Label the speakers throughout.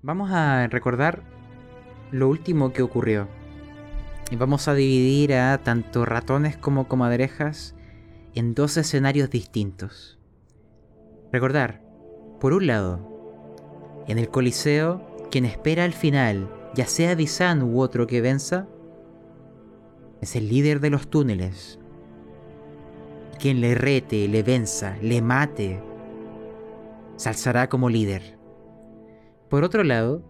Speaker 1: Vamos a recordar lo último que ocurrió. Y vamos a dividir a tanto ratones como comadrejas en dos escenarios distintos. Recordar, por un lado, en el Coliseo, quien espera al final, ya sea Visan u otro que venza, es el líder de los túneles. Quien le rete, le venza, le mate, se alzará como líder. Por otro lado,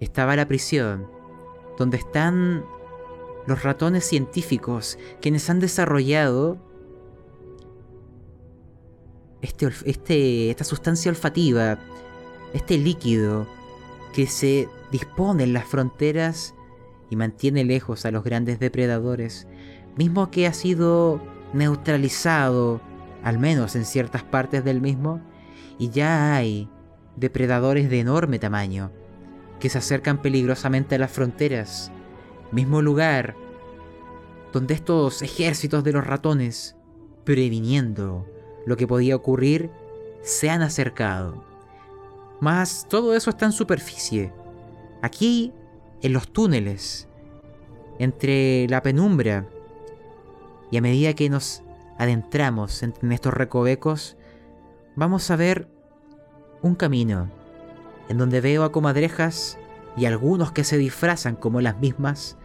Speaker 1: estaba la prisión, donde están los ratones científicos, quienes han desarrollado este, este, esta sustancia olfativa, este líquido que se dispone en las fronteras y mantiene lejos a los grandes depredadores, mismo que ha sido neutralizado, al menos en ciertas partes del mismo, y ya hay depredadores de enorme tamaño, que se acercan peligrosamente a las fronteras, mismo lugar donde estos ejércitos de los ratones, previniendo lo que podía ocurrir, se han acercado. Mas todo eso está en superficie. Aquí, en los túneles, entre la penumbra, y a medida que nos adentramos en estos recovecos, vamos a ver un camino en donde veo a comadrejas y algunos que se disfrazan como las mismas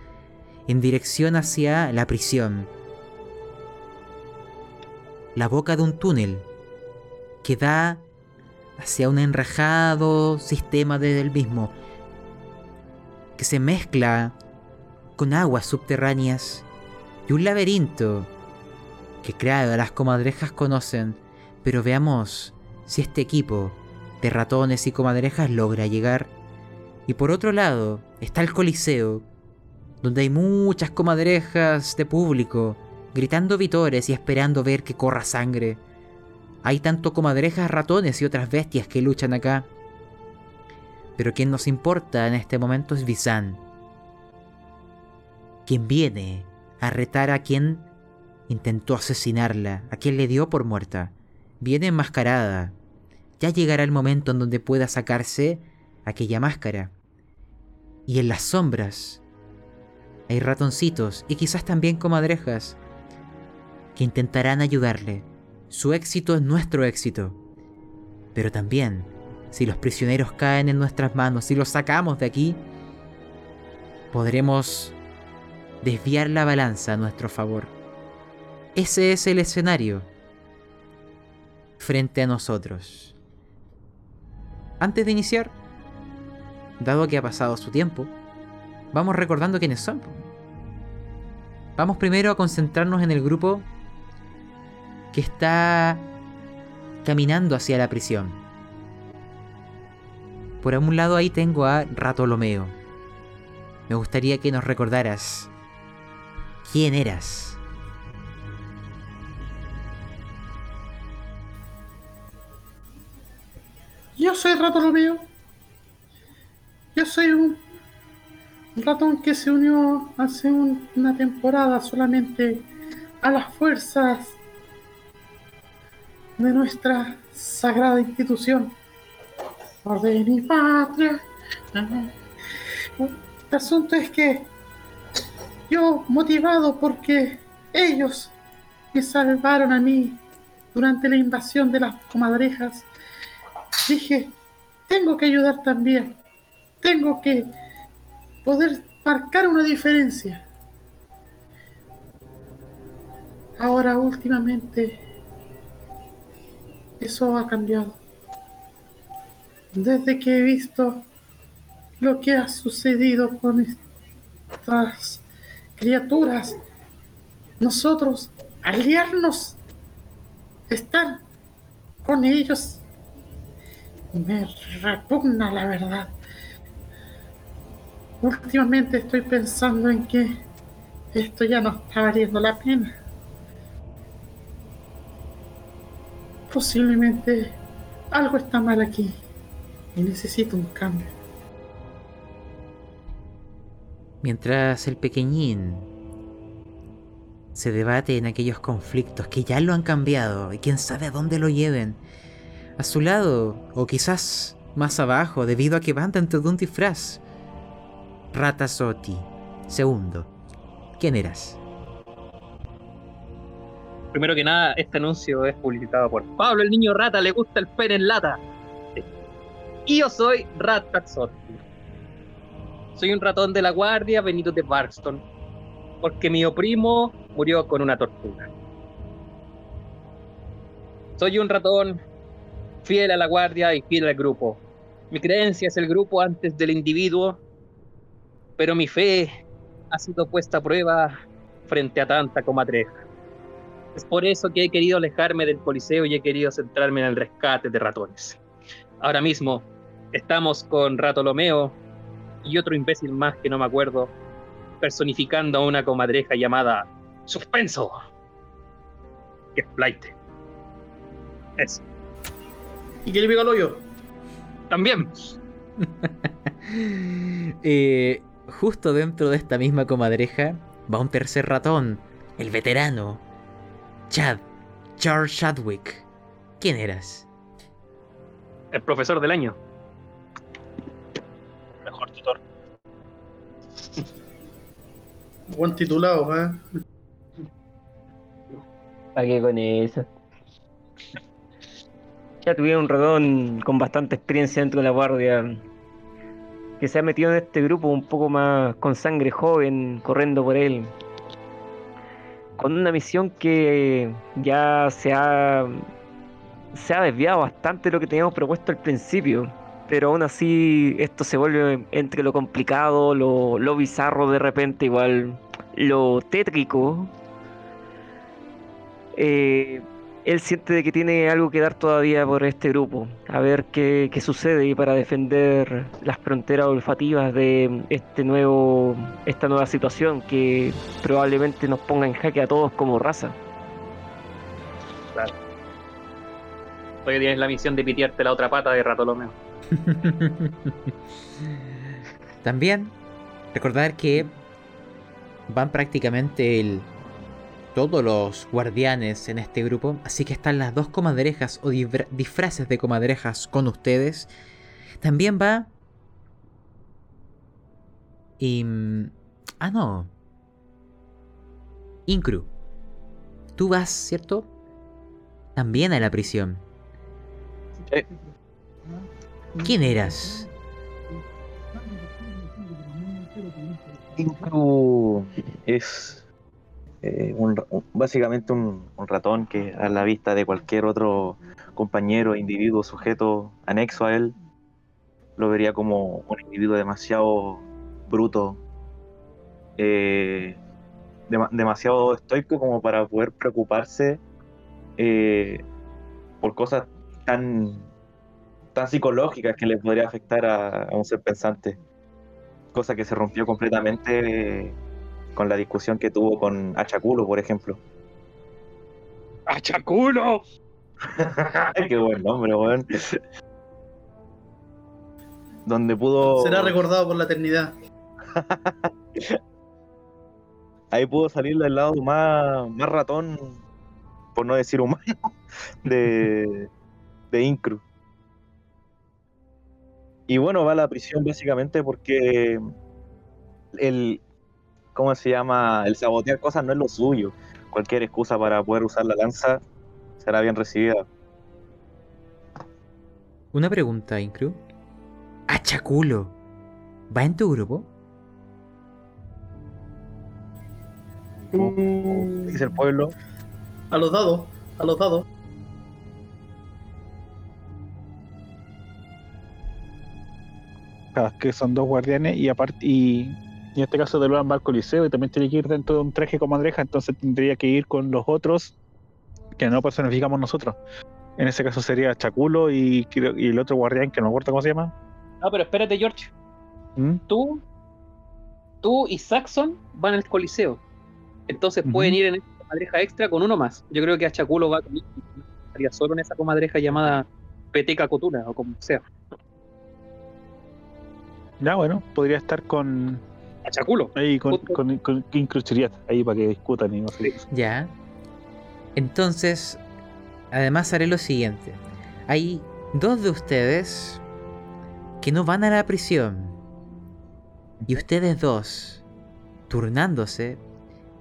Speaker 1: en dirección hacia la prisión. La boca de un túnel que da hacia un enrejado sistema del mismo que se mezcla con aguas subterráneas y un laberinto que claro las comadrejas conocen, pero veamos si este equipo de ratones y comadrejas logra llegar. Y por otro lado está el Coliseo, donde hay muchas comadrejas de público gritando vitores y esperando ver que corra sangre. Hay tanto comadrejas, ratones y otras bestias que luchan acá. Pero quien nos importa en este momento es Visan, quien viene a retar a quien intentó asesinarla, a quien le dio por muerta. Viene enmascarada, ya llegará el momento en donde pueda sacarse aquella máscara. Y en las sombras hay ratoncitos y quizás también comadrejas que intentarán ayudarle. Su éxito es nuestro éxito. Pero también, si los prisioneros caen en nuestras manos, si los sacamos de aquí, podremos desviar la balanza a nuestro favor. Ese es el escenario frente a nosotros. Antes de iniciar, dado que ha pasado su tiempo, vamos recordando quiénes son. Vamos primero a concentrarnos en el grupo que está caminando hacia la prisión. Por un lado ahí tengo a Ratolomeo. Me gustaría que nos recordaras quién eras.
Speaker 2: Yo soy Ratolomeo. Yo soy un, ratón que se unió hace una temporada solamente a las fuerzas de nuestra sagrada institución. Orden y patria. El asunto es que yo, motivado porque ellos me salvaron a mí durante la invasión de las comadrejas, dije, tengo que ayudar también. Tengo que poder marcar una diferencia. Ahora últimamente eso ha cambiado. Desde que he visto lo que ha sucedido con estas criaturas, nosotros aliarnos, estar con ellos me repugna la verdad. Últimamente estoy pensando en que esto ya no está valiendo la pena. Posiblemente algo está mal aquí y necesito un cambio.
Speaker 1: Mientras el pequeñín se debate en aquellos conflictos que ya lo han cambiado y quién sabe a dónde lo lleven, a su lado, o quizás más abajo debido a que van dentro de un disfraz. Ratazotti. Segundo. ¿Quién eras?
Speaker 3: Primero que nada, este anuncio es publicitado por Pablo, el niño rata, le gusta el pene en lata. Y yo soy Ratazotti. Soy un ratón de la guardia venido de Barkston. Porque mi primo murió con una tortura. Soy un ratón fiel a la guardia y fiel al grupo. Mi creencia es el grupo antes del individuo, pero mi fe ha sido puesta a prueba frente a tanta comadreja. Es por eso que he querido alejarme del Coliseo y he querido centrarme en el rescate de ratones. Ahora mismo estamos con Ratolomeo y otro imbécil más que no me acuerdo, personificando a una comadreja llamada Suspenso. Que es. Eso.
Speaker 2: ¿Y qué le pega al hoyo?
Speaker 3: También.
Speaker 1: Eh, justo dentro de esta misma comadreja va un tercer ratón, el veterano, Chad, Charles Chadwick. ¿Quién eras?
Speaker 3: El profesor del año.
Speaker 4: Mejor tutor.
Speaker 2: Buen titulado, ¿eh?
Speaker 5: ¿Para qué con eso? Ya tuvieron un ratón con bastante experiencia dentro de la guardia que se ha metido en este grupo un poco más con sangre joven, corriendo por él. Con una misión que ya se ha, se ha desviado bastante lo que teníamos propuesto al principio. Pero aún así esto se vuelve entre lo complicado, lo, lo bizarro de repente, igual lo tétrico. Eh, él siente de que tiene algo que dar todavía por este grupo, a ver qué, qué sucede y para defender las fronteras olfativas de este nuevo, esta nueva situación que probablemente nos ponga en jaque a todos como raza.
Speaker 3: Hoy tienes la misión de pitearte la otra pata de Ratolomeo.
Speaker 1: También recordar que van prácticamente el, todos los guardianes en este grupo, así que están las dos comadrejas o disfra- disfraces de comadrejas con ustedes. También va... Y... Ah, no. Incru. Tú vas, ¿cierto? También a la prisión.
Speaker 4: Sí.
Speaker 1: ¿Quién eras?
Speaker 4: Incru es eh, un básicamente un, ratón que a la vista de cualquier otro compañero, individuo, sujeto anexo a él, lo vería como un individuo demasiado bruto, eh, dema- demasiado estoico como para poder preocuparse eh, por cosas tan, tan psicológicas que le podría afectar a, un ser pensante cosa que se rompió completamente con la discusión que tuvo con Achaculo, por ejemplo.
Speaker 3: ¡Achaculo!
Speaker 4: Qué buen nombre, weón. Donde pudo.
Speaker 2: Será recordado por la eternidad.
Speaker 4: Ahí pudo salir del lado más, más ratón, por no decir humano, de, de Incru. Y bueno, va a la prisión básicamente porque el, ¿cómo se llama? El sabotear cosas no es lo suyo. Cualquier excusa para poder usar la lanza será bien recibida.
Speaker 1: Una pregunta, Incru. Achaculo. ¿Va en tu grupo?
Speaker 4: Dice el pueblo.
Speaker 2: A los dados, a los dados.
Speaker 6: Claro, que son dos guardianes y aparte y en este caso de Luan va al Coliseo y también tiene que ir dentro de un traje comadreja, entonces tendría que ir con los otros que no personificamos nosotros. En ese caso sería Chaculo y, el otro guardián que no me acuerdo cómo se llama.
Speaker 3: No, pero espérate, George.
Speaker 6: ¿Mm?
Speaker 3: Tú, tú y Saxon van al Coliseo. Entonces pueden ir en esta comadreja extra con uno más. Yo creo que Achaculo va con estaría solo en esa comadreja llamada Peteca Cotuna o como sea.
Speaker 6: Ya bueno, podría estar con
Speaker 3: Achaculo.
Speaker 6: ahí con, con, con King Crucheriat, ahí para que discutan y no sé.
Speaker 1: Ya. Entonces, además haré lo siguiente. Hay dos de ustedes que no van a la prisión. Y ustedes dos, turnándose,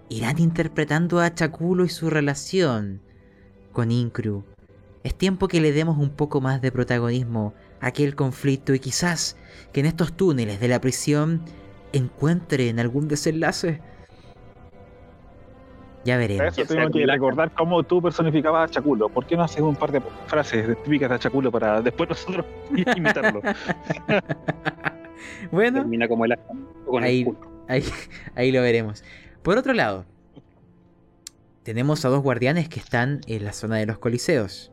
Speaker 1: irán interpretando a Chaculo y su relación con Incru. Es tiempo que le demos un poco más de protagonismo a aquel conflicto y quizás que en estos túneles de la prisión encuentren algún desenlace. Ya veremos.
Speaker 6: Eso tengo que recordar cómo tú personificabas a Chaculo. ¿Por qué no haces un par de frases típicas de Chaculo para después nosotros imitarlo?
Speaker 1: bueno,
Speaker 3: Termina como el con
Speaker 1: Ahí, ahí, ahí lo veremos. Por otro lado, tenemos a dos guardianes que están en la zona de los coliseos.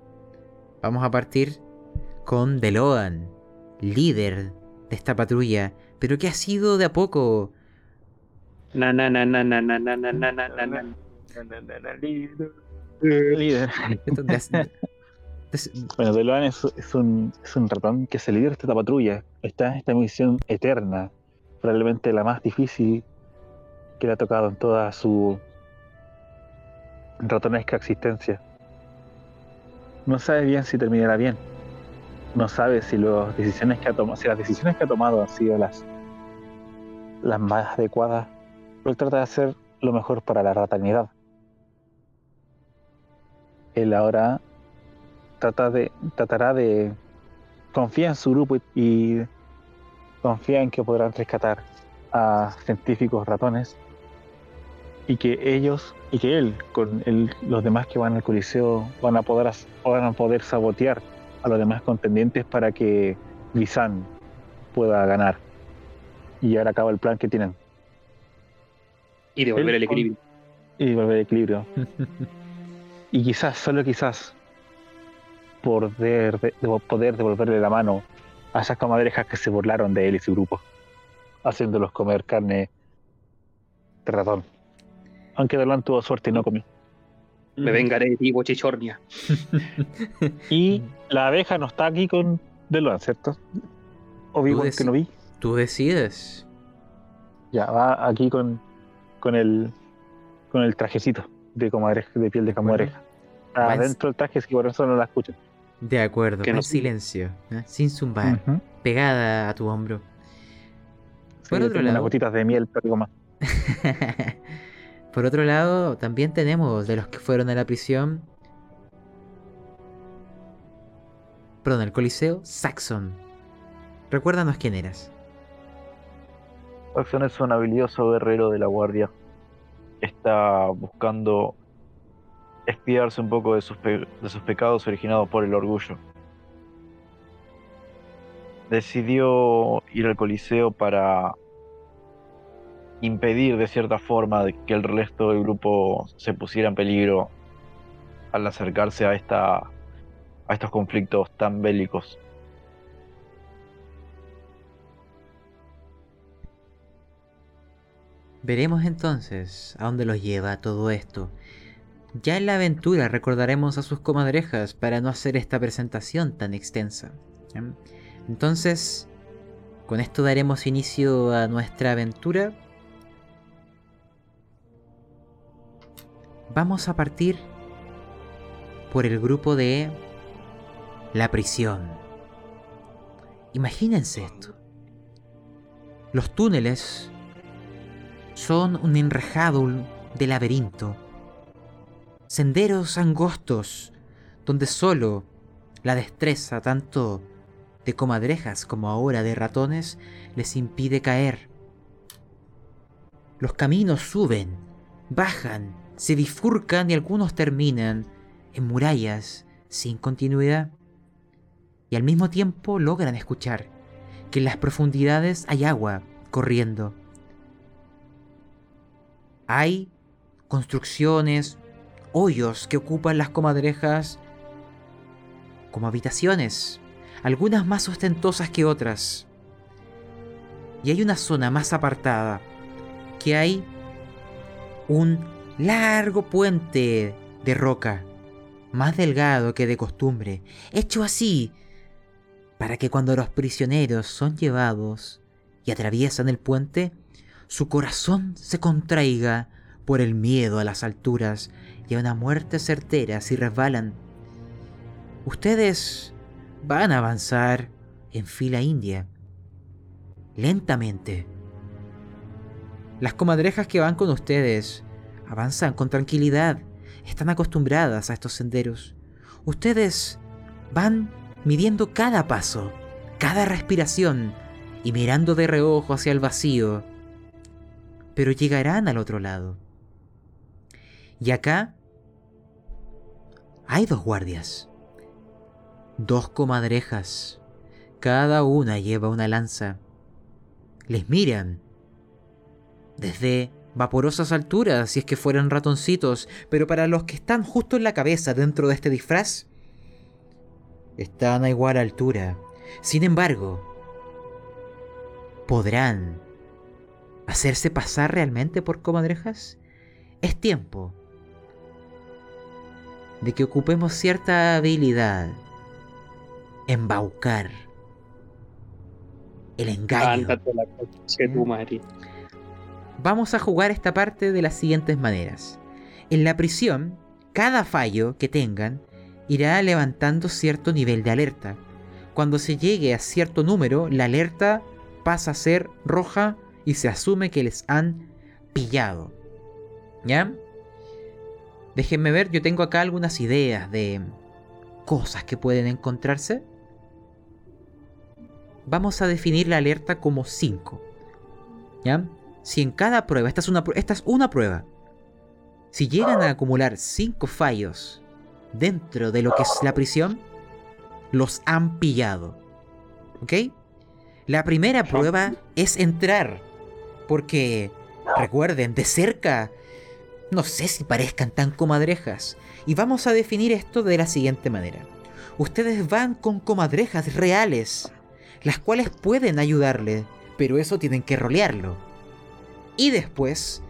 Speaker 1: Vamos a partir con Deloan, líder de esta patrulla, pero que ha sido de a poco
Speaker 3: Na, na, na, na, na, na, na, na, na, na, na.
Speaker 6: líder.
Speaker 1: de- de-
Speaker 6: Bueno, Deloan es, es un, es un ratón que es el líder de esta patrulla. Está en esta misión eterna, probablemente la más difícil que le ha tocado en toda su ratonesca existencia. No sabe bien si terminará bien. No sabe si, las decisiones que ha tomado, han sido las, las más adecuadas. Pero él trata de hacer lo mejor para la ratanidad. Él ahora trata de, tratará de confía en su grupo y, y confía en que podrán rescatar a científicos ratones y que ellos y que él con los demás que van al coliseo van a poder van a poder sabotear a los demás contendientes para que Lisan pueda ganar y llevar a cabo el plan que tienen
Speaker 3: Y devolver el
Speaker 6: con-
Speaker 3: equilibrio.
Speaker 6: y volver al equilibrio y quizás solo quizás poder, de- de- poder devolverle la mano a esas comadrejas que se burlaron de él y su grupo, haciéndolos comer carne de ratón. Aunque Dolan tuvo suerte y no comió.
Speaker 3: Me vengaré de ti, bochichornia.
Speaker 6: Y la abeja no está aquí con Deloan, ¿cierto? O vivo
Speaker 1: Tú
Speaker 6: que no vi.
Speaker 1: Tú decides.
Speaker 6: Ya, va aquí con, con el con el trajecito de comadreja, de piel de comadreja.
Speaker 1: Va en-
Speaker 6: Adentro del traje, es que por eso no la escucho.
Speaker 1: De acuerdo,
Speaker 3: Que
Speaker 1: en
Speaker 3: no-
Speaker 1: silencio, ¿eh? sin zumbar, pegada a tu hombro. Por
Speaker 6: Sí,
Speaker 1: otro
Speaker 6: tengo unas
Speaker 1: lado,
Speaker 6: gotitas de miel, pero digo más.
Speaker 1: Por otro lado, también tenemos de los que fueron a la prisión. Perdón, el Coliseo, Saxon. Recuérdanos quién eras.
Speaker 4: Saxon es un habilidoso guerrero de la guardia. Está buscando expiarse un poco de sus, de sus pecados originados por el orgullo. Decidió ir al Coliseo para impedir de cierta forma que el resto del grupo se pusiera en peligro al acercarse a esta a estos conflictos tan bélicos.
Speaker 1: Veremos entonces a dónde los lleva todo esto. Ya en la aventura recordaremos a sus comadrejas para no hacer esta presentación tan extensa. Entonces, con esto daremos inicio a nuestra aventura. Vamos a partir por el grupo de la prisión. Imagínense esto. Los túneles son un enrejado de laberinto. Senderos angostos donde solo la destreza tanto de comadrejas como ahora de ratones les impide caer. Los caminos suben, bajan, se bifurcan y algunos terminan en murallas sin continuidad. Y al mismo tiempo logran escuchar que en las profundidades hay agua corriendo. Hay construcciones, hoyos que ocupan las comadrejas como habitaciones, algunas más ostentosas que otras. Y hay una zona más apartada, que hay un largo puente de roca, más delgado que de costumbre, hecho así para que cuando los prisioneros son llevados y atraviesan el puente, su corazón se contraiga por el miedo a las alturas y a una muerte certera si resbalan. Ustedes van a avanzar en fila india lentamente. Las comadrejas que van con ustedes avanzan con tranquilidad, están acostumbradas a estos senderos. Ustedes van midiendo cada paso, cada respiración y mirando de reojo hacia el vacío. Pero llegarán al otro lado. Y acá hay dos guardias. Dos comadrejas. Cada una lleva una lanza. Les miran. Desde vaporosas alturas, si es que fueran ratoncitos, pero para los que están justo en la cabeza dentro de este disfraz, están a igual altura. Sin embargo, ¿podrán hacerse pasar realmente por comadrejas? Es tiempo de que ocupemos cierta habilidad. Embaucar. El engaño.
Speaker 3: Ándate la coche tu madre.
Speaker 1: Vamos a jugar esta parte de las siguientes maneras. En la prisión, cada fallo que tengan irá levantando cierto nivel de alerta. Cuando se llegue a cierto número, la alerta pasa a ser roja y se asume que les han pillado. ¿Ya? Déjenme ver, yo tengo acá algunas ideas de cosas que pueden encontrarse. Vamos a definir la alerta como 5. ¿Ya? Si en cada prueba, esta es una, esta es una prueba, si llegan a acumular 5 fallos dentro de lo que es la prisión, los han pillado. ¿Ok? La primera prueba es entrar. Porque, recuerden, de cerca, no sé si parezcan tan comadrejas. Y vamos a definir esto de la siguiente manera. Ustedes van con comadrejas reales, las cuales pueden ayudarle, pero eso tienen que rolearlo. Y después,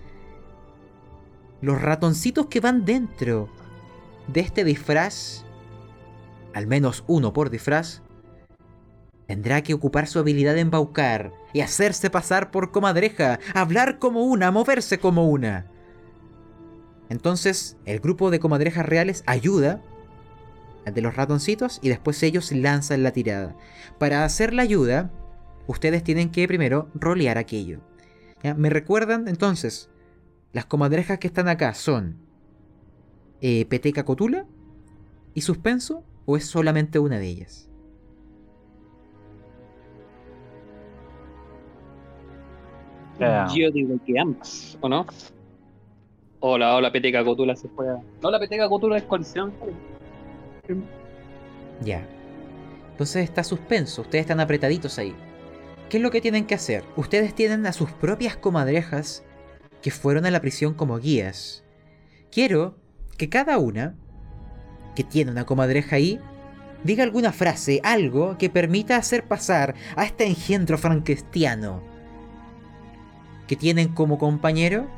Speaker 1: los ratoncitos que van dentro de este disfraz, al menos uno por disfraz, tendrá que ocupar su habilidad de embaucar y hacerse pasar por comadreja, hablar como una, moverse como una. Entonces, el grupo de comadrejas reales ayuda al de los ratoncitos y después ellos lanzan la tirada. Para hacer la ayuda, ustedes tienen que primero rolear aquello. ¿Ya? ¿Me recuerdan entonces? Las comadrejas que están acá son eh, Peteca Cotula y Suspenso o es solamente una de ellas?
Speaker 6: Ya.
Speaker 3: Yo digo que ambas, ¿o no? O la, o la peteca cotula se juega. No, la peteca cotula es colisión.
Speaker 1: Ya. Entonces está suspenso, ustedes están apretaditos ahí. ¿Qué es lo que tienen que hacer? Ustedes tienen a sus propias comadrejas que fueron a la prisión como guías. Quiero que cada una que tiene una comadreja ahí diga alguna frase, algo que permita hacer pasar a este engendro franquestiano que tienen como compañero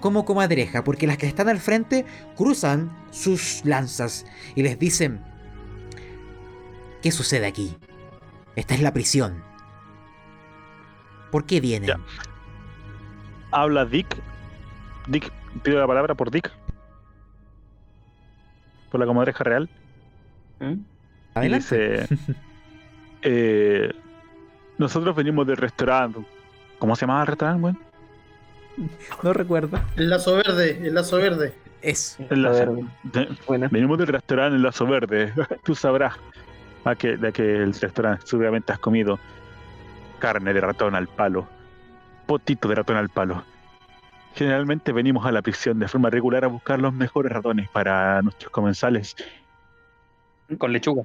Speaker 1: como comadreja, porque las que están al frente cruzan sus lanzas y les dicen, ¿qué sucede aquí? Esta es la prisión. ¿Por qué vienen?
Speaker 6: Ya. Habla Dick. Dick, pido la palabra por Dick. Por la comadreja real.
Speaker 5: ¿Mm?
Speaker 6: Y dice, eh, nosotros venimos del restaurante. ¿Cómo se llamaba el restaurante, weón?
Speaker 1: No recuerdo.
Speaker 2: El lazo verde, el lazo verde.
Speaker 1: Eso.
Speaker 6: El lazo-
Speaker 5: ver,
Speaker 6: de-
Speaker 5: buena.
Speaker 6: Venimos del restaurante El Lazo Verde. Tú sabrás a que, de que el restaurante seguramente has comido carne de ratón al palo, potito de ratón al palo. Generalmente venimos a la prisión de forma regular a buscar los mejores ratones para nuestros comensales
Speaker 3: Con lechuga.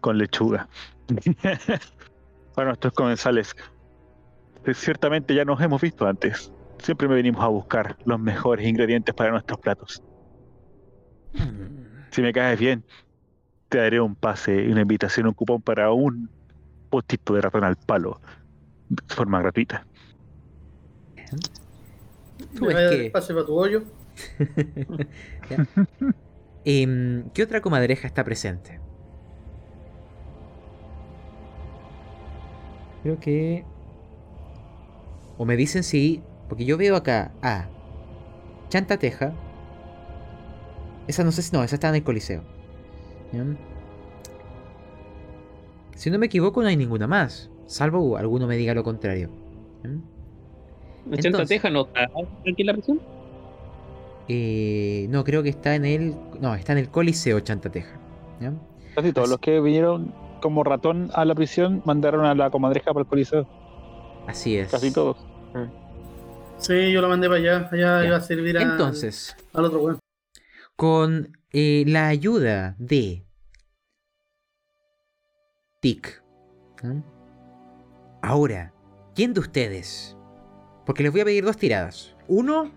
Speaker 6: con lechuga. para nuestros comensales. Eh, Ciertamente ya nos hemos visto antes. Siempre me venimos a buscar los mejores ingredientes para nuestros platos.
Speaker 1: Mm,
Speaker 6: Si me caes bien, te daré un pase, una invitación, un cupón para un potito de ratón al palo de forma gratuita.
Speaker 1: Tú
Speaker 2: dar
Speaker 1: que-
Speaker 2: para tu hoyo.
Speaker 1: Ya. Em, ¿Qué otra comadreja está presente? Creo que... O me dicen si... Porque yo veo acá a Chanta Teja. Esa no sé si no, esa está en el Coliseo. Si no me equivoco no hay ninguna más. Salvo alguno me diga lo contrario. ¿Mm?
Speaker 3: ¿La chanta
Speaker 1: Entonces-
Speaker 3: teja no está aquí en la prisión?
Speaker 1: Eh, no, creo que está en el. No, está en el Coliseo Chantateja. ¿ya?
Speaker 6: Casi todos
Speaker 1: Así-
Speaker 6: los que vinieron como ratón a la prisión mandaron a la comadreja para el coliseo.
Speaker 1: Así es.
Speaker 6: Casi todos.
Speaker 2: Sí, yo lo mandé para allá. Allá
Speaker 1: Ya.
Speaker 2: iba a servir a-
Speaker 1: Entonces,
Speaker 2: al otro weón.
Speaker 1: con eh, la ayuda de Tic. ¿eh? Ahora, ¿quién de ustedes? Porque les voy a pedir dos tiradas. Uno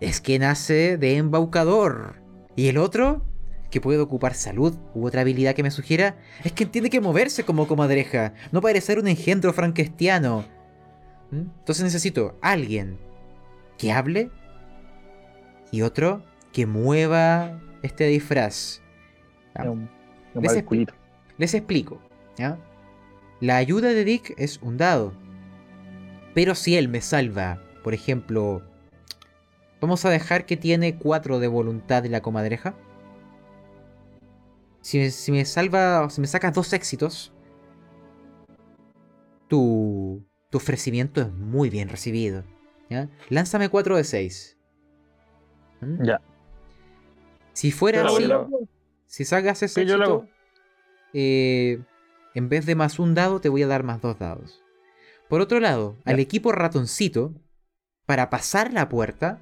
Speaker 1: es que nace de embaucador. Y el otro, que puede ocupar salud u otra habilidad que me sugiera, es que tiene que moverse como comadreja, no parecer un engendro franquestiano. ¿Mm? Entonces necesito alguien que hable y otro que mueva este disfraz.
Speaker 6: Es un- un
Speaker 1: Les. Les explico. ¿ya? La ayuda de Dick es un dado. Pero si él me salva, por ejemplo, vamos a dejar que tiene 4 de voluntad de la comadreja. Si, me- si me salva, si me sacas dos éxitos, tu, tu ofrecimiento es muy bien recibido. ¿ya? Lánzame 4 de 6. ¿Mm?
Speaker 6: Ya.
Speaker 1: Si fuera así, si sacas ese
Speaker 6: Sí,
Speaker 1: éxito, eh, en vez de más un dado, te voy a dar más dos dados. Por otro lado,
Speaker 6: Ya.
Speaker 1: al equipo ratoncito, para pasar la puerta,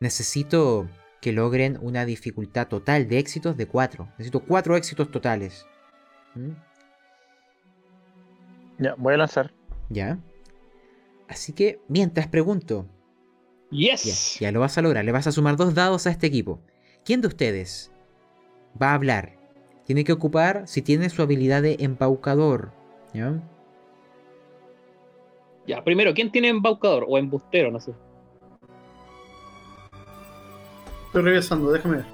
Speaker 1: necesito que logren una dificultad total de éxitos de 4. Necesito 4 éxitos totales. ¿Mm?
Speaker 6: Ya, voy a lanzar.
Speaker 1: ¿Ya? Así que, mientras pregunto, ya,
Speaker 3: Yes.
Speaker 1: ya lo vas a lograr, le vas a sumar dos dados a este equipo. ¿Quién de ustedes va a hablar? Tiene que ocupar si tiene su habilidad de embaucador. ¿Ya?
Speaker 3: Ya, primero, ¿quién tiene embaucador o embustero? No sé.
Speaker 2: Estoy revisando, déjame ver.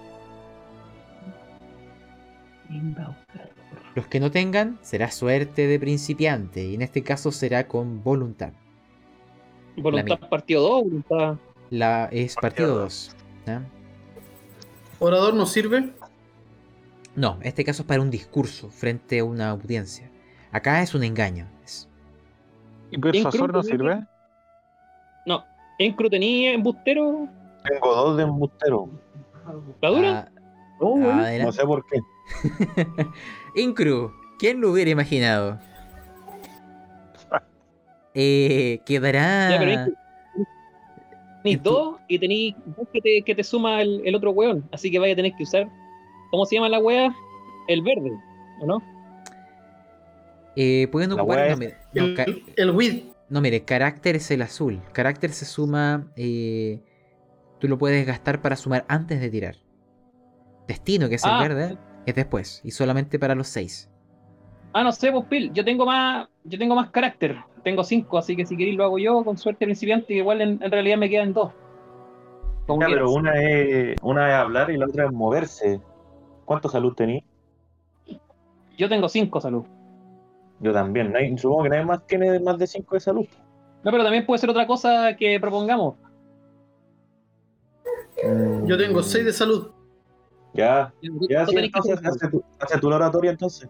Speaker 1: Los que no tengan será suerte de principiante y en este caso será con voluntad.
Speaker 3: Voluntad partido 2, voluntad.
Speaker 1: La es
Speaker 4: Partido
Speaker 1: partido 2.
Speaker 2: Orador nos sirve.
Speaker 1: No, este caso es para un discurso frente a una audiencia. Acá es un engaño. es-
Speaker 6: ¿Y persuasor no sirve?
Speaker 3: No. ¿Encru tenía embustero?
Speaker 4: Tengo dos de embustero.
Speaker 3: ¿La dura?
Speaker 1: Ah,
Speaker 3: Oh, bueno.
Speaker 4: No sé por qué.
Speaker 1: Incru, ¿quién lo hubiera imaginado? Eh, quedará.
Speaker 3: Ya, dos y tenéis dos que te, que te suma el, el otro weón. Así que vaya a tener que usar. ¿Cómo se llama la wea? El verde, ¿o no?
Speaker 1: Eh, pueden ocupar.
Speaker 4: wea
Speaker 1: No,
Speaker 4: es-
Speaker 1: mire, no,
Speaker 2: El, el weed.
Speaker 1: no, mire, carácter es el azul. Carácter se suma. eh, tú lo puedes gastar para sumar antes de tirar. Destino, que es
Speaker 3: Ah.
Speaker 1: el verde, es después. Y solamente para los seis.
Speaker 3: Ah, no sé, pues Phil, yo tengo más, yo tengo más carácter. Tengo cinco, así que si queréis lo hago yo con suerte principiante, igual en, en realidad me quedan dos. Como
Speaker 4: Ya, pero una es, una es hablar y la otra es moverse. ¿Cuánto salud tenés?
Speaker 3: Yo tengo cinco salud.
Speaker 4: Yo también. Nadie- supongo que nadie más tiene más de 5 de salud.
Speaker 3: No, pero también puede ser otra cosa que propongamos.
Speaker 4: Mm,
Speaker 2: Yo tengo 6 de salud.
Speaker 4: Ya, ya,
Speaker 3: ¿Tú
Speaker 4: sí, entonces hace tu, hace tu oratoria entonces.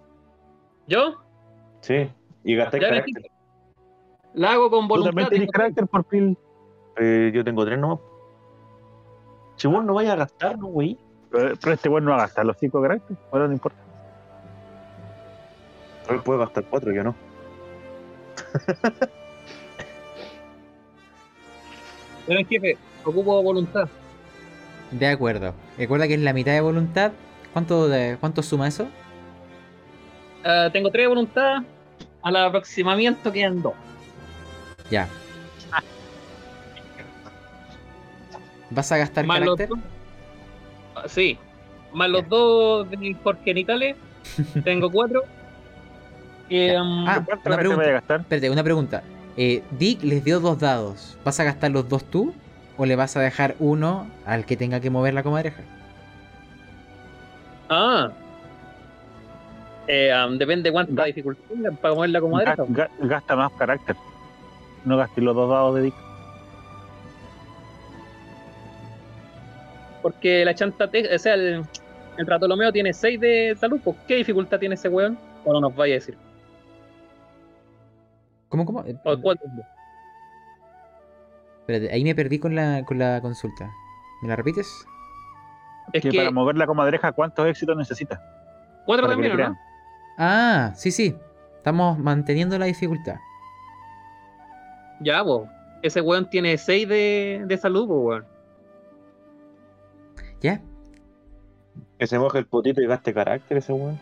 Speaker 3: ¿Yo?
Speaker 4: Sí, y gastáis
Speaker 3: Ya,
Speaker 4: carácter.
Speaker 3: La hago con
Speaker 6: Tú
Speaker 3: voluntad.
Speaker 6: también tienes
Speaker 3: tengo-
Speaker 6: carácter por Phil.
Speaker 4: Eh, yo tengo tres nomás. Si vos no vayas a gastar, no, güey.
Speaker 6: Pero, pero este weón no va a gastar los cinco caracteres. Ahora no importa.
Speaker 4: Él puede gastar cuatro, yo no.
Speaker 3: Pero jefe, ocupo voluntad.
Speaker 1: De acuerdo. Recuerda que es la mitad de voluntad. ¿Cuánto, de- cuánto suma eso?
Speaker 3: Ah, tengo tres de voluntad. Al aproximamiento quedan dos.
Speaker 1: Ya. ¿Vas a gastar
Speaker 3: Más los
Speaker 1: carácter?
Speaker 3: dos. Sí. Más los dos de por genitales. Tengo cuatro. Eh, um,
Speaker 1: Ah,
Speaker 6: ¿Cuánto
Speaker 1: una pregunta.
Speaker 6: a gastar?
Speaker 1: Espérate, una pregunta. Eh, Dick les dio dos dados. ¿Vas a gastar los dos tú? ¿O le vas a dejar uno al que tenga que mover la comadreja?
Speaker 3: Ah. Eh, um, depende de cuánta dificultad para
Speaker 6: Ga-
Speaker 3: derecha.
Speaker 6: ga- Gasta más carácter. No gastes los dos dados de Dick.
Speaker 3: Porque la chanta, te- o sea, el, el ratolomeo tiene 6 de salud. pues, ¿Qué dificultad tiene ese weón? O no nos vaya a decir.
Speaker 1: ¿Cómo, cómo? Eh,
Speaker 3: ¿O cuál?
Speaker 1: espérate, ahí me perdí con la, con la consulta. ¿Me la repites?
Speaker 3: Es
Speaker 6: que,
Speaker 3: que
Speaker 6: para mover la comadreja, ¿cuántos éxitos necesita?
Speaker 3: cuatro también, ¿o no?
Speaker 1: Ah, sí, sí. Estamos manteniendo la dificultad.
Speaker 3: Ya, vos. Ese weón tiene seis de, de salud, weón.
Speaker 1: ¿Ya?
Speaker 4: Que se moje el potito y gaste carácter ese weón.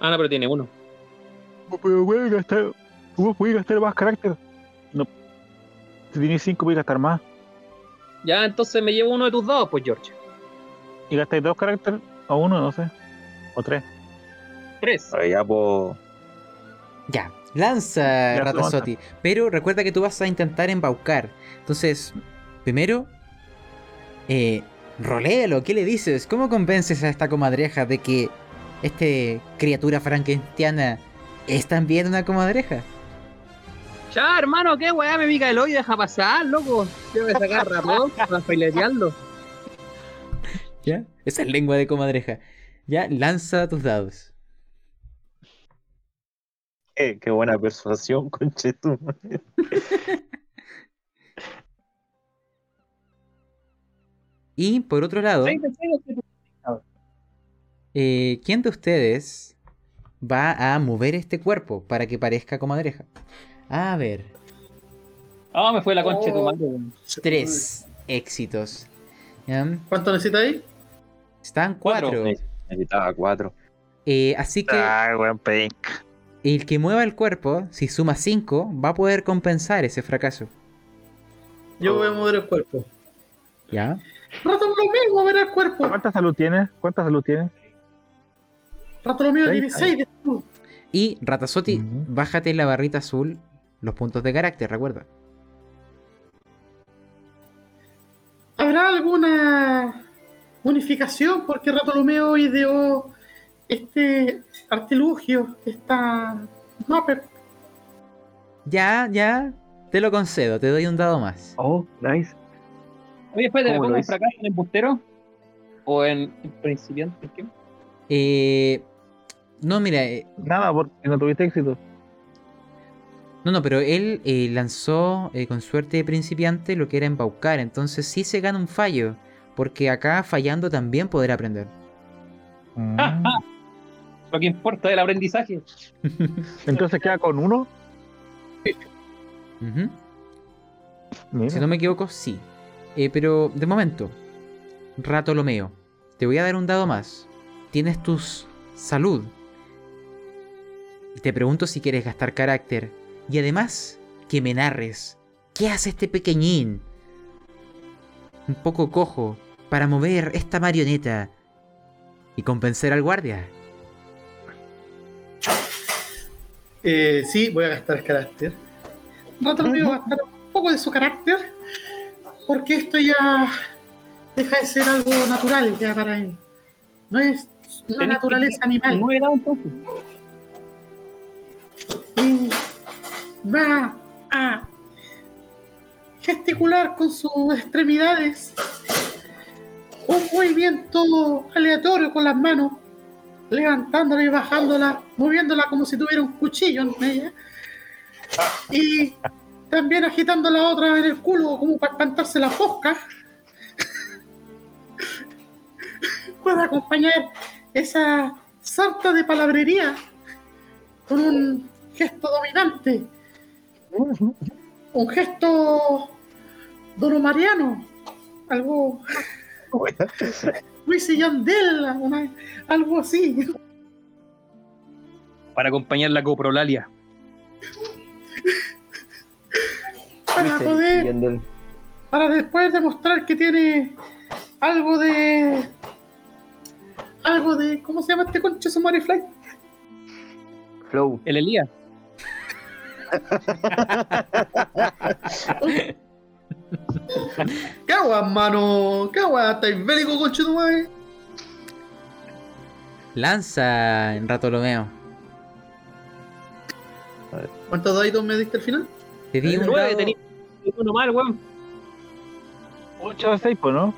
Speaker 3: Ah, no, pero tiene uno.
Speaker 6: Pero puedes gastar, vos podés gastar más carácter. No. Si tienes 5, puedes gastar más.
Speaker 3: Ya, entonces me llevo uno de tus dados, pues, George.
Speaker 6: Y gastáis dos carácter o uno, no sé. O tres.
Speaker 3: Tres.
Speaker 4: Ahora ya, pues.
Speaker 1: Ya. Lanza,
Speaker 6: Ya,
Speaker 1: Ratazotti. Pero recuerda que tú vas a intentar embaucar. Entonces, primero, eh, roléalo. ¿Qué le dices? ¿Cómo convences a esta comadreja de que este criatura frankensteana es también una comadreja?
Speaker 3: Ya, hermano, qué weá me pica el hoyo, deja pasar, loco. Yo voy a sacar rapón para filetearlo.
Speaker 1: ¿Ya? Esa es lengua de comadreja. Ya, lanza tus dados.
Speaker 4: Eh, qué buena persuasión, conchetum.
Speaker 1: Y por otro lado, eh, ¿quién de ustedes va a mover este cuerpo para que parezca comadreja? A ver,
Speaker 3: Ah, me fue la concha de tu madre, weón.
Speaker 1: tres éxitos. ¿Ya?
Speaker 2: ¿Cuánto necesita ahí?
Speaker 1: Están
Speaker 3: Cuatro.
Speaker 1: cuatro.
Speaker 4: Necesitaba cuatro.
Speaker 1: Eh, así que
Speaker 6: Ay, weón, pink.
Speaker 1: el que mueva el cuerpo, si suma cinco, va a poder compensar ese fracaso.
Speaker 2: Yo voy a mover el cuerpo.
Speaker 1: ¿Ya?
Speaker 2: Rato lo mismo, mover el cuerpo.
Speaker 6: ¿Cuánta salud tienes? ¿Cuánta salud tienes?
Speaker 2: Rato lo
Speaker 6: Seis.
Speaker 2: tiene 6 de salud.
Speaker 1: Y Ratazotti, bájate en la barrita azul los puntos de carácter, recuerda.
Speaker 2: ¿Habrá alguna unificación? Porque Ratolomeo ideó este artilugio, esta mapper.
Speaker 1: Ya, ya, te lo concedo, te doy un dado más.
Speaker 6: Oh, nice.
Speaker 3: Oye, espérate, ¿me
Speaker 6: ¿Cómo lo
Speaker 3: pongo en
Speaker 6: hice?
Speaker 3: fracaso en embustero? ¿O en principiante? ¿Qué?
Speaker 1: Eh, no, mira, eh,
Speaker 6: Nada, porque no tuviste éxito.
Speaker 1: no, no, pero él eh, lanzó eh, con suerte de principiante lo que era embaucar, entonces sí se gana un fallo, porque acá fallando también podrá aprender.
Speaker 6: Mm.
Speaker 3: Lo que importa del aprendizaje.
Speaker 6: Entonces queda con uno.
Speaker 1: Si no me equivoco, sí. Eh, pero de momento, Ratolomeo, te voy a dar un dado más. Tienes tu salud. Y te pregunto si quieres gastar carácter. Y además, que me narres. ¿Qué hace este pequeñín? Un poco cojo para mover esta marioneta y convencer al guardia.
Speaker 2: Eh, sí, voy a gastar carácter. Va a gastar un poco de su carácter. Porque esto ya deja de ser algo natural ya para él. No es una
Speaker 3: Tenés
Speaker 2: naturaleza animal.
Speaker 3: Dados entonces.
Speaker 2: y va a gesticular con sus extremidades un movimiento aleatorio con las manos, levantándola y bajándola, moviéndola como si tuviera un cuchillo en ella, y también agitando la otra en el culo como para espantarse la fosca, para acompañar esa sarta de palabrería con un gesto dominante, un gesto donomariano, algo Luis y Yandel, una- algo así.
Speaker 3: Para acompañar la coprolalia.
Speaker 2: Para poder, para después demostrar que tiene algo de, algo de, ¿cómo se llama este concha su Fly?
Speaker 5: Flow.
Speaker 3: El Elías.
Speaker 2: ¿Qué agua, mano? ¿Qué agua? ¿Estáis bélico, concha tu madre?
Speaker 1: Lanza en Ratolomeo.
Speaker 2: ¿Cuántos daditos me diste al final?
Speaker 1: Te di un
Speaker 3: Nueve,
Speaker 1: dado.
Speaker 3: Uno mal, weón.
Speaker 6: 8 a 6, pues, ¿no?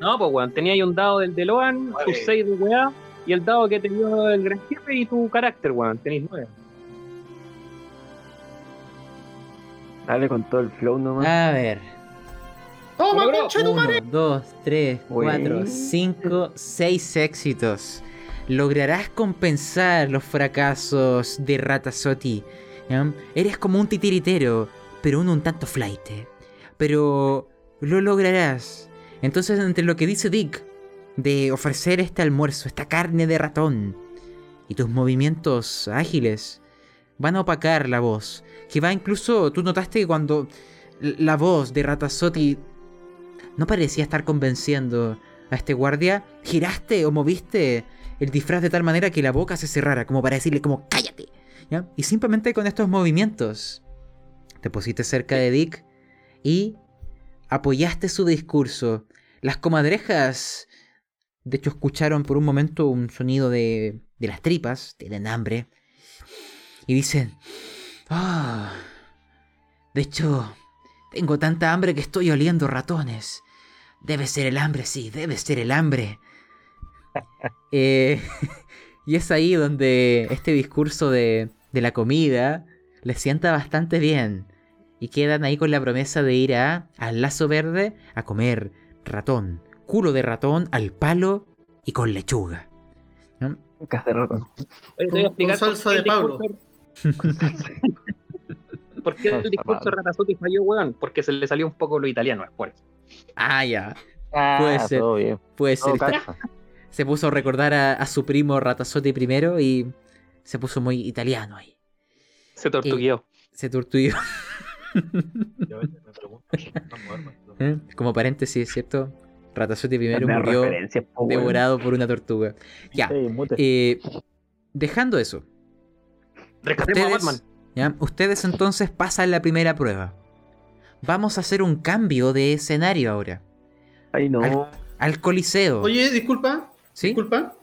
Speaker 3: No, pues weón, tenía ahí un dado del DeLoan, tus seis de weá, y el dado que te dio el gran jefe y tu carácter, weón. Tenéis nueve.
Speaker 5: Dale con todo el flow nomás.
Speaker 1: A ver.
Speaker 2: ¡Toma, concha de tu madre!
Speaker 1: 1, 2, 3, 4,
Speaker 5: Bueno.
Speaker 1: 5, 6 éxitos. Lograrás compensar los fracasos de Ratasotti. ¿ya? Eres como un titiritero, pero uno un tanto flight. Pero lo lograrás. Entonces, entre lo que dice Dick de ofrecer este almuerzo, esta carne de ratón, y tus movimientos ágiles, van a opacar la voz. Que va incluso, tú notaste que cuando la voz de Ratasotti no parecía estar convenciendo a este guardia, giraste o moviste el disfraz de tal manera que la boca se cerrara, como para decirle como cállate. Y simplemente con estos movimientos te pusiste cerca de Dick y apoyaste su discurso. Las comadrejas, de hecho, escucharon por un momento un sonido de, de las tripas, tienen hambre, y dicen, ah, de hecho, tengo tanta hambre que estoy oliendo ratones. Debe ser el hambre, sí, debe ser el hambre. Eh, y es ahí donde este discurso de, de la comida les sienta bastante bien. Y quedan ahí con la promesa de ir a, al lazo verde a comer ratón. Culo de ratón al palo y con lechuga. ¿no?
Speaker 5: De ratón.
Speaker 3: Oye, te voy a
Speaker 2: salsa de Pablo.
Speaker 3: ¿Por qué el discurso de Ratazotti falló, weón? Porque se le salió un poco lo italiano después.
Speaker 1: Ah, ya.
Speaker 5: Ah,
Speaker 1: Puede ser.
Speaker 5: todo bien.
Speaker 1: Puede
Speaker 5: Todo
Speaker 1: ser.
Speaker 5: calza.
Speaker 1: Se puso a recordar a, a su primo Ratazotti primero y se puso muy italiano ahí.
Speaker 3: Se tortugueó.
Speaker 1: Se tortuguió.
Speaker 6: Yo a veces me pregunto, ¿están muertos?
Speaker 1: ¿Eh? Como paréntesis, ¿cierto? Ratazotti primero murió
Speaker 5: po,
Speaker 1: devorado por una tortuga. Ya.
Speaker 6: Sí,
Speaker 1: eh, dejando eso,
Speaker 3: Rescatemos a
Speaker 1: ustedes,
Speaker 3: Batman.
Speaker 1: ¿ya? ustedes entonces pasan la primera prueba. Vamos a hacer un cambio de escenario ahora.
Speaker 5: Ay, no.
Speaker 1: Al Coliseo.
Speaker 2: Oye, disculpa,
Speaker 1: ¿Sí?
Speaker 2: disculpa.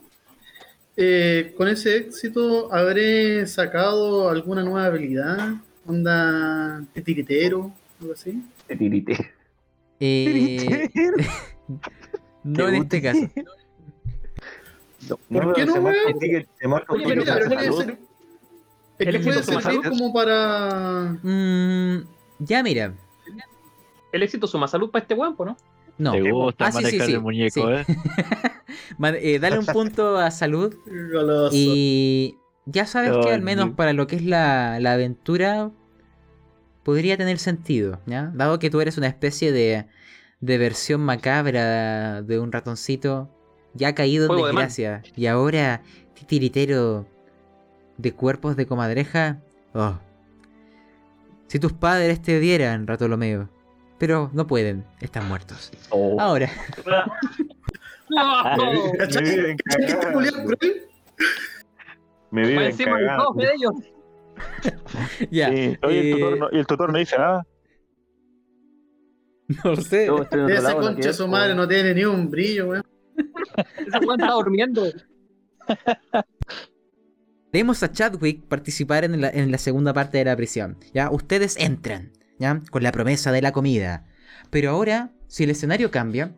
Speaker 2: Eh, con ese éxito, ¿habré sacado alguna nueva habilidad? ¿Onda titiritero? ¿Algo así?
Speaker 5: Te tirité.
Speaker 1: Eh, no en este caso.
Speaker 4: No,
Speaker 2: ¿Por
Speaker 4: no,
Speaker 2: qué no,
Speaker 4: se que
Speaker 3: Oye, pero- pero-
Speaker 2: puede ser- es
Speaker 3: ¿El
Speaker 2: que puede servir
Speaker 3: salud?
Speaker 2: como para...
Speaker 1: Mm, ya mira.
Speaker 3: El éxito suma salud para este weón, po, ¿no?
Speaker 1: No.
Speaker 6: Te gusta
Speaker 1: Ah, sí,
Speaker 6: manejar
Speaker 1: sí,
Speaker 6: el muñeco,
Speaker 1: sí.
Speaker 6: ¿eh?
Speaker 1: Eh, dale un punto a salud. Y ya sabes que al menos para lo que es la, la aventura podría tener sentido, ¿ya? Dado que tú eres una especie de, de versión macabra de un ratoncito ya caído en
Speaker 3: Juego de man.
Speaker 1: desgracia y ahora titiritero de cuerpos de comadreja. Oh. Si tus padres te dieran, Ratolomeo. Pero no pueden, están muertos.
Speaker 5: Oh.
Speaker 1: Ahora.
Speaker 4: Me viven
Speaker 2: ¿Cachai que este
Speaker 4: cagando.
Speaker 3: encima de ellos.
Speaker 1: ya.
Speaker 6: Sí. Oye, el
Speaker 1: eh,
Speaker 6: tutor, no, y el tutor no dice nada.
Speaker 1: no lo sé.
Speaker 5: Lado,
Speaker 2: concha
Speaker 5: ¿no?
Speaker 2: su madre no tiene ni un brillo, weón.
Speaker 3: Ese weón está durmiendo.
Speaker 1: Vemos a Chadwick participar en la, en la segunda parte de la prisión. ¿ya? Ustedes entran, ¿ya? Con la promesa de la comida. Pero ahora, si el escenario cambia,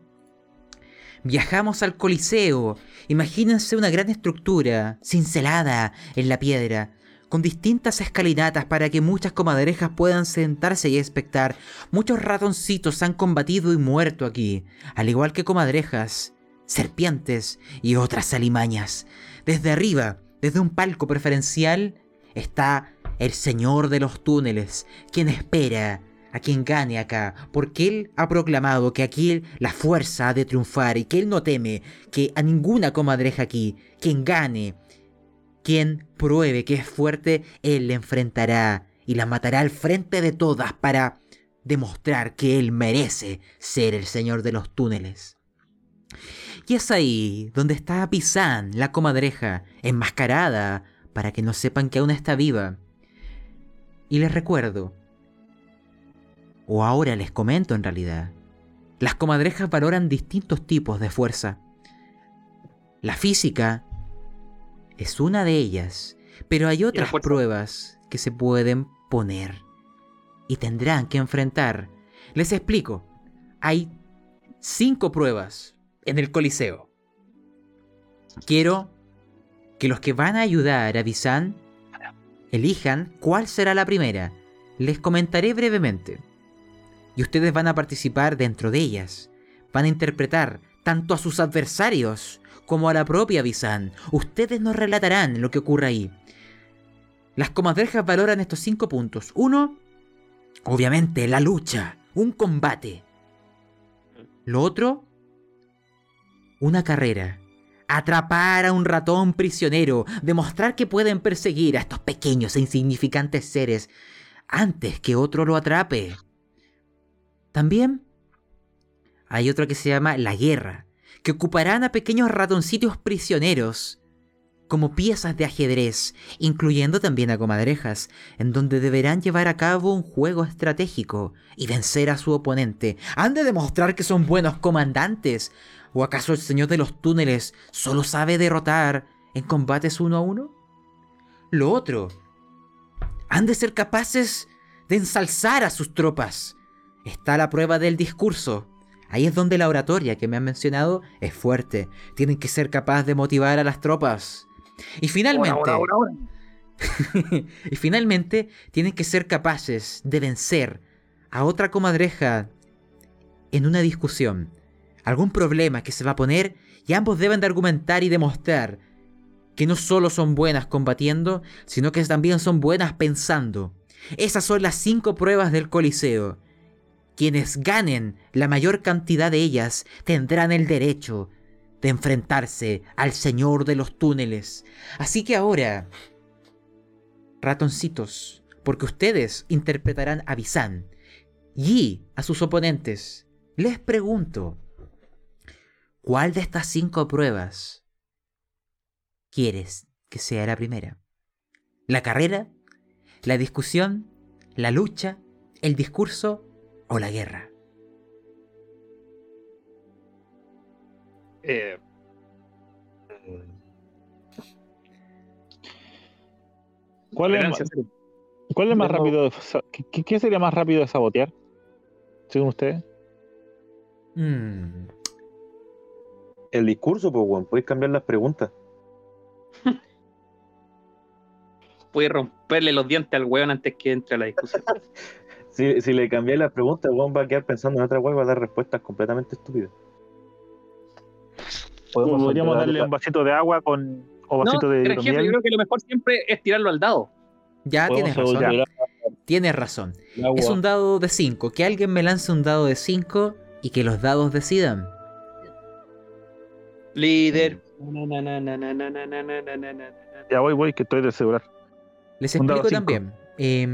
Speaker 1: viajamos al Coliseo. Imagínense una gran estructura, cincelada en la piedra, con distintas escalinatas para que muchas comadrejas puedan sentarse y espectar. Muchos ratoncitos han combatido y muerto aquí, al igual que comadrejas, serpientes y otras alimañas. Desde arriba, desde un palco preferencial, está el señor de los túneles, quien espera a quien gane acá, porque él ha proclamado que aquí la fuerza ha de triunfar y que él no teme que a ninguna comadreja aquí, quien gane, quien pruebe que es fuerte, él le enfrentará y la matará al frente de todas para demostrar que él merece ser el señor de los túneles. Y es ahí donde está Pisan, la comadreja, enmascarada, para que no sepan que aún está viva. Y les recuerdo, o ahora les comento en realidad, las comadrejas valoran distintos tipos de fuerza. La física es una de ellas, pero hay otras pruebas que se pueden poner y tendrán que enfrentar. Les explico, hay cinco pruebas en el Coliseo. Quiero que los que van a ayudar a Bisan elijan cuál será la primera. Les comentaré brevemente. Y ustedes van a participar dentro de ellas. Van a interpretar tanto a sus adversarios como a la propia Visan. Ustedes nos relatarán lo que ocurre ahí. Las comadrejas valoran estos cinco puntos. Uno, obviamente, la lucha, un combate. Lo otro, una carrera. Atrapar a un ratón prisionero, demostrar que pueden perseguir a estos pequeños e insignificantes seres antes que otro lo atrape. También hay otro que se llama la guerra, que ocuparán a pequeños ratoncitos prisioneros como piezas de ajedrez, incluyendo también a comadrejas, en donde deberán llevar a cabo un juego estratégico y vencer a su oponente. ¿Han de demostrar que son buenos comandantes? ¿O acaso el señor de los túneles solo sabe derrotar en combates uno a uno? Lo otro, han de ser capaces de ensalzar a sus tropas. Está la prueba del discurso. Ahí es donde la oratoria que me han mencionado es fuerte. Tienen que ser capaces de motivar a las tropas. Y finalmente... Y finalmente tienen que ser capaces de vencer a otra comadreja en una discusión. Algún problema que se va a poner y ambos deben de argumentar y demostrar que no solo son buenas combatiendo, sino que también son buenas pensando. Esas son las cinco pruebas del Coliseo. Quienes ganen la mayor cantidad de ellas tendrán el derecho de enfrentarse al Señor de los túneles. Así que ahora, ratoncitos, porque ustedes interpretarán a Bizan y a sus oponentes, les pregunto, ¿cuál de estas cinco pruebas quieres que sea la primera? ¿La carrera? ¿La discusión? ¿La lucha? ¿El discurso? ¿O la guerra?
Speaker 6: Eh, ¿Cuál es, cuál más rápido? de ¿Qué, qué sería más rápido de sabotear? Según ustedes.
Speaker 1: Mm,
Speaker 4: El discurso, pues, weón, podéis cambiar las preguntas.
Speaker 3: Puede romperle los dientes al weón antes que entre a la discusión.
Speaker 4: Si, le cambié la pregunta, Juan va a quedar pensando en otra web y va a dar respuestas completamente estúpidas.
Speaker 6: Podríamos darle un vasito de agua con, o vasito no, de
Speaker 3: pero Yo creo que lo mejor siempre es tirarlo al dado.
Speaker 1: Ya tienes razón. Tienes razón. Es un dado de 5. Que alguien me lance un dado de 5 y que los dados decidan.
Speaker 3: Líder.
Speaker 6: Ya voy, voy, que estoy de asegurar.
Speaker 1: Les explico también. Eh,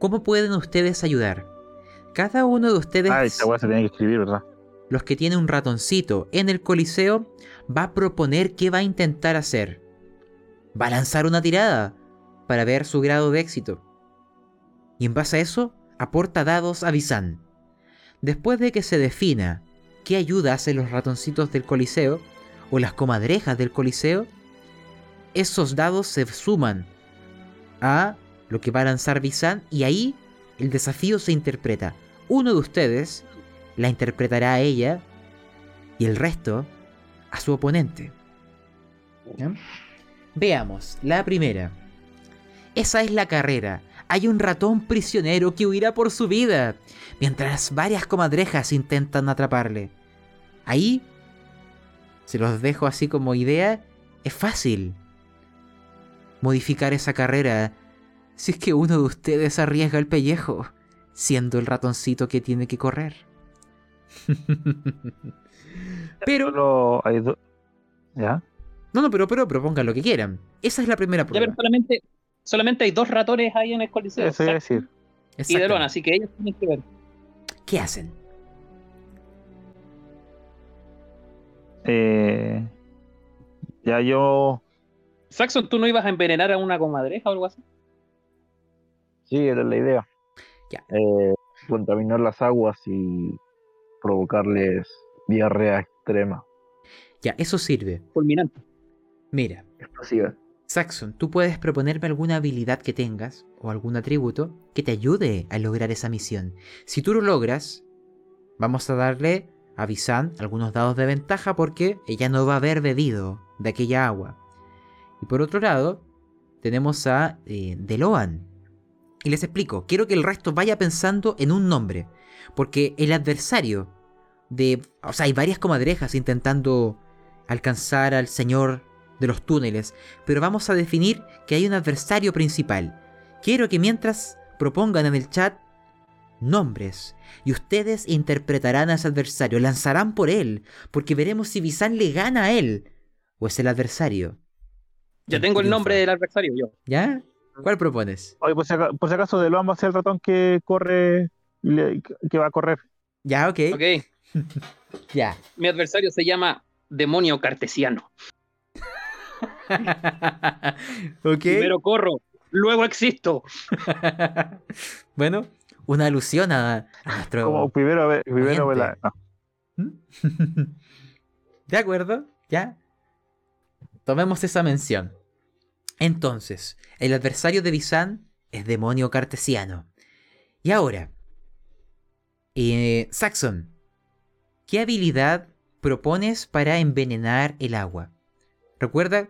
Speaker 1: ¿Cómo pueden ustedes ayudar? Cada uno de ustedes,
Speaker 6: Ah, esta weá se tiene que escribir, ¿verdad?
Speaker 1: los que tiene un ratoncito en el coliseo, va a proponer qué va a intentar hacer. Va a lanzar una tirada para ver su grado de éxito. Y en base a eso, aporta dados a Bizan. Después de que se defina qué ayuda hacen los ratoncitos del coliseo o las comadrejas del coliseo, esos dados se suman a lo que va a lanzar Bizan y ahí el desafío se interpreta. Uno de ustedes la interpretará a ella y el resto a su oponente. ¿Ya? Veamos, la primera. Esa es la carrera. Hay un ratón prisionero que huirá por su vida, mientras varias comadrejas intentan atraparle. Ahí, se los dejo así como idea, es fácil modificar esa carrera si es que uno de ustedes arriesga el pellejo, siendo el ratoncito que tiene que correr. pero,
Speaker 6: Solo hay dos. ¿Ya?
Speaker 1: no, no, pero, pero propongan lo que quieran. Esa es la primera
Speaker 3: Ya, pero
Speaker 1: prueba.
Speaker 3: solamente, solamente hay dos ratones ahí en el coliseo.
Speaker 6: Eso iba a decir.
Speaker 3: Y de
Speaker 1: Exactamente.
Speaker 3: lona, así que ellos tienen que ver.
Speaker 1: ¿Qué hacen?
Speaker 6: Eh, ya yo.
Speaker 3: Saxon, ¿tú no ibas a envenenar a una comadreja o algo así?
Speaker 7: Sí, es la idea.
Speaker 1: Ya.
Speaker 7: Eh, contaminar las aguas y provocarles diarrea extrema.
Speaker 1: Ya, eso sirve.
Speaker 3: Fulminante.
Speaker 1: Mira,
Speaker 7: Explosiva.
Speaker 1: Saxon, tú puedes proponerme alguna habilidad que tengas o algún atributo que te ayude a lograr esa misión. Si tú lo logras, vamos a darle a Visan algunos dados de ventaja porque ella no va a haber bebido de aquella agua. Y por otro lado, tenemos a eh, Deloan. Y les explico, quiero que el resto vaya pensando en un nombre. Porque el adversario de... O sea, hay varias comadrejas intentando alcanzar al señor de los túneles. Pero vamos a definir que hay un adversario principal. Quiero que mientras propongan en el chat nombres. Y ustedes interpretarán a ese adversario, lanzarán por él. Porque veremos si Bizan le gana a él. O es el adversario.
Speaker 3: Ya tengo el nombre del adversario yo.
Speaker 1: ¿Ya? ¿Cuál propones?
Speaker 6: Oye, por si, aca- por si acaso, de lo ser el ratón que corre, que va a correr.
Speaker 1: Ya, ok.
Speaker 3: Ok.
Speaker 1: Ya.
Speaker 3: Mi adversario se llama Demonio Cartesiano.
Speaker 1: ok.
Speaker 3: Primero corro, luego existo.
Speaker 1: bueno, una alusión a, a nuestro.
Speaker 6: Como primero, ve- primero ve la-
Speaker 1: Agente.
Speaker 6: no.
Speaker 1: de acuerdo, ya. Tomemos esa mención. Entonces, el adversario de Bizan es demonio cartesiano. Y ahora, eh, Saxon, ¿qué habilidad propones para envenenar el agua? Recuerda,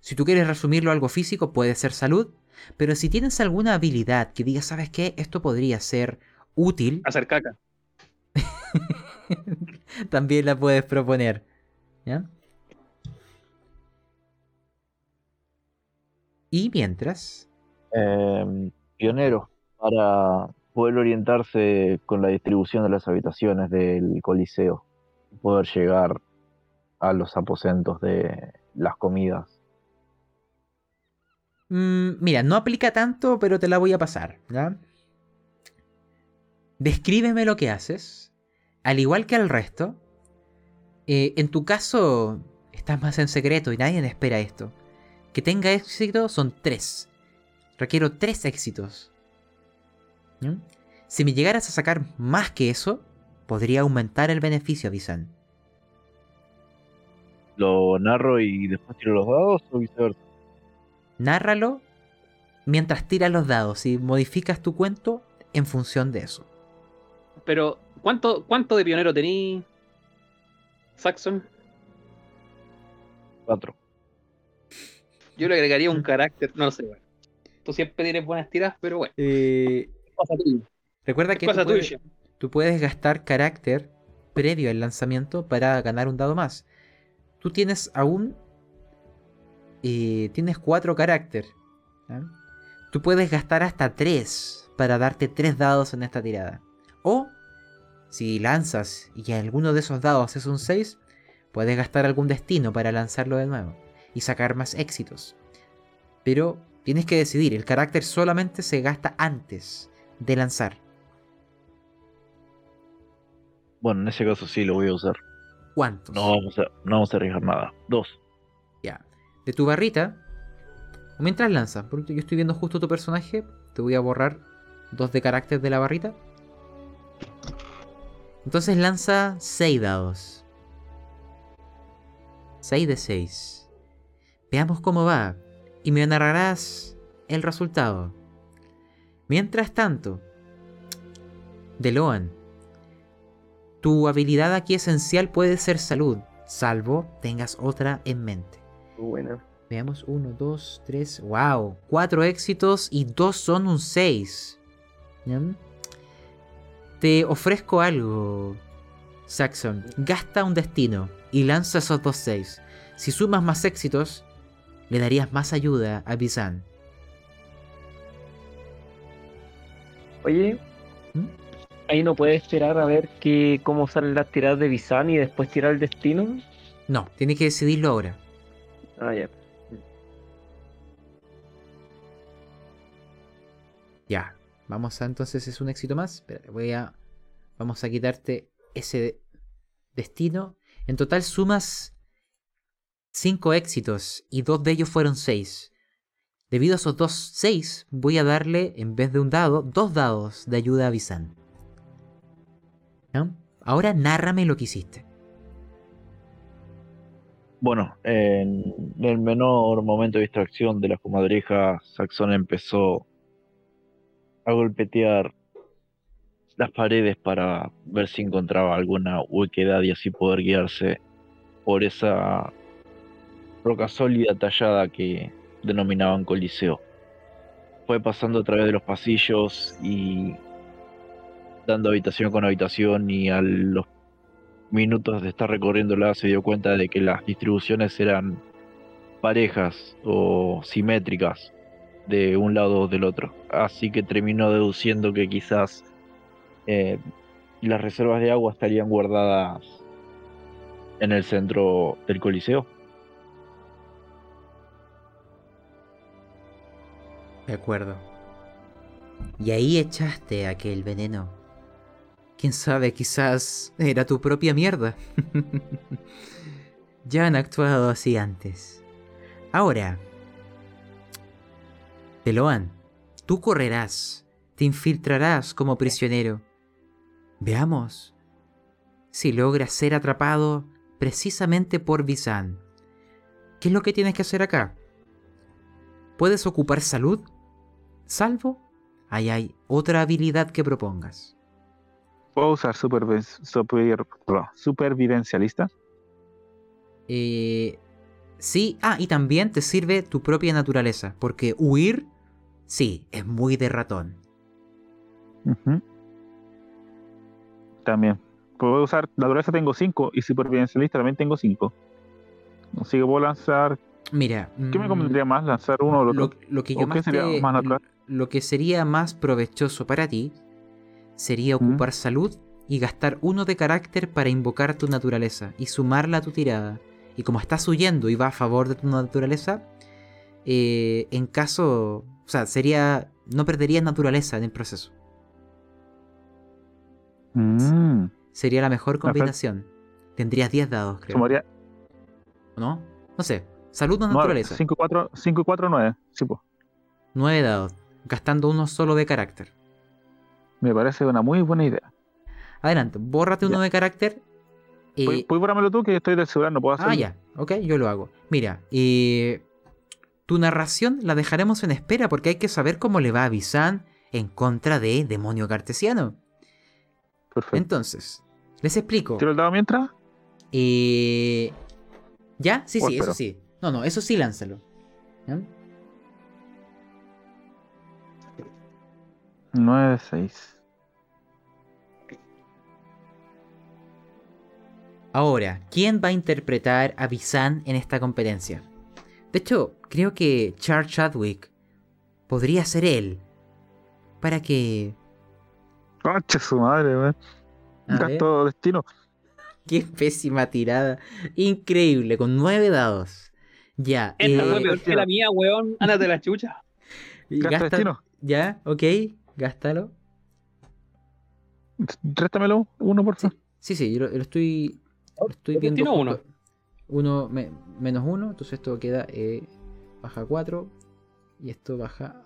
Speaker 1: si tú quieres resumirlo a algo físico, puede ser salud, pero si tienes alguna habilidad que digas, ¿sabes qué? Esto podría ser útil,
Speaker 3: Hacer caca.
Speaker 1: también la puedes proponer. ¿Ya? Y mientras,
Speaker 7: Eh, pionero, para poder orientarse con la distribución de las habitaciones del Coliseo, poder llegar a los aposentos de las comidas.
Speaker 1: mm, mira, no aplica tanto, pero te la voy a pasar. ¿ya? Descríbeme lo que haces, al igual que al resto. Eh, en tu caso, estás más en secreto y nadie espera esto. Que tenga éxito son tres. Requiero tres éxitos. ¿Mm? Si me llegaras a sacar más que eso, podría aumentar el beneficio a Bizan.
Speaker 7: ¿Lo narro y después tiro los dados o viceversa?
Speaker 1: Nárralo mientras tiras los dados y modificas tu cuento en función de eso.
Speaker 3: Pero, ¿cuánto, cuánto de pionero tení, Saxon?
Speaker 7: Cuatro.
Speaker 3: Yo le agregaría un carácter, no sé, bueno. Tú siempre tienes buenas tiras, pero bueno.
Speaker 1: Eh, recuerda que tú puedes,
Speaker 3: tuya.
Speaker 1: tú puedes gastar carácter previo al lanzamiento para ganar un dado más. Tú tienes aún... eh, tienes cuatro carácter. Tú puedes gastar hasta tres para darte tres dados en esta tirada. O, si lanzas y alguno de esos dados es un 6, puedes gastar algún destino para lanzarlo de nuevo y sacar más éxitos. Pero tienes que decidir, el carácter solamente se gasta antes de lanzar.
Speaker 7: Bueno, en ese caso sí lo voy a usar.
Speaker 1: ¿Cuántos?
Speaker 7: No vamos a, no vamos a arriesgar nada. Dos.
Speaker 1: Ya. De tu barrita, mientras lanzas, porque yo estoy viendo justo tu personaje, te voy a borrar dos de carácter de la barrita. Entonces lanza 6 dados. 6 de 6. Veamos cómo va. Y me narrarás el resultado. Mientras tanto, Deloan, tu habilidad aquí esencial puede ser salud, salvo tengas otra en mente.
Speaker 5: Buena.
Speaker 1: Veamos, 1, 2, 3, wow, 4 éxitos y 2 son un 6. Te ofrezco algo, Saxon. Gasta un destino y lanza esos dos 6. Si sumas más éxitos, le darías más ayuda a Bizan.
Speaker 5: Oye,
Speaker 1: ¿Mm?
Speaker 5: ahí no puedes esperar a ver que, cómo salen las tiradas de Bizan y después tirar el destino.
Speaker 1: No, tienes que decidirlo ahora.
Speaker 5: Ah, ya.
Speaker 1: Ya, vamos a entonces, es un éxito más. Espera, voy a. Vamos a quitarte ese destino. En total sumas 5 éxitos y dos de ellos fueron 6. Debido a esos dos 6, voy a darle, en vez de un dado, dos dados de ayuda a Bizan. Ahora nárrame lo que hiciste.
Speaker 7: Bueno, en el menor momento de distracción de la comadreja, Saxon empezó a golpetear las paredes para ver si encontraba alguna huequedad y así poder guiarse por esa roca sólida tallada que denominaban Coliseo. Fue pasando a través de los pasillos y dando habitación con habitación y a los minutos de estar recorriéndola se dio cuenta de que las distribuciones eran parejas o simétricas de un lado o del otro. Así que terminó deduciendo que quizás eh, las reservas de agua estarían guardadas en el centro del Coliseo.
Speaker 1: De acuerdo. Y ahí echaste aquel veneno. Quién sabe, quizás era tu propia mierda. ya han actuado así antes. Ahora, Teloan, tú correrás, te infiltrarás como prisionero. Veamos si logras ser atrapado precisamente por Visan. ¿Qué es lo que tienes que hacer acá? ¿Puedes ocupar salud? Salvo, ahí hay otra habilidad que propongas.
Speaker 6: ¿Puedo usar supervi- super- supervivencialista?
Speaker 1: Eh, sí, ah, y también te sirve tu propia naturaleza, porque huir, sí, es muy de ratón.
Speaker 6: Ujú. También. Puedo usar naturaleza tengo 5 y supervivencialista también tengo 5. Así que puedo lanzar.
Speaker 1: Mira,
Speaker 6: ¿Qué me
Speaker 1: mm,
Speaker 6: convendría más? ¿Lanzar uno o el otro?
Speaker 1: lo, lo que
Speaker 6: ¿O
Speaker 1: yo
Speaker 6: qué
Speaker 1: más
Speaker 6: sería
Speaker 1: te-
Speaker 6: más natural?
Speaker 1: Lo que sería más provechoso para ti sería
Speaker 6: ¿Mm?
Speaker 1: ocupar salud y gastar uno de carácter para invocar tu naturaleza y sumarla a tu tirada. Y como estás huyendo y va a favor de tu naturaleza, eh, en caso, o sea, sería no perderías naturaleza en el proceso.
Speaker 6: Mm.
Speaker 1: Sería la mejor combinación. Tendrías 10 dados, creo.
Speaker 6: Sumaría
Speaker 1: ¿No? No sé. Salud o
Speaker 6: 9,
Speaker 1: naturaleza.
Speaker 6: 5, 4, 5, 4, 9. Sí, pues.
Speaker 1: 9 dados. Gastando uno solo de carácter.
Speaker 6: Me parece una muy buena idea.
Speaker 1: Adelante, bórrate uno
Speaker 6: Ya.
Speaker 1: de carácter. eh,
Speaker 6: ¿Puedes bórramelo tú que estoy del celular, no puedo hacerlo?
Speaker 1: ah, ya. Ok, yo lo hago. Mira, eh, tu narración la dejaremos en espera porque hay que saber cómo le va a Visan en contra de Demonio Cartesiano.
Speaker 6: Perfecto.
Speaker 1: Entonces, les explico.
Speaker 6: ¿Tiro el dado mientras?
Speaker 1: Eh, ¿Ya? Sí,
Speaker 6: O
Speaker 1: sí, eso
Speaker 6: espero.
Speaker 1: sí. No, no, eso sí, lánzalo. ¿Ya?
Speaker 6: 9, 6.
Speaker 1: Ahora, ¿quién va a interpretar a Visan en esta competencia? De hecho, creo que Charles Chadwick podría ser él. Para que.
Speaker 6: Concha su madre, weón. Gasto destino.
Speaker 1: qué pésima tirada. Increíble, con nueve dados. Ya.
Speaker 3: Esta
Speaker 1: eh,
Speaker 3: peor que la mía, weón. Ándate la chucha.
Speaker 1: Gasta-
Speaker 6: destino.
Speaker 1: Ya, ok, gástalo.
Speaker 6: Réstamelo uno, por favor.
Speaker 1: Sí, sí, yo lo, lo estoy. Lo estoy
Speaker 3: ¿Qué
Speaker 1: viendo.
Speaker 3: uno?
Speaker 1: Uno me- menos uno, entonces esto queda. eh, baja 4. Y esto baja.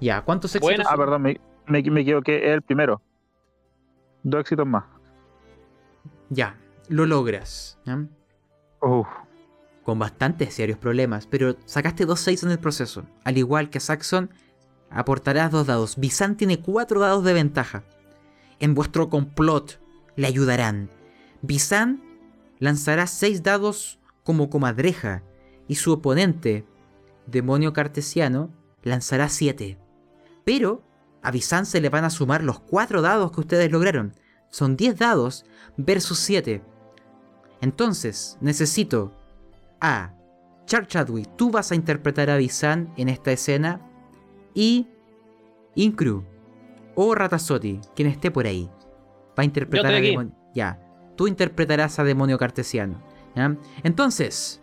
Speaker 1: Ya, ¿cuántos éxitos?
Speaker 3: Buena.
Speaker 6: Ah, perdón, me, me, me equivoqué. Es el primero. Dos éxitos más.
Speaker 1: Ya, lo logras. Con bastantes serios problemas, pero sacaste dos 6 en el proceso. Al igual que Saxon, aportarás dos dados. Visan tiene cuatro dados de ventaja. En vuestro complot le ayudarán. Visan lanzará seis dados como comadreja y su oponente, demonio cartesiano, lanzará siete. Pero a Visan se le van a sumar los cuatro dados que ustedes lograron. Son 10 dados versus 7. Entonces, necesito a Char Chadwick, tú vas a interpretar a Visan en esta escena y Incru o Ratasotti, quien esté por ahí, va a interpretar a. Demonio. Ya, tú interpretarás a Demonio Cartesiano. ¿ya? Entonces,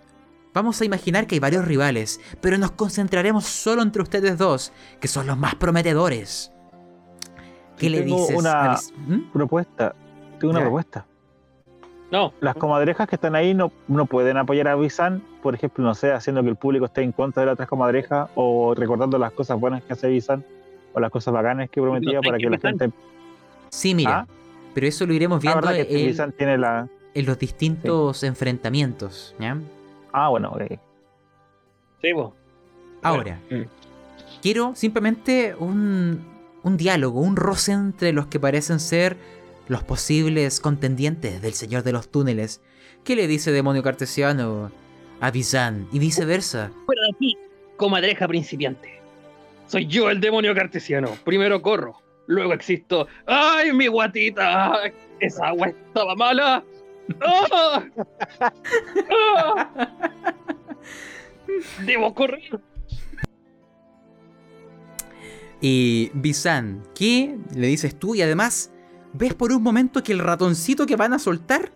Speaker 1: vamos a imaginar que hay varios rivales, pero nos concentraremos solo entre ustedes dos, que son los más prometedores. ¿Qué le
Speaker 6: Tengo
Speaker 1: dices? a
Speaker 6: una-
Speaker 1: ¿Mm?
Speaker 6: Propuesta. Tengo una
Speaker 1: Ya.
Speaker 6: propuesta.
Speaker 3: No.
Speaker 6: Las comadrejas que están ahí no, no pueden apoyar a Visan, por ejemplo, no sé, haciendo que el público esté en contra de las otras comadrejas o recordando las cosas buenas que hace Visan o las cosas bacanas que prometía
Speaker 3: No
Speaker 6: para que la gente.
Speaker 1: Sí, mira,
Speaker 6: Ah.
Speaker 1: pero eso lo iremos
Speaker 6: Ah,
Speaker 1: viendo
Speaker 6: que
Speaker 1: en-
Speaker 6: Visan tiene la.
Speaker 1: en los distintos enfrentamientos. ¿ya?
Speaker 6: Ah, bueno, ok.
Speaker 3: Sí, po.
Speaker 1: Ahora,
Speaker 3: Mm.
Speaker 1: quiero simplemente un, un diálogo, un roce entre los que parecen ser los posibles contendientes del Señor de los Túneles. ¿Qué le dice Demonio Cartesiano a Bizan y viceversa.
Speaker 3: Fuera de aquí, comadreja principiante. Soy yo el demonio cartesiano. Primero corro, luego existo. ¡Ay, mi guatita! Esa agua estaba mala. ¡Ah! ¡Ah! Debo correr.
Speaker 1: Y Bizan, ¿qué le dices tú? Y además, ves por un momento que el ratoncito que van a soltar,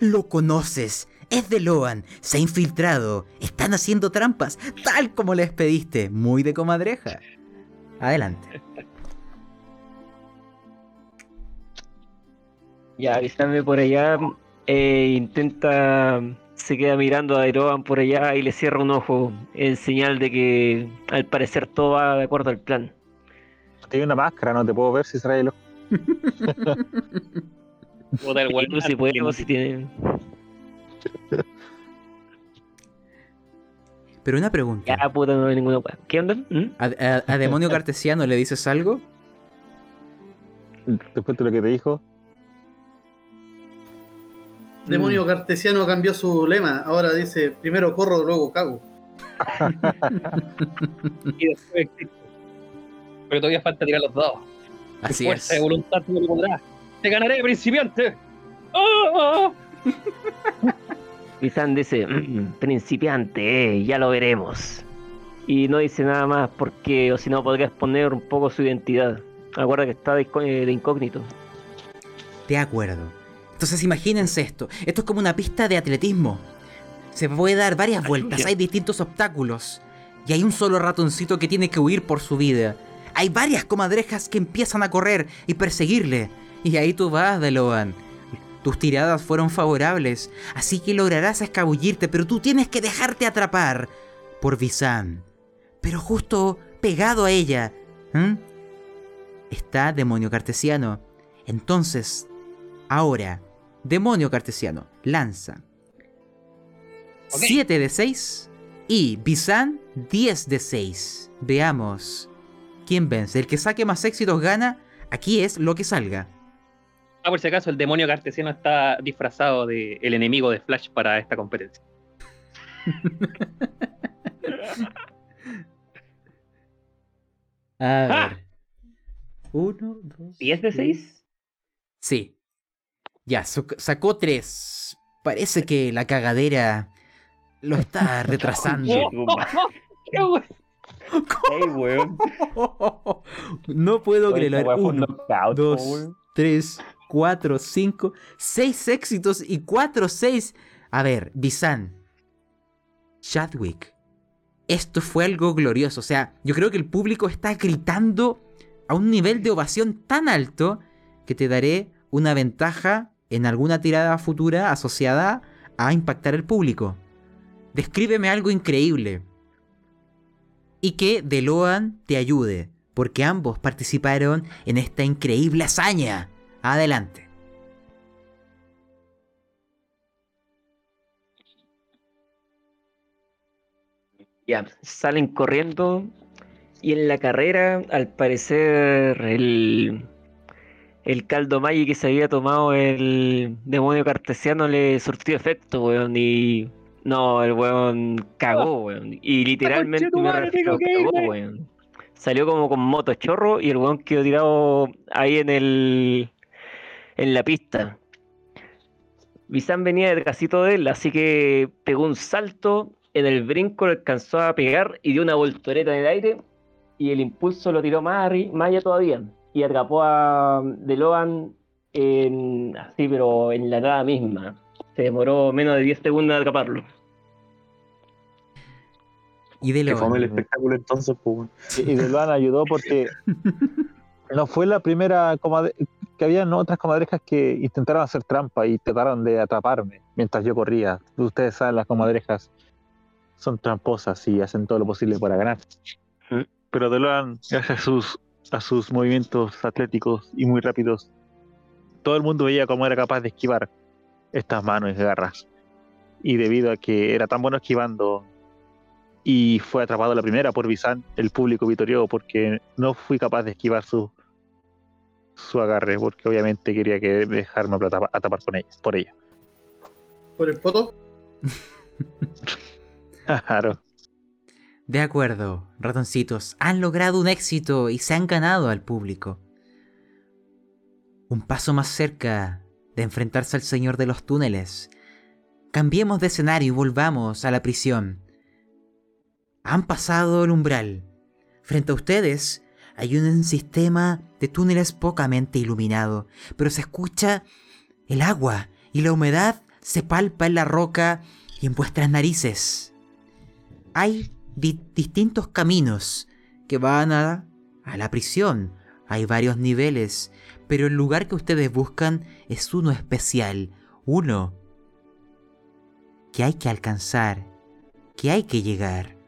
Speaker 1: lo conoces. Es de Loan, se ha infiltrado, están haciendo trampas, tal como les pediste, muy de comadreja. Adelante.
Speaker 5: Ya, avísame por allá. eh, intenta. Se queda mirando a Iroban por allá y le cierra un ojo. En señal de que al parecer todo va de acuerdo al plan.
Speaker 6: Tiene una máscara, no te puedo ver si trae el ojo.
Speaker 3: Puta, el
Speaker 5: tú si podemos, si tiene.
Speaker 1: Pero una pregunta.
Speaker 5: Ya, puta, no hay ninguna. ¿Qué onda? ¿Mm?
Speaker 1: ¿A, a- a demonio cartesiano le dices algo?
Speaker 6: Después de lo que te dijo.
Speaker 2: Demonio cartesiano cambió su lema. Ahora dice: primero corro, luego cago.
Speaker 3: y después existo. Pero todavía falta tirar los dados.
Speaker 1: Así
Speaker 3: fuerza
Speaker 1: es.
Speaker 3: de voluntad me lo podrás. Te ganaré, principiante. ¡Ah!
Speaker 5: Bizan dice, "Mm, principiante, eh, ya lo veremos. Y no dice nada más porque, o si no, podría exponer un poco su identidad. Acuerda que está eh, de incógnito.
Speaker 1: De acuerdo. Entonces imagínense esto. Esto es como una pista de atletismo. Se puede dar varias vueltas, hay distintos obstáculos. Y hay un solo ratoncito que tiene que huir por su vida. Hay varias comadrejas que empiezan a correr y perseguirle. Y ahí tú vas, Deloan. Tus tiradas fueron favorables, así que lograrás escabullirte, pero tú tienes que dejarte atrapar por Visan. Pero justo pegado a ella, está Demonio Cartesiano. Entonces, ahora, Demonio Cartesiano lanza
Speaker 3: Ok.
Speaker 1: 7 de 6 y Bizan 10 de 6. Veamos quién vence. El que saque más éxitos gana. Aquí es lo que salga.
Speaker 3: Ah, por si acaso, el demonio cartesiano está disfrazado de el enemigo de Flash para esta competencia.
Speaker 1: A
Speaker 3: ¡Ah!
Speaker 1: ver. 1, 2.
Speaker 5: ¿10 de 6?
Speaker 1: Sí. Ya, sacó 3. Parece que la cagadera lo está retrasando. No puedo creerlo. Uno,
Speaker 7: knockout,
Speaker 1: dos,
Speaker 7: weón.
Speaker 1: 3, 4, 5, 6 éxitos y 4, 6. A ver, Bizan. Chadwick. Esto fue algo glorioso. O sea, yo creo que el público está gritando a un nivel de ovación tan alto que te daré una ventaja en alguna tirada futura asociada a impactar el público. Descríbeme algo increíble. Y que Deloan te ayude, porque ambos participaron en esta increíble hazaña. Adelante.
Speaker 5: Ya, salen corriendo y en la carrera, al parecer, el, el caldo Maggi que se había tomado el demonio cartesiano le surtió efecto, weón, y no, el weón cagó, weón, y literalmente me refiero,
Speaker 3: tengo que
Speaker 5: cagó,
Speaker 3: irme.
Speaker 5: weón. Salió como con moto chorro y el weón quedó tirado ahí en el en la pista. Bizan venía detrásito de él, así que pegó un salto, en el brinco lo alcanzó a pegar y dio una voltoreta en el aire y el impulso lo tiró más, arri- más allá todavía y atrapó a DeLoan en, así, pero en la nada misma. Se demoró menos de 10 segundos en atraparlo.
Speaker 1: Y
Speaker 4: Que fome el
Speaker 1: Deloan.
Speaker 4: espectáculo entonces, pues.
Speaker 6: Y Deluan ayudó porque no fue la primera comadre- que habían otras comadrejas que intentaron hacer trampa y trataron de atraparme mientras yo corría. Ustedes saben, las comadrejas son tramposas y hacen todo lo posible para ganar.
Speaker 5: ¿Mm?
Speaker 6: Pero Deluan, gracias a sus, a sus movimientos atléticos y muy rápidos, todo el mundo veía cómo era capaz de esquivar estas manos y garras. Y debido a que era tan bueno esquivando y fue atrapado la primera por Bizan, el público vitorió porque no fui capaz de esquivar su su agarre, porque obviamente quería que dejarme atrapar con ella, por ella.
Speaker 2: Por el poto.
Speaker 6: Claro.
Speaker 1: De acuerdo, ratoncitos, han logrado un éxito y se han ganado al público. Un paso más cerca de enfrentarse al Señor de los Túneles. Cambiemos de escenario y volvamos a la prisión. Han pasado el umbral. Frente a ustedes hay un sistema de túneles pocamente iluminado, pero se escucha el agua y la humedad se palpa en la roca y en vuestras narices. Hay di- distintos caminos que van a, a la prisión. Hay varios niveles, pero el lugar que ustedes buscan es uno especial, uno que hay que alcanzar, que hay que llegar.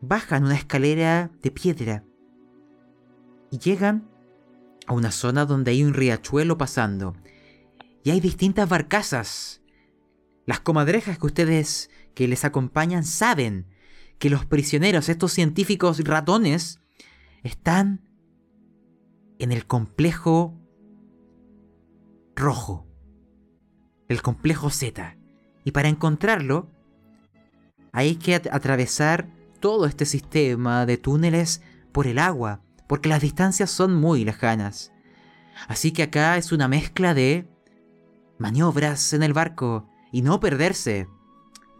Speaker 1: Bajan una escalera de piedra y llegan a una zona donde hay un riachuelo pasando y hay distintas barcazas. Las comadrejas que ustedes que les acompañan saben que los prisioneros, estos científicos ratones, están en el complejo rojo. El complejo Z. Y para encontrarlo, hay que at- atravesar todo este sistema de túneles por el agua, porque las distancias son muy lejanas. Así que acá es una mezcla de maniobras en el barco y no perderse.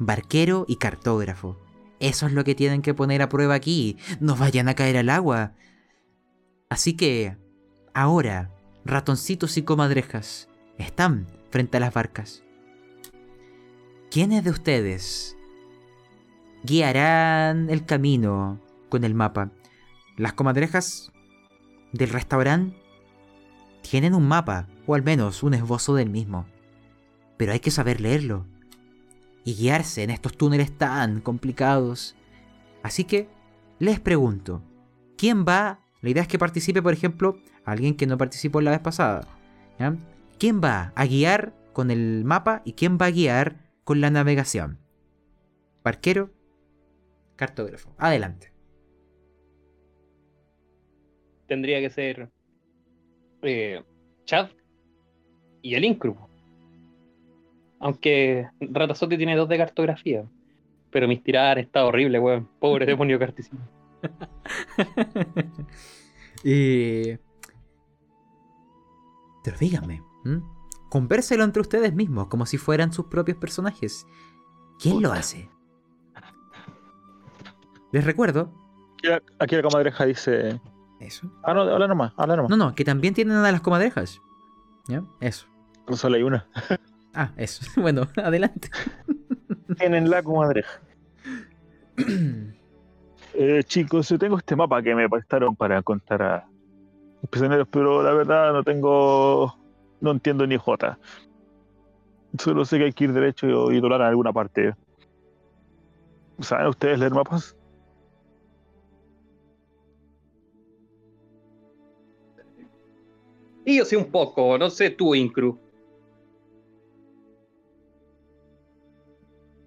Speaker 1: Barquero y cartógrafo. Eso es lo que tienen que poner a prueba aquí. No vayan a caer al agua. Así que, ahora, ratoncitos y comadrejas están frente a las barcas. ¿Quiénes de ustedes guiarán el camino con el mapa? Las comadrejas del restaurante tienen un mapa, o al menos un esbozo del mismo. Pero hay que saber leerlo y guiarse en estos túneles tan complicados. Así que les pregunto, ¿quién va? La idea es que participe, por ejemplo, alguien que no participó la vez pasada. ¿ya? ¿Quién va a guiar con el mapa y quién va a guiar con la navegación? Barquero, cartógrafo. Adelante.
Speaker 3: Tendría que ser eh, Chad y el Incru. Aunque Ratazote tiene dos de cartografía. Pero mis tiradas han estado horribles, weón. Pobre demonio cartesino.
Speaker 1: Eh, Pero díganme, ¿m? convérselo entre ustedes mismos, como si fueran sus propios personajes. ¿Quién lo hace? Les recuerdo.
Speaker 6: Aquí la, aquí la comadreja dice.
Speaker 1: Eso.
Speaker 6: Ah, no, habla nomás, habla nomás.
Speaker 1: No, no, que también tienen a las comadrejas. ¿Ya? Eso.
Speaker 6: Solo hay una.
Speaker 1: Ah, eso. Bueno, adelante.
Speaker 4: Tienen la comadreja.
Speaker 6: Eh, chicos, yo tengo este mapa que me prestaron para contar a prisioneros, pero la verdad no tengo. No entiendo ni J. Solo sé que hay que ir derecho y doblar a alguna parte. ¿Saben ustedes leer mapas?
Speaker 3: Y yo sé un poco, no sé tú, Incru.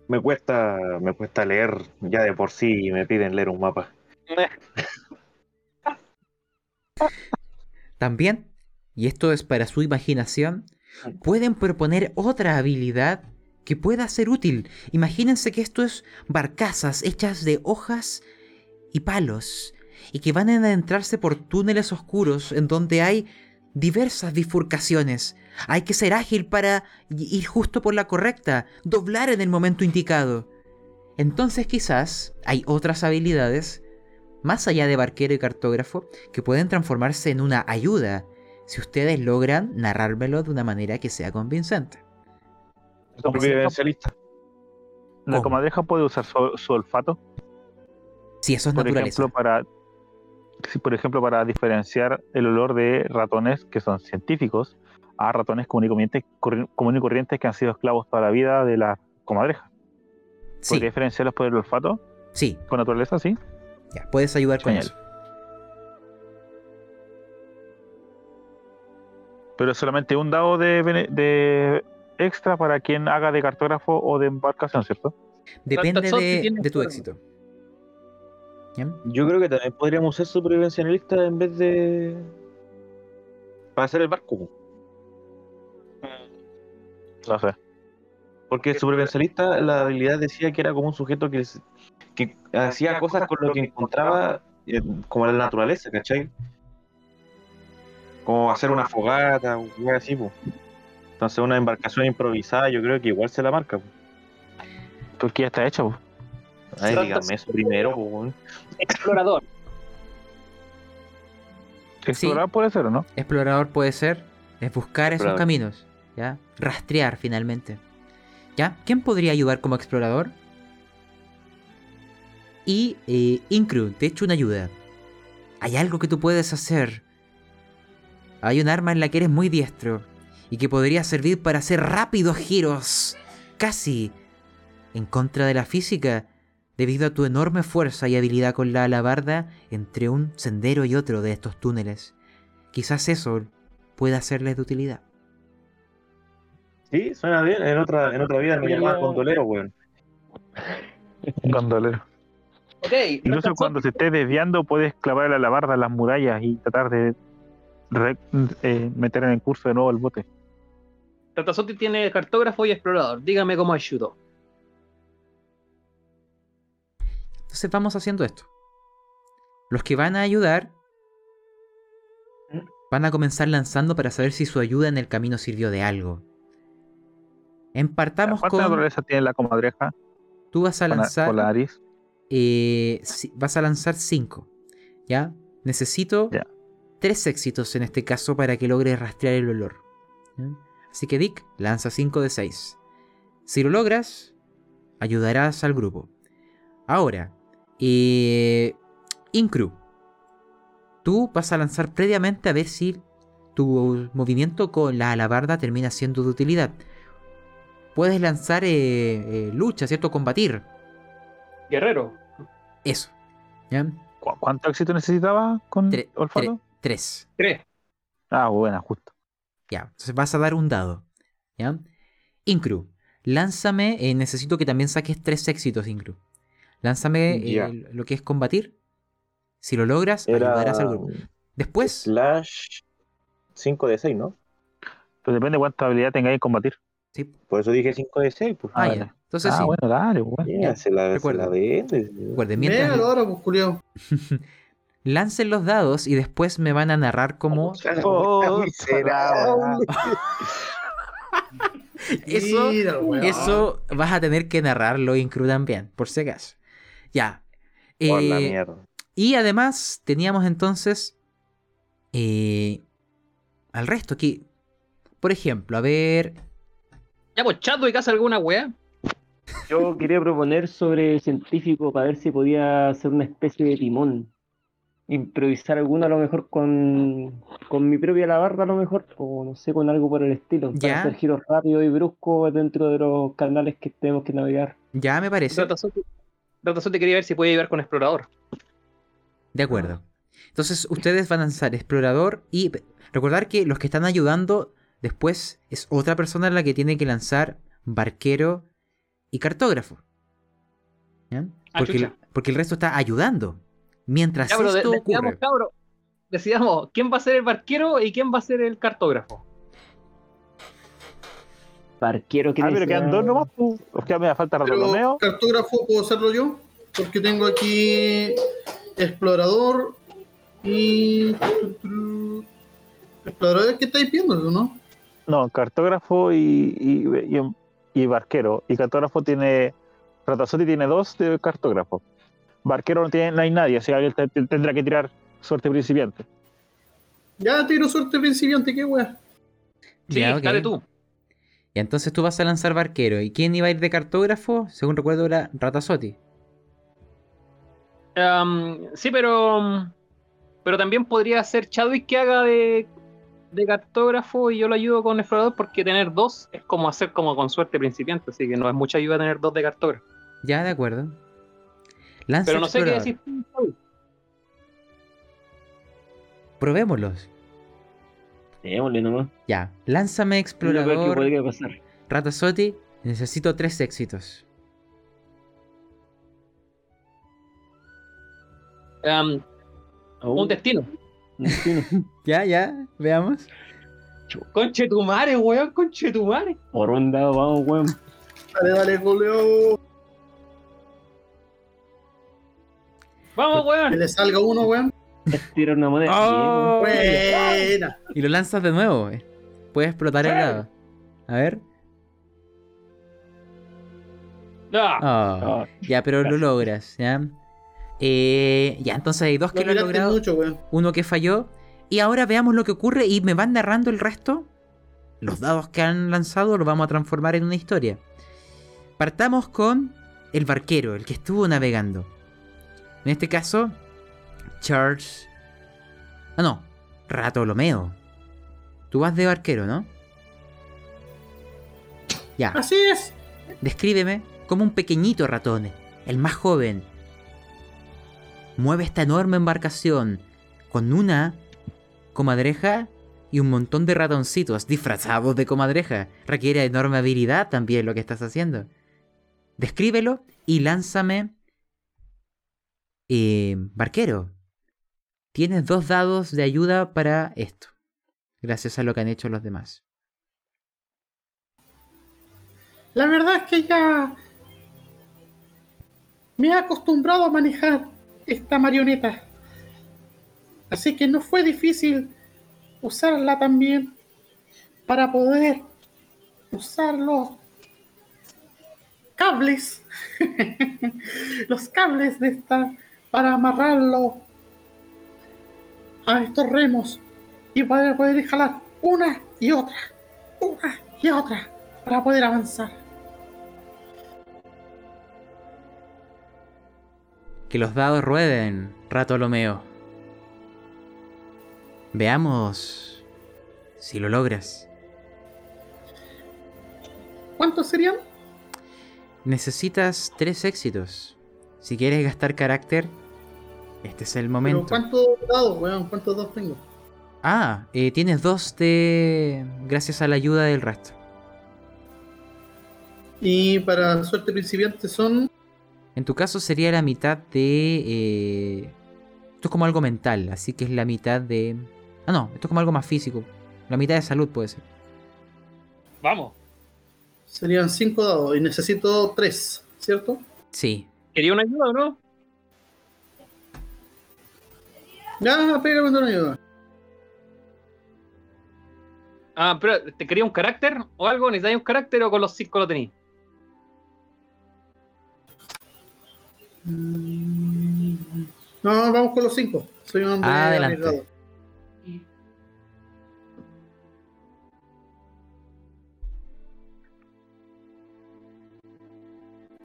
Speaker 4: Me cuesta, me cuesta leer ya de por sí y me piden leer un mapa.
Speaker 1: También, y esto es para su imaginación, pueden proponer otra habilidad que pueda ser útil. Imagínense que esto es barcazas hechas de hojas y palos, y que van a adentrarse por túneles oscuros en donde hay diversas bifurcaciones. Hay que ser ágil para ir justo por la correcta, doblar en el momento indicado. Entonces quizás hay otras habilidades, más allá de barquero y cartógrafo, que pueden transformarse en una ayuda si ustedes logran narrármelo de una manera que sea convincente.
Speaker 4: Supervivencialista.
Speaker 6: La
Speaker 1: ¿Cómo?
Speaker 6: comadreja puede usar su, su olfato,
Speaker 1: Si eso es
Speaker 6: por
Speaker 1: naturaleza.
Speaker 6: ejemplo, para. sí, por ejemplo, para diferenciar el olor de ratones que son científicos a ratones común y corrientes, que han sido esclavos toda la vida de la comadreja.
Speaker 1: sí,
Speaker 6: ¿Podría diferenciarlos por el olfato?
Speaker 1: sí,
Speaker 6: Con naturaleza, sí.
Speaker 1: Ya, puedes ayudar con eso.
Speaker 6: Pero es solamente un dado de, de extra para quien haga de cartógrafo o de embarcación, ¿cierto?
Speaker 1: Depende de, de tu éxito. ¿Ya?
Speaker 4: Yo creo que también podríamos ser supervivencialistas en vez de. para hacer el barco.
Speaker 6: No sé.
Speaker 4: Porque el supervivencialista, la habilidad decía que era como un sujeto que, que hacía cosas con lo que encontraba, eh, como la naturaleza, ¿cachai? Como hacer una fogata, o algo así, pues. Entonces, una embarcación improvisada, yo creo que igual se la marca. po.
Speaker 6: Porque ya está hecho.
Speaker 4: Ay,
Speaker 3: Exacto.
Speaker 4: dígame eso primero.
Speaker 3: Explorador.
Speaker 6: Explorar puede ser, ¿o no?
Speaker 1: Explorador puede ser, es buscar esos
Speaker 4: Explorador.
Speaker 1: caminos, ¿ya? Rastrear finalmente. ¿Ya? ¿Quién podría ayudar como explorador? Y eh, Incru, te echo una ayuda. Hay algo que tú puedes hacer. Hay un arma en la que eres muy diestro y que podría servir para hacer rápidos giros, casi en contra de la física, debido a tu enorme fuerza y habilidad con la alabarda entre un sendero y otro de estos túneles. Quizás eso pueda serles de utilidad.
Speaker 4: Sí, suena bien. En otra, en otra vida me llamaban condolero, weón.
Speaker 6: Gondolero. Incluso cuando se esté desviando, puedes clavar la alabarda a las murallas y tratar de re- eh, meter en el curso de nuevo el bote.
Speaker 3: Ratazotti tiene cartógrafo y explorador. Dígame cómo ayudó.
Speaker 1: Entonces vamos haciendo esto. Los que van a ayudar van a comenzar lanzando para saber si su ayuda en el camino sirvió de algo. Empartamos
Speaker 6: ¿Cuánta
Speaker 1: con...
Speaker 6: naturaleza tiene la comadreja
Speaker 1: Tú vas a
Speaker 6: con la-
Speaker 1: lanzar...
Speaker 6: con la Aris?
Speaker 1: Eh, si- vas a lanzar 5. ¿Ya? Necesito
Speaker 6: Ya.
Speaker 1: tres éxitos en este caso para que logres rastrear el olor. ¿ya? Así que Dick, lanza 5 de 6. Si lo logras, ayudarás al grupo. Ahora, eh, Incru, tú vas a lanzar previamente a ver si tu movimiento con la alabarda termina siendo de utilidad. Puedes lanzar eh, eh, lucha, ¿cierto? Combatir.
Speaker 3: Guerrero.
Speaker 1: Eso. ¿Ya?
Speaker 6: ¿Cu- ¿Cuánto éxito necesitaba con
Speaker 1: Tre-
Speaker 6: olfato?
Speaker 1: tre- tres.
Speaker 3: Tres.
Speaker 6: Ah, buena, justo.
Speaker 1: Ya. Entonces vas a dar un dado. ¿Ya? Incru, lánzame. eh, necesito que también saques tres éxitos, Incru. Lánzame eh, lo que es combatir. Si lo logras,
Speaker 4: Era
Speaker 1: ayudarás al grupo. Después,
Speaker 4: slash 5 de 6, ¿no?
Speaker 6: Pero depende de cuánta habilidad tengáis en combatir.
Speaker 1: Sí.
Speaker 4: Por eso dije 5 de 6, pues.
Speaker 1: Ah,
Speaker 6: Ah,
Speaker 1: ya. Entonces
Speaker 6: ah,
Speaker 1: sí.
Speaker 6: bueno, dale, bueno.
Speaker 4: Ya, se la, se
Speaker 1: Recuerda.
Speaker 4: la vende.
Speaker 1: Recuerden, mientras
Speaker 2: Véalo ahora, pues, culiao.
Speaker 1: lancen los dados y después me van a narrar cómo
Speaker 6: Oh,
Speaker 4: miserable.
Speaker 1: eso,
Speaker 2: Mira,
Speaker 1: eso vas a tener que narrarlo, Incru, también, por si acaso. Ya.
Speaker 4: Por la
Speaker 1: Eh,
Speaker 4: mierda.
Speaker 1: Y además teníamos entonces eh, al resto aquí. Por ejemplo, a ver.
Speaker 3: Ya, pues Chadwick hace alguna weá.
Speaker 5: Yo quería proponer sobre el científico para ver si podía hacer una especie de timón. Improvisar alguno a lo mejor con, con mi propia alabarda a lo mejor, o no sé, con algo por el estilo.
Speaker 1: Ya.
Speaker 5: Para hacer giros rápidos y bruscos dentro de los canales que tenemos que navegar.
Speaker 1: Ya me parece.
Speaker 3: Ratazotti quería ver si puede ayudar con explorador.
Speaker 1: De acuerdo. Entonces ustedes van a lanzar explorador y recordar que los que están ayudando después es otra persona la que tiene que lanzar barquero y cartógrafo. ¿Ya?
Speaker 3: Ah,
Speaker 1: Porque, el,
Speaker 3: chucha.
Speaker 1: porque el resto está ayudando. Mientras
Speaker 3: Ya, pero de-
Speaker 1: esto
Speaker 3: decidamos,
Speaker 1: ocurre.
Speaker 3: cabro. Decidamos quién va a ser el barquero y quién va a ser el cartógrafo.
Speaker 5: Barquero que
Speaker 6: Ah, pero quedan dos nomás. Os queda media falta Bartolomeo.
Speaker 2: cartógrafo puedo hacerlo yo, porque tengo aquí explorador y explorador es que estáis viendo, ¿no?
Speaker 6: No, cartógrafo y, y, y- y barquero. Y cartógrafo tiene. Ratazotti tiene dos de cartógrafo. Barquero no tiene, no hay nadie, o sea, él te- te- tendrá que tirar suerte principiante.
Speaker 2: Ya tiro suerte principiante, qué wea.
Speaker 3: Sí,
Speaker 1: Ya,
Speaker 3: dale tú.
Speaker 1: Y entonces tú vas a lanzar barquero. ¿Y quién iba a ir de cartógrafo? Según recuerdo era Ratazotti.
Speaker 3: Sí, pero. Pero también podría ser Chadwick que haga de, de cartógrafo y yo lo ayudo con explorador porque tener dos es como hacer como con suerte principiante, así que no es mucha ayuda tener dos de cartógrafo.
Speaker 1: Ya, de acuerdo. Lanza
Speaker 3: Pero no sé qué
Speaker 1: explorador.
Speaker 3: decir.
Speaker 1: Probémoslos.
Speaker 5: Démosle nomás.
Speaker 1: Ya, lánzame
Speaker 5: lo peor que
Speaker 1: explorador.
Speaker 5: podría pasar.
Speaker 1: Ratazotti, necesito tres éxitos.
Speaker 5: Oh,
Speaker 3: un destino.
Speaker 1: Ya, ya, veamos.
Speaker 3: Conche tu madre, weón, conche tu madre.
Speaker 5: Por un dado, vamos, weón.
Speaker 2: Dale, dale, goleo.
Speaker 3: ¡Vamos,
Speaker 2: Que
Speaker 3: weón!
Speaker 2: le salga uno, weón.
Speaker 5: Tira una moneda.
Speaker 1: Oh.
Speaker 2: Buena.
Speaker 1: Y lo lanzas de nuevo. eh. Puede explotar el lado. A ver.
Speaker 3: ¡Ah!
Speaker 1: Ah, Ya, pero lo logras, ¿ya? Eh, ya, entonces hay dos que
Speaker 2: Lo
Speaker 1: han logrado,
Speaker 2: mucho,
Speaker 1: uno que falló. Y ahora veamos lo que ocurre y me van narrando el resto. Los dados que han lanzado los vamos a transformar en una historia. Partamos con el barquero, el que estuvo navegando. En este caso, Charles... Ah, no, Ratolomeo. Tú vas de barquero, ¿no? Ya.
Speaker 2: Así es.
Speaker 1: Descríbeme como un pequeñito ratón, el más joven. Mueve esta enorme embarcación con una comadreja y un montón de ratoncitos disfrazados de comadreja. Requiere enorme habilidad también lo que estás haciendo. Descríbelo y lánzame... Eh, barquero. Tienes dos dados de ayuda para esto. Gracias a lo que han hecho los demás.
Speaker 2: La verdad es que ya me he acostumbrado a manejar esta marioneta. Así que no fue difícil usarla también para poder usar los cables, los cables de esta para amarrarlo a estos remos y para poder jalar una y otra, una y otra para poder avanzar.
Speaker 1: Que los dados rueden, Ratolomeo. Veamos si lo logras.
Speaker 2: ¿Cuántos serían?
Speaker 1: Necesitas tres éxitos. Si quieres gastar carácter, este es el
Speaker 2: Pero
Speaker 1: momento.
Speaker 2: ¿cuántos dados, weón? ¿Cuántos dados tengo?
Speaker 1: Ah, eh, tienes dos de... gracias a la ayuda del resto.
Speaker 2: Y para suerte principiante son.
Speaker 1: En tu caso sería la mitad de... eh, Esto es como algo mental, así que es la mitad de... Ah, no, esto es como algo más físico. La mitad de salud puede ser.
Speaker 3: ¡Vamos!
Speaker 2: Serían cinco dados y necesito tres, ¿cierto?
Speaker 1: Sí.
Speaker 3: ¿Quería una ayuda o no?
Speaker 2: Ya, pégame una ayuda.
Speaker 3: Ah, pero ¿te quería un carácter o algo? ¿Necesitáis un carácter o con los cinco lo tenéis?
Speaker 2: No, vamos con los cinco. Soy un hombre
Speaker 1: Adelante.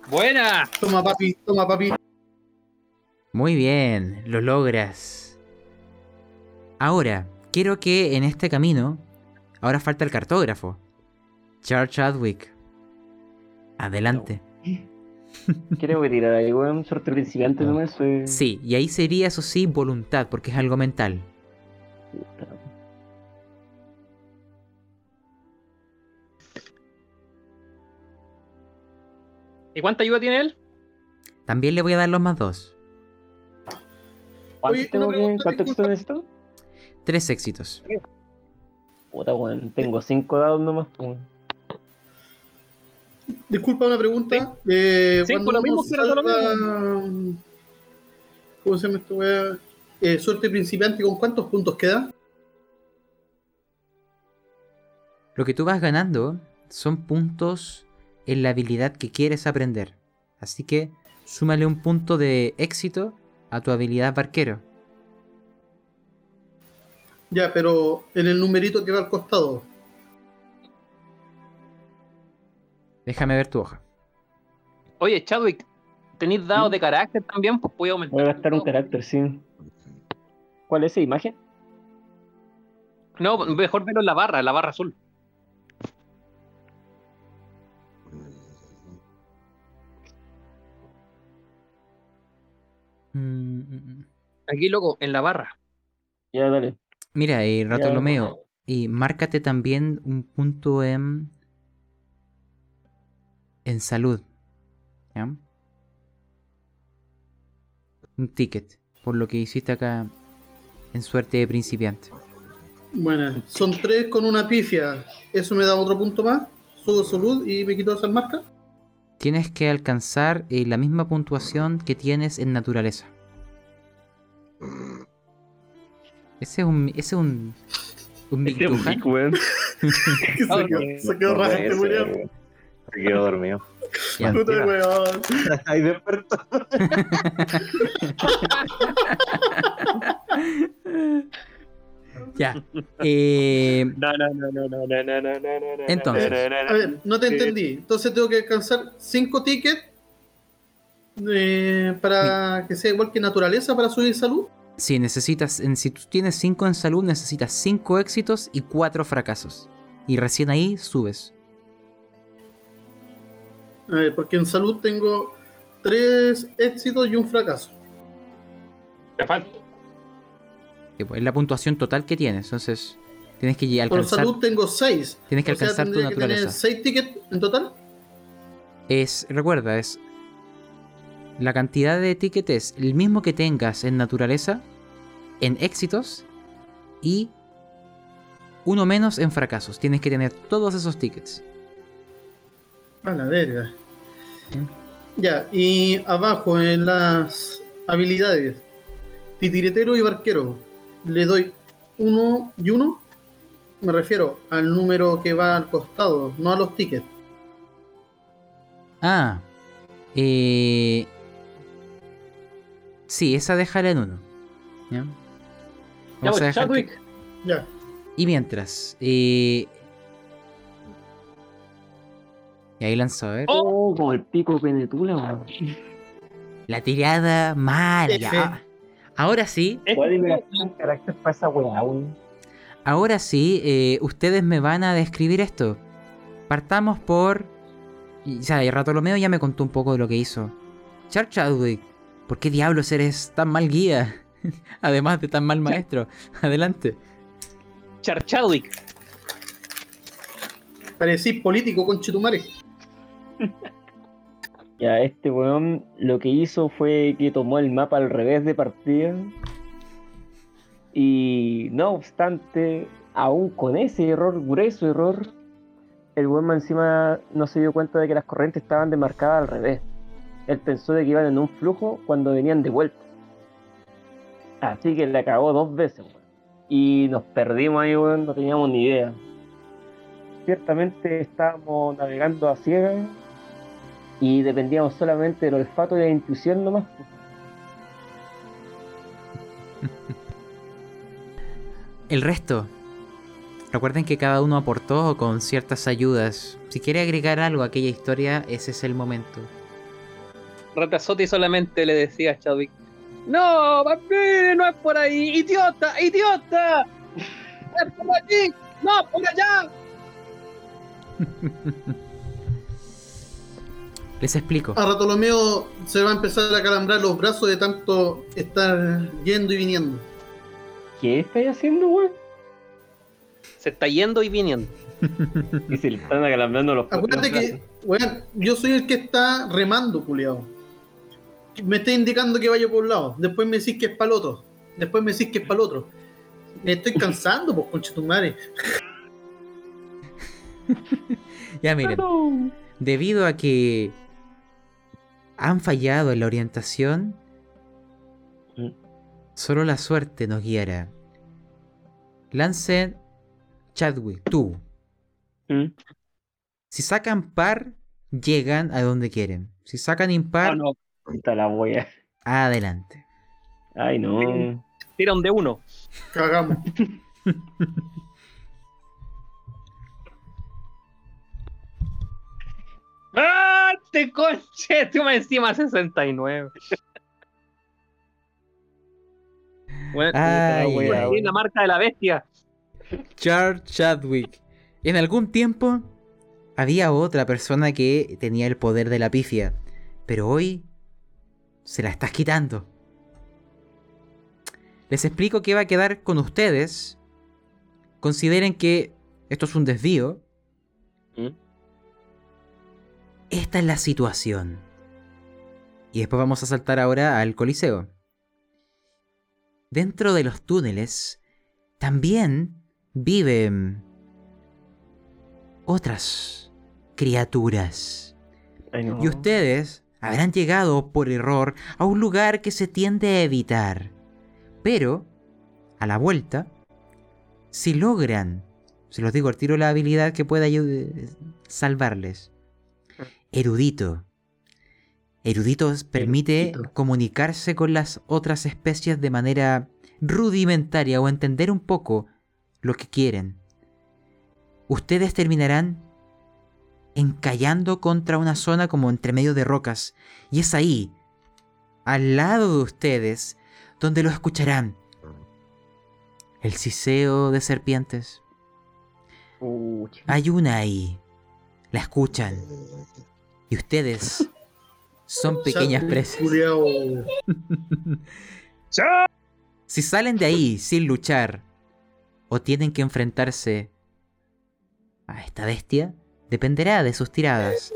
Speaker 3: ¡Buena!
Speaker 2: Toma, papi, toma, papi.
Speaker 1: Muy bien, lo logras. Ahora, quiero que en este camino, ahora falta el cartógrafo. Charles Chadwick. Adelante.
Speaker 5: Quiero que tirar ahí, weón. Suerte principiante
Speaker 6: Ah.
Speaker 5: nomás. Soy...
Speaker 1: Sí, y ahí sería, eso sí, voluntad, porque es algo mental.
Speaker 5: Puta.
Speaker 3: ¿Y cuánta ayuda tiene él?
Speaker 1: También le voy a dar los más dos.
Speaker 5: ¿Cuántos
Speaker 2: Oye,
Speaker 5: tengo que-
Speaker 2: pregunta,
Speaker 5: ¿Cuántos
Speaker 2: disculpa.
Speaker 5: necesito?
Speaker 1: Tres éxitos.
Speaker 5: Puta, weón. Tengo cinco dados nomás. weón.
Speaker 2: Disculpa una pregunta. Eh,
Speaker 3: Sí,
Speaker 2: cuando
Speaker 3: por lo
Speaker 2: uno
Speaker 3: mismo que era todo lo
Speaker 2: salva- ¿Cómo se llama esto, weá? Eh, suerte principiante, ¿con cuántos puntos queda?
Speaker 1: Lo que tú vas ganando son puntos en la habilidad que quieres aprender. Así que súmale un punto de éxito a tu habilidad barquero.
Speaker 2: Ya, pero en el numerito que va al costado.
Speaker 1: Déjame ver tu hoja.
Speaker 3: Oye, Chadwick, ¿tenéis dados de carácter también? Pues voy a aumentar.
Speaker 5: Voy a gastar un carácter, sí. ¿Cuál es esa imagen?
Speaker 3: No, mejor verlo en la barra, en la barra azul.
Speaker 1: Mm, mm, mm.
Speaker 3: Aquí, loco, en la barra.
Speaker 5: Ya, dale.
Speaker 1: Mira,
Speaker 5: Ya,
Speaker 1: Ratolomeo, y márcate también un punto en. En salud. ¿Ya? Un ticket, por lo que hiciste acá en suerte de principiante.
Speaker 2: Bueno, son tres con una pifia. ¿Eso me da otro punto más? Subo salud y me quito esas marcas.
Speaker 1: tienes que alcanzar eh, la misma puntuación que tienes en naturaleza. Ese es un. Ese es un. Un Big
Speaker 5: Este es un
Speaker 1: Tuhan.
Speaker 5: Big, weón.
Speaker 2: se quedó, se quedó
Speaker 4: puede
Speaker 2: este.
Speaker 4: Se quedó dormido.
Speaker 2: Puta weón.
Speaker 4: Ahí despertó.
Speaker 1: Ya. Eh,
Speaker 5: No, no, no, no, no, no, no, no, no,
Speaker 1: Entonces.
Speaker 2: A ver, no te entendí. Entonces tengo que alcanzar 5 tickets eh, para que sea igual que naturaleza para subir salud.
Speaker 1: si necesitas. en- si tú tienes 5 en salud, necesitas 5 éxitos y 4 fracasos. Y recién ahí subes.
Speaker 2: A ver, porque en salud tengo 3 éxitos y un fracaso.
Speaker 5: Te falta.
Speaker 1: Que, pues, Es la puntuación total que tienes. Entonces. Tienes que
Speaker 2: Por
Speaker 1: alcanzar.
Speaker 2: salud tengo 6.
Speaker 1: Tienes que
Speaker 2: o sea,
Speaker 1: alcanzar tu
Speaker 2: tendría que tener
Speaker 1: naturaleza.
Speaker 2: 6 tickets en total.
Speaker 1: Es. Recuerda, es. La cantidad de tickets es el mismo que tengas en naturaleza, en éxitos y uno menos en fracasos. Tienes que tener todos esos tickets.
Speaker 2: A la verga. Ya, y abajo en las habilidades, titiritero y barquero, le doy uno y uno. Me refiero al número que va al costado, no a los tickets.
Speaker 1: Ah. Eh... Sí, esa déjala en uno. ¿Ya?
Speaker 3: Ya,
Speaker 1: Vamos a
Speaker 3: pues,
Speaker 1: dejar que-
Speaker 2: Ya,
Speaker 1: Y mientras... Eh... Y ahí lanzó, a ver.
Speaker 5: Oh, como el pico penetula, weón.
Speaker 1: La tirada mal.
Speaker 2: F.
Speaker 1: ya. Ahora sí,
Speaker 5: ¿Cuál es la un carácter para esa weá, weón?
Speaker 1: ahora sí, eh, ustedes me van a describir esto. Partamos por... O sea, y Ratolomeo ya me contó un poco de lo que hizo. Char Chadwick, ¿por qué diablos eres tan mal guía? Además de tan mal maestro. Adelante.
Speaker 3: Char Chadwick.
Speaker 2: parecí político con Chitumare.
Speaker 5: Ya, este weón lo que hizo fue que tomó el mapa al revés de partida. Y no obstante, aún con ese error, grueso error, el weón encima no se dio cuenta de que las corrientes estaban demarcadas al revés. Él pensó de que iban en un flujo cuando venían de vuelta. Así que le acabó dos veces, weón. Y nos perdimos ahí, weón, no teníamos ni idea. Ciertamente estábamos navegando a ciegas y dependíamos solamente del olfato y la intuición nomás.
Speaker 1: El resto. Recuerden que cada uno aportó con ciertas ayudas. Si quiere agregar algo a aquella historia, ese es el momento.
Speaker 3: Ratazotti solamente le decía a Chadwick: ¡No, papi, no es por ahí! ¡Idiota, idiota! ¡Es por aquí! ¡No, por allá!
Speaker 1: Les explico.
Speaker 2: A Ratolomeo se va a empezar a calambrar los brazos de tanto estar yendo y viniendo.
Speaker 5: ¿Qué estáis haciendo, weón?
Speaker 3: Se está yendo y viniendo.
Speaker 5: Y se le están acalambrando los
Speaker 2: Acuérdate
Speaker 5: los
Speaker 2: que, weón, yo soy el que está remando, culiao. Me está indicando que vaya por un lado, después me decís que es para el otro, después me decís que es para el otro. Me estoy cansando, pues, conchetumare.
Speaker 1: Ya miren,
Speaker 5: brazos.
Speaker 1: debido a que han fallado en la orientación,
Speaker 5: Mm.
Speaker 1: solo la suerte nos guiará. Lancen Chadwick, tú.
Speaker 5: ¿Mm?
Speaker 1: Si sacan par, llegan a donde quieren. Si sacan impar,
Speaker 3: Ah, no,
Speaker 5: Puta la wea.
Speaker 1: adelante.
Speaker 5: Ay, no.
Speaker 3: tira un de uno.
Speaker 2: Cagamos.
Speaker 3: ¡Ah! Te conche, tú me encima 69. Bueno,
Speaker 1: Ay,
Speaker 3: puta la
Speaker 1: ay.
Speaker 3: wea, la marca de la bestia.
Speaker 1: Charles Chadwick. En algún tiempo había otra persona que tenía el poder de la pifia, pero hoy se la estás quitando. Les explico qué va a quedar con ustedes. Consideren que esto es un desvío.
Speaker 3: ¿Mm?
Speaker 1: Esta es la situación. Y después vamos a saltar ahora al Coliseo. Dentro de los túneles también viven otras criaturas. Y ustedes habrán llegado por error a un lugar que se tiende a evitar. Pero, a la vuelta, si logran, se los digo al tiro la habilidad que puede ayu- salvarles. Erudito. Erudito os permite
Speaker 5: Erudito.
Speaker 1: comunicarse con las otras especies de manera rudimentaria o entender un poco lo que quieren. Ustedes terminarán encallando contra una zona como entre medio de rocas. Y es ahí, al lado de ustedes, donde lo escucharán. El siseo de serpientes. Hay una ahí. La escuchan. Y ustedes son pequeñas presas. Si salen de ahí sin luchar o tienen que enfrentarse a esta bestia, dependerá de sus tiradas.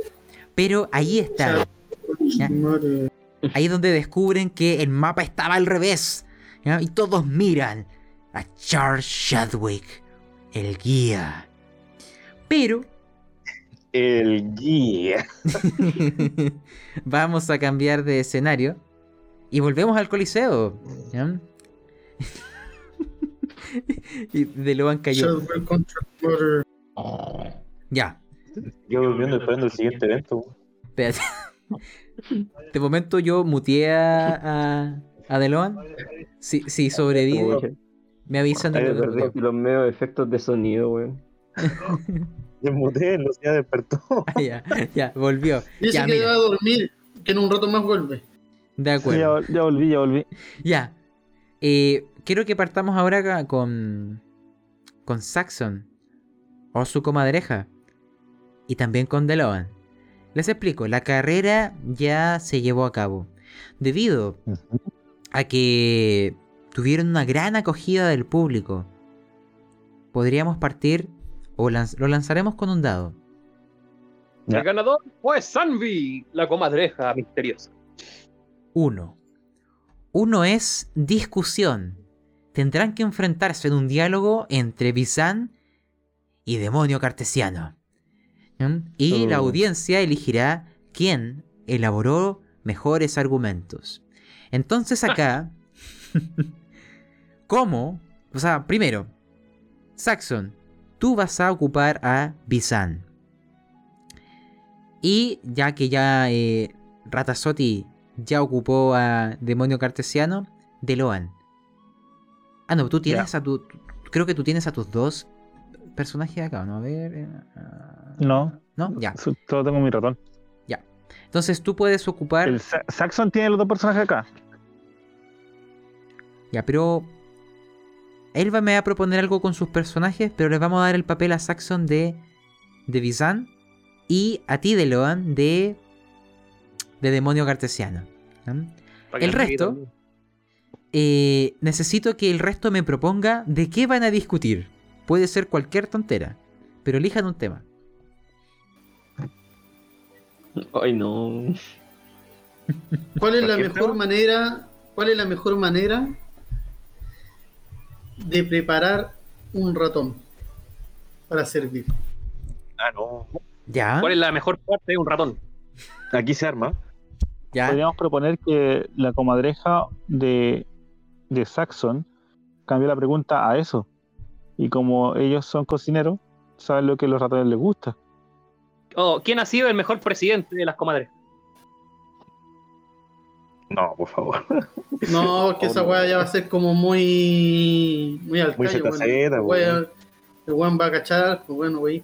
Speaker 1: Pero ahí. Ya.
Speaker 2: Madre.
Speaker 1: Ahí es donde descubren que el mapa estaba al revés. ¿ya? Y todos miran a Charles Shadwick, el guía. Pero
Speaker 4: El guía.
Speaker 1: vamos a cambiar de escenario y volvemos al Coliseo. ¿ya? y de Loan cayó.
Speaker 2: Shadwell contra Mother.
Speaker 1: Ya,
Speaker 4: Yo volviendo esperando el siguiente evento.
Speaker 1: espérate. De momento yo muteé a, a, a Deloan. Si, si sobrevive, me avisan de lo
Speaker 5: los medios efectos de sonido, weón.
Speaker 4: Muté, no ya despertó.
Speaker 1: Ah, ya, ya, volvió.
Speaker 2: Dice
Speaker 1: Ya,
Speaker 2: que
Speaker 1: mira,
Speaker 2: va a dormir, que en un rato más vuelve.
Speaker 1: de
Speaker 6: Sí,
Speaker 1: acuerdo.
Speaker 6: ya, ya volví, ya volví.
Speaker 1: Ya. Eh, quiero que partamos ahora con. con Saxon. O su comadreja. Y también con Deloan. Les explico, la carrera ya se llevó a cabo. Debido a que tuvieron una gran acogida del público. Podríamos partir. O lanz- lo lanzaremos con un dado.
Speaker 6: Ya.
Speaker 3: El ganador fue Sanvi, la comadreja misteriosa.
Speaker 1: Uno. Uno es discusión. Tendrán que enfrentarse en un diálogo entre Bizan y demonio cartesiano. ¿Mm? Y la audiencia elegirá quién elaboró mejores argumentos. Entonces acá, ¿cómo? O sea, primero, Saxon, tú vas a ocupar a Bizan. Y ya que ya eh, Ratazotti ya ocupó a Demonio Cartesiano, Deloan. Ah, no, tú tienes a tu. Creo que tú tienes a tus dos personajes acá, ¿no? A ver. eh, ah,
Speaker 6: No,
Speaker 1: ¿No? Ya.
Speaker 6: solo tengo mi ratón.
Speaker 1: Entonces tú puedes ocupar.
Speaker 6: El Sa- Saxon tiene los dos personajes acá.
Speaker 1: Ya, pero. Él va, me va a proponer algo con sus personajes, pero les vamos a dar el papel a Saxon de. de Bizan. Y a ti, Deloan, de. de Demonio Cartesiano. El resto-. Eh, necesito que el resto me proponga de qué van a discutir. Puede ser cualquier tontera, pero elijan un tema.
Speaker 5: Ay, no.
Speaker 2: ¿Cuál es la
Speaker 4: ¿Cualquier
Speaker 2: mejor
Speaker 4: tema?
Speaker 2: manera? ¿Cuál es la mejor manera de preparar un ratón para servir?
Speaker 4: Ah, no.
Speaker 1: ¿Ya?
Speaker 3: ¿Cuál es la mejor parte de un ratón?
Speaker 4: Aquí se arma.
Speaker 1: ¿Ya?
Speaker 6: Podríamos proponer que la comadreja de, de Saxon cambie la pregunta a eso. Y como ellos son cocineros, saben lo que a los ratones les gusta.
Speaker 3: Oh, ¿Quién ha sido el mejor presidente de las comadres?
Speaker 4: No, por favor.
Speaker 2: No, que esa
Speaker 4: no.
Speaker 2: weá ya va a ser como muy. Muy al
Speaker 4: Muy ZZ,
Speaker 2: weón. El weón va a cachar, pues bueno, wey.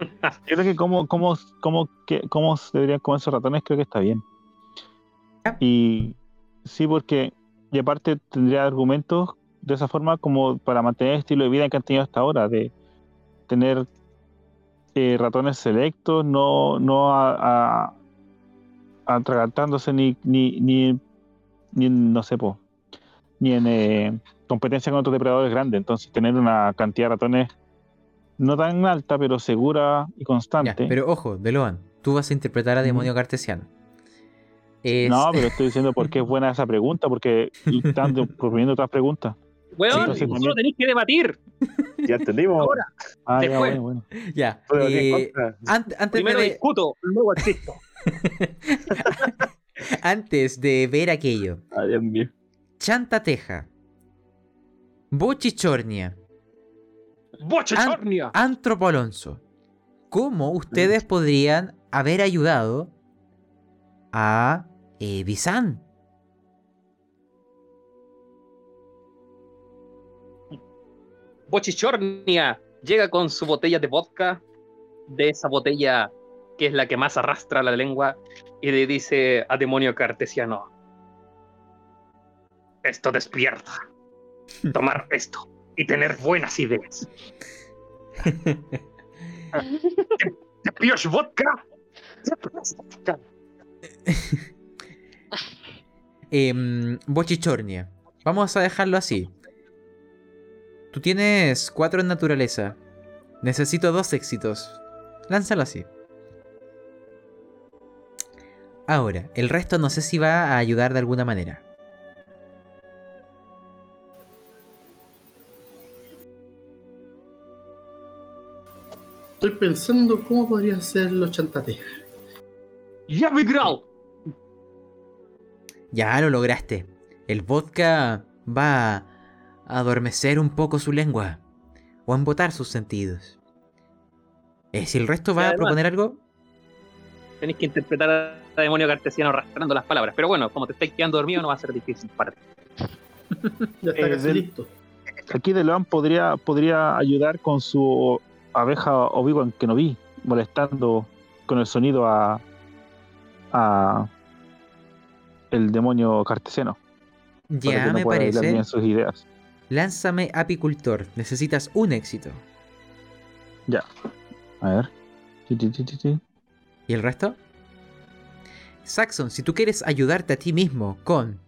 Speaker 6: Yo creo que como, como, como, que, cómo deberían comer esos ratones, creo que está bien. Y sí, porque, y aparte tendría argumentos de esa forma como para mantener el estilo de vida que han tenido hasta ahora, de tener eh, ratones selectos, no, no a, a- atragantándose ni, ni, ni, ni en, no sé, po, ni en eh, competencia con otros depredadores grandes. Entonces, tener una cantidad de ratones no tan alta, pero segura y
Speaker 1: Ya,
Speaker 6: constante.
Speaker 1: pero ojo, Deloan, tú vas a interpretar a Demonio Cartesiano. Es-
Speaker 6: No, pero estoy diciendo por qué es buena esa pregunta, porque están proponiendo otras preguntas.
Speaker 3: Weón,
Speaker 6: también-
Speaker 3: solo tenéis que debatir.
Speaker 4: Ya entendimos.
Speaker 3: Ahora,
Speaker 6: Ah, ya, bueno, bueno.
Speaker 1: Ya. Eh,
Speaker 4: contra.
Speaker 1: ant- antes,
Speaker 3: primero
Speaker 1: de,
Speaker 3: discuto, luego existo.
Speaker 1: Antes de ver aquello,
Speaker 7: Ay, Dios mío.
Speaker 1: Chantateja, Bochichornia,
Speaker 3: ¡Bochechornia!
Speaker 1: Antropo Alonso, ¿cómo ustedes podrían haber ayudado a eh, Bizan?
Speaker 3: Bochichornia llega con su botella de vodka, de esa botella que es la que más arrastra la lengua, y le dice a demonio cartesiano: Esto despierta. Tomar esto y tener buenas ideas. ¿Te, vodka? ¿Te pijos vodka?
Speaker 1: Bochichornia, vamos a dejarlo así. Tú tienes cuatro en naturaleza. Necesito dos éxitos. Lánzalo así. Ahora, el resto no sé si va a ayudar de alguna manera.
Speaker 2: Estoy pensando cómo podría ser los chantatejas.
Speaker 3: ¡Ya me grau!
Speaker 1: Ya lo lograste. El vodka va a adormecer un poco su lengua o a embotar sus sentidos. Eh, si el resto va a proponer algo,
Speaker 3: Tenéis que interpretar a demonio cartesiano arrastrando las palabras. Pero bueno, como te estáis quedando dormido, no va a ser difícil para ti.
Speaker 2: Ya está
Speaker 6: Eh,
Speaker 2: casi
Speaker 6: del-
Speaker 2: listo.
Speaker 6: Aquí DeLoan podría, podría ayudar con su abeja Obi-Wan que no vi, molestando con el sonido a, a el demonio cartesiano. para
Speaker 1: ya
Speaker 6: no
Speaker 1: me parece.
Speaker 6: bien sus ideas.
Speaker 1: Lánzame apicultor. Necesitas un éxito.
Speaker 6: A ver. Ti, ti, ti.
Speaker 1: ¿Y el resto? Saxon, si tú quieres ayudarte a ti mismo con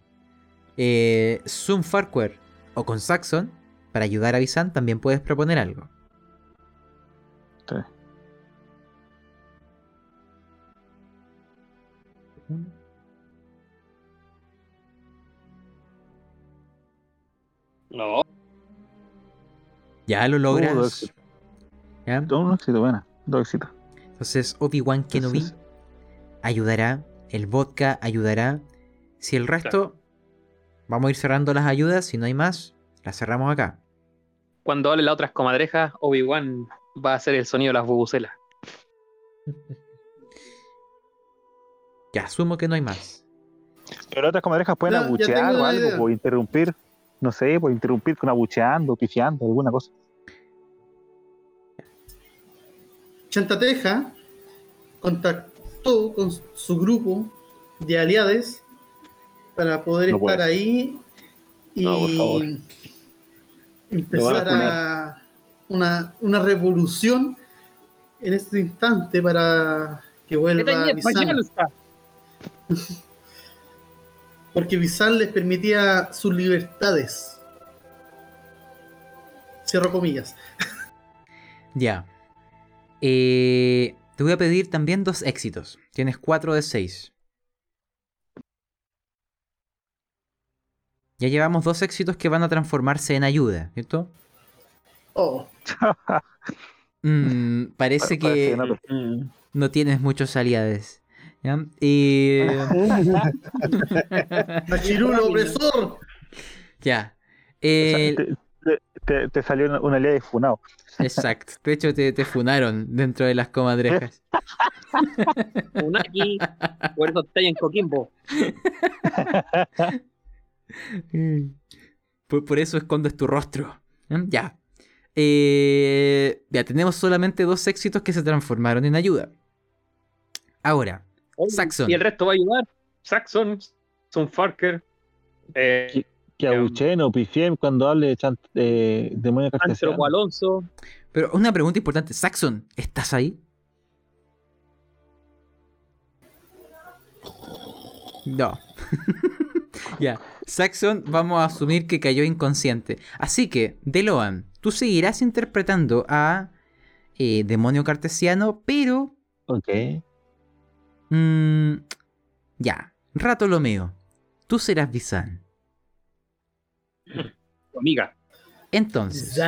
Speaker 1: eh, Zoom Farquhar o con Saxon para ayudar a Bizan, también puedes proponer algo.
Speaker 6: Sí.
Speaker 3: No.
Speaker 1: Ya lo logras.
Speaker 6: dos éxitos.
Speaker 1: ¿Ya?
Speaker 6: Todo un éxito, buena. Dos éxitos.
Speaker 1: Entonces Obi-Wan Kenobi
Speaker 6: Entonces,
Speaker 1: ayudará, el vodka ayudará. Si el resto, vamos a ir cerrando las ayudas, si no hay más, las cerramos acá.
Speaker 3: Cuando hable las otras comadrejas, Obi-Wan va a hacer el sonido de las bubucelas.
Speaker 1: Ya, asumo que no hay más.
Speaker 6: Pero otras comadrejas pueden abuchear o algo, por interrumpir. No sé, por interrumpir con abucheando, pifiando, alguna cosa.
Speaker 2: Chantateja contactó con su grupo de aliados para poder
Speaker 6: No
Speaker 2: estar
Speaker 6: puede.
Speaker 2: ahí y
Speaker 7: No, por favor.
Speaker 2: empezar a una, una revolución en este instante para que vuelva Bizan. Porque Bizan les permitía sus libertades. Cierro comillas.
Speaker 1: Ya. Eh, te voy a pedir también dos éxitos. Tienes cuatro de seis. Ya llevamos dos éxitos que van a transformarse en ayuda, ¿cierto?
Speaker 2: Oh,
Speaker 1: Mm, parece
Speaker 6: Pa- parece
Speaker 1: que
Speaker 6: no,
Speaker 7: Mm.
Speaker 1: no tienes muchos aliados. ¿ya? Eh,
Speaker 2: opresor.
Speaker 1: ya.
Speaker 6: O sea, te, te- salió una, una ley de funado.
Speaker 1: exacto. De hecho, te, te funaron dentro de las comadrejas.
Speaker 3: Unagi, por eso en Coquimbo.
Speaker 1: Por, por eso escondes tu rostro. ¿Mm? Ya. Eh, ya, tenemos solamente dos éxitos que se transformaron en ayuda. Ahora, Saxon.
Speaker 3: Y el resto va a ayudar. Saxon, Son Farker, eh,
Speaker 6: Que abuchen o pifien cuando hable de chant- eh, demonio.
Speaker 3: Antropo Alonso.
Speaker 1: pero una pregunta importante. Saxon, ¿estás ahí? No. ya. Saxon, vamos a asumir que cayó inconsciente. Así que, Deloan, tú seguirás interpretando a eh, Demonio Cartesiano, pero
Speaker 6: Ok.
Speaker 1: Mm, ya, Rato Lomeo, tú serás Bizan.
Speaker 3: Tu amiga.
Speaker 1: Entonces,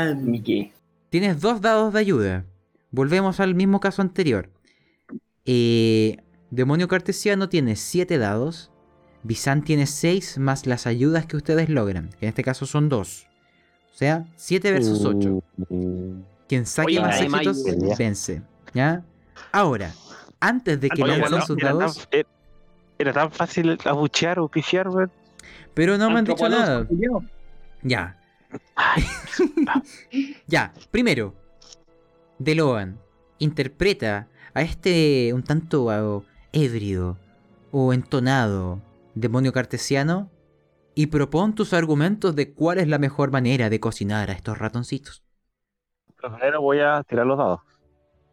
Speaker 1: tienes dos dados de ayuda. Volvemos al mismo caso anterior. Eh, Demonio Cartesiano tiene 7 dados. Bizan tiene 6 más las ayudas que ustedes logran, que en este caso son 2. O sea, 7 versus 8.
Speaker 7: Uh,
Speaker 1: Quien saque
Speaker 3: Oye,
Speaker 1: más éxitos, vence. ¿Ya? Ahora, antes de que
Speaker 6: Oye,
Speaker 1: lancen sus
Speaker 6: era, tan,
Speaker 1: dados,
Speaker 6: era- era tan fácil abuchear o pifiar, weón.
Speaker 1: pero no me han dicho nada. Ya. ya, primero, DeLoan interpreta a este un tanto ah, ebrio o entonado demonio cartesiano y propon tus argumentos de cuál es la mejor manera de cocinar a estos ratoncitos.
Speaker 6: Primero voy a tirar los dados.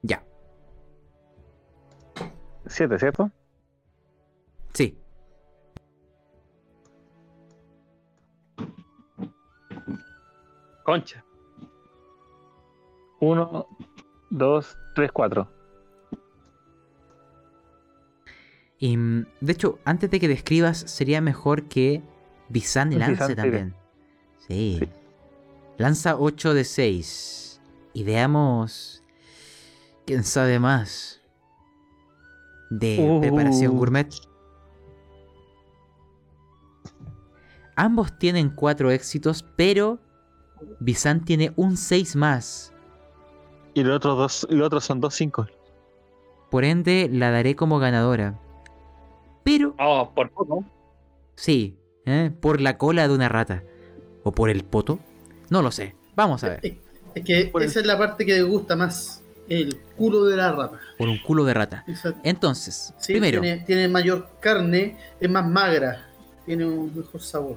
Speaker 1: Ya,
Speaker 6: Siete, ¿cierto?
Speaker 1: sí.
Speaker 3: Concha.
Speaker 6: Uno, dos, tres, cuatro.
Speaker 1: Y mm, de hecho, antes de que describas, sería mejor que Bizan
Speaker 6: Bizan
Speaker 1: lance
Speaker 6: tire.
Speaker 1: también. Sí.
Speaker 6: Sí.
Speaker 1: Lanza 8 de 6. Y veamos. ¿Quién sabe más? De
Speaker 6: Uh.
Speaker 1: preparación gourmet. Ambos tienen 4 éxitos, pero Bizan tiene un 6 más.
Speaker 6: Y los otros dos, y los otros son dos cinco.
Speaker 1: Por ende, la daré como ganadora. Pero
Speaker 3: Oh, por poco.
Speaker 1: Sí, ¿eh? por la cola de una rata. ¿O por el poto? No lo sé. Vamos a ver.
Speaker 2: Es, que
Speaker 6: Por el-
Speaker 2: esa es la parte que me gusta más. El culo de la rata.
Speaker 1: Por un culo de rata.
Speaker 2: Esa-
Speaker 1: Entonces,
Speaker 2: sí,
Speaker 1: primero,
Speaker 2: tiene, tiene mayor carne, es más magra, tiene un mejor sabor.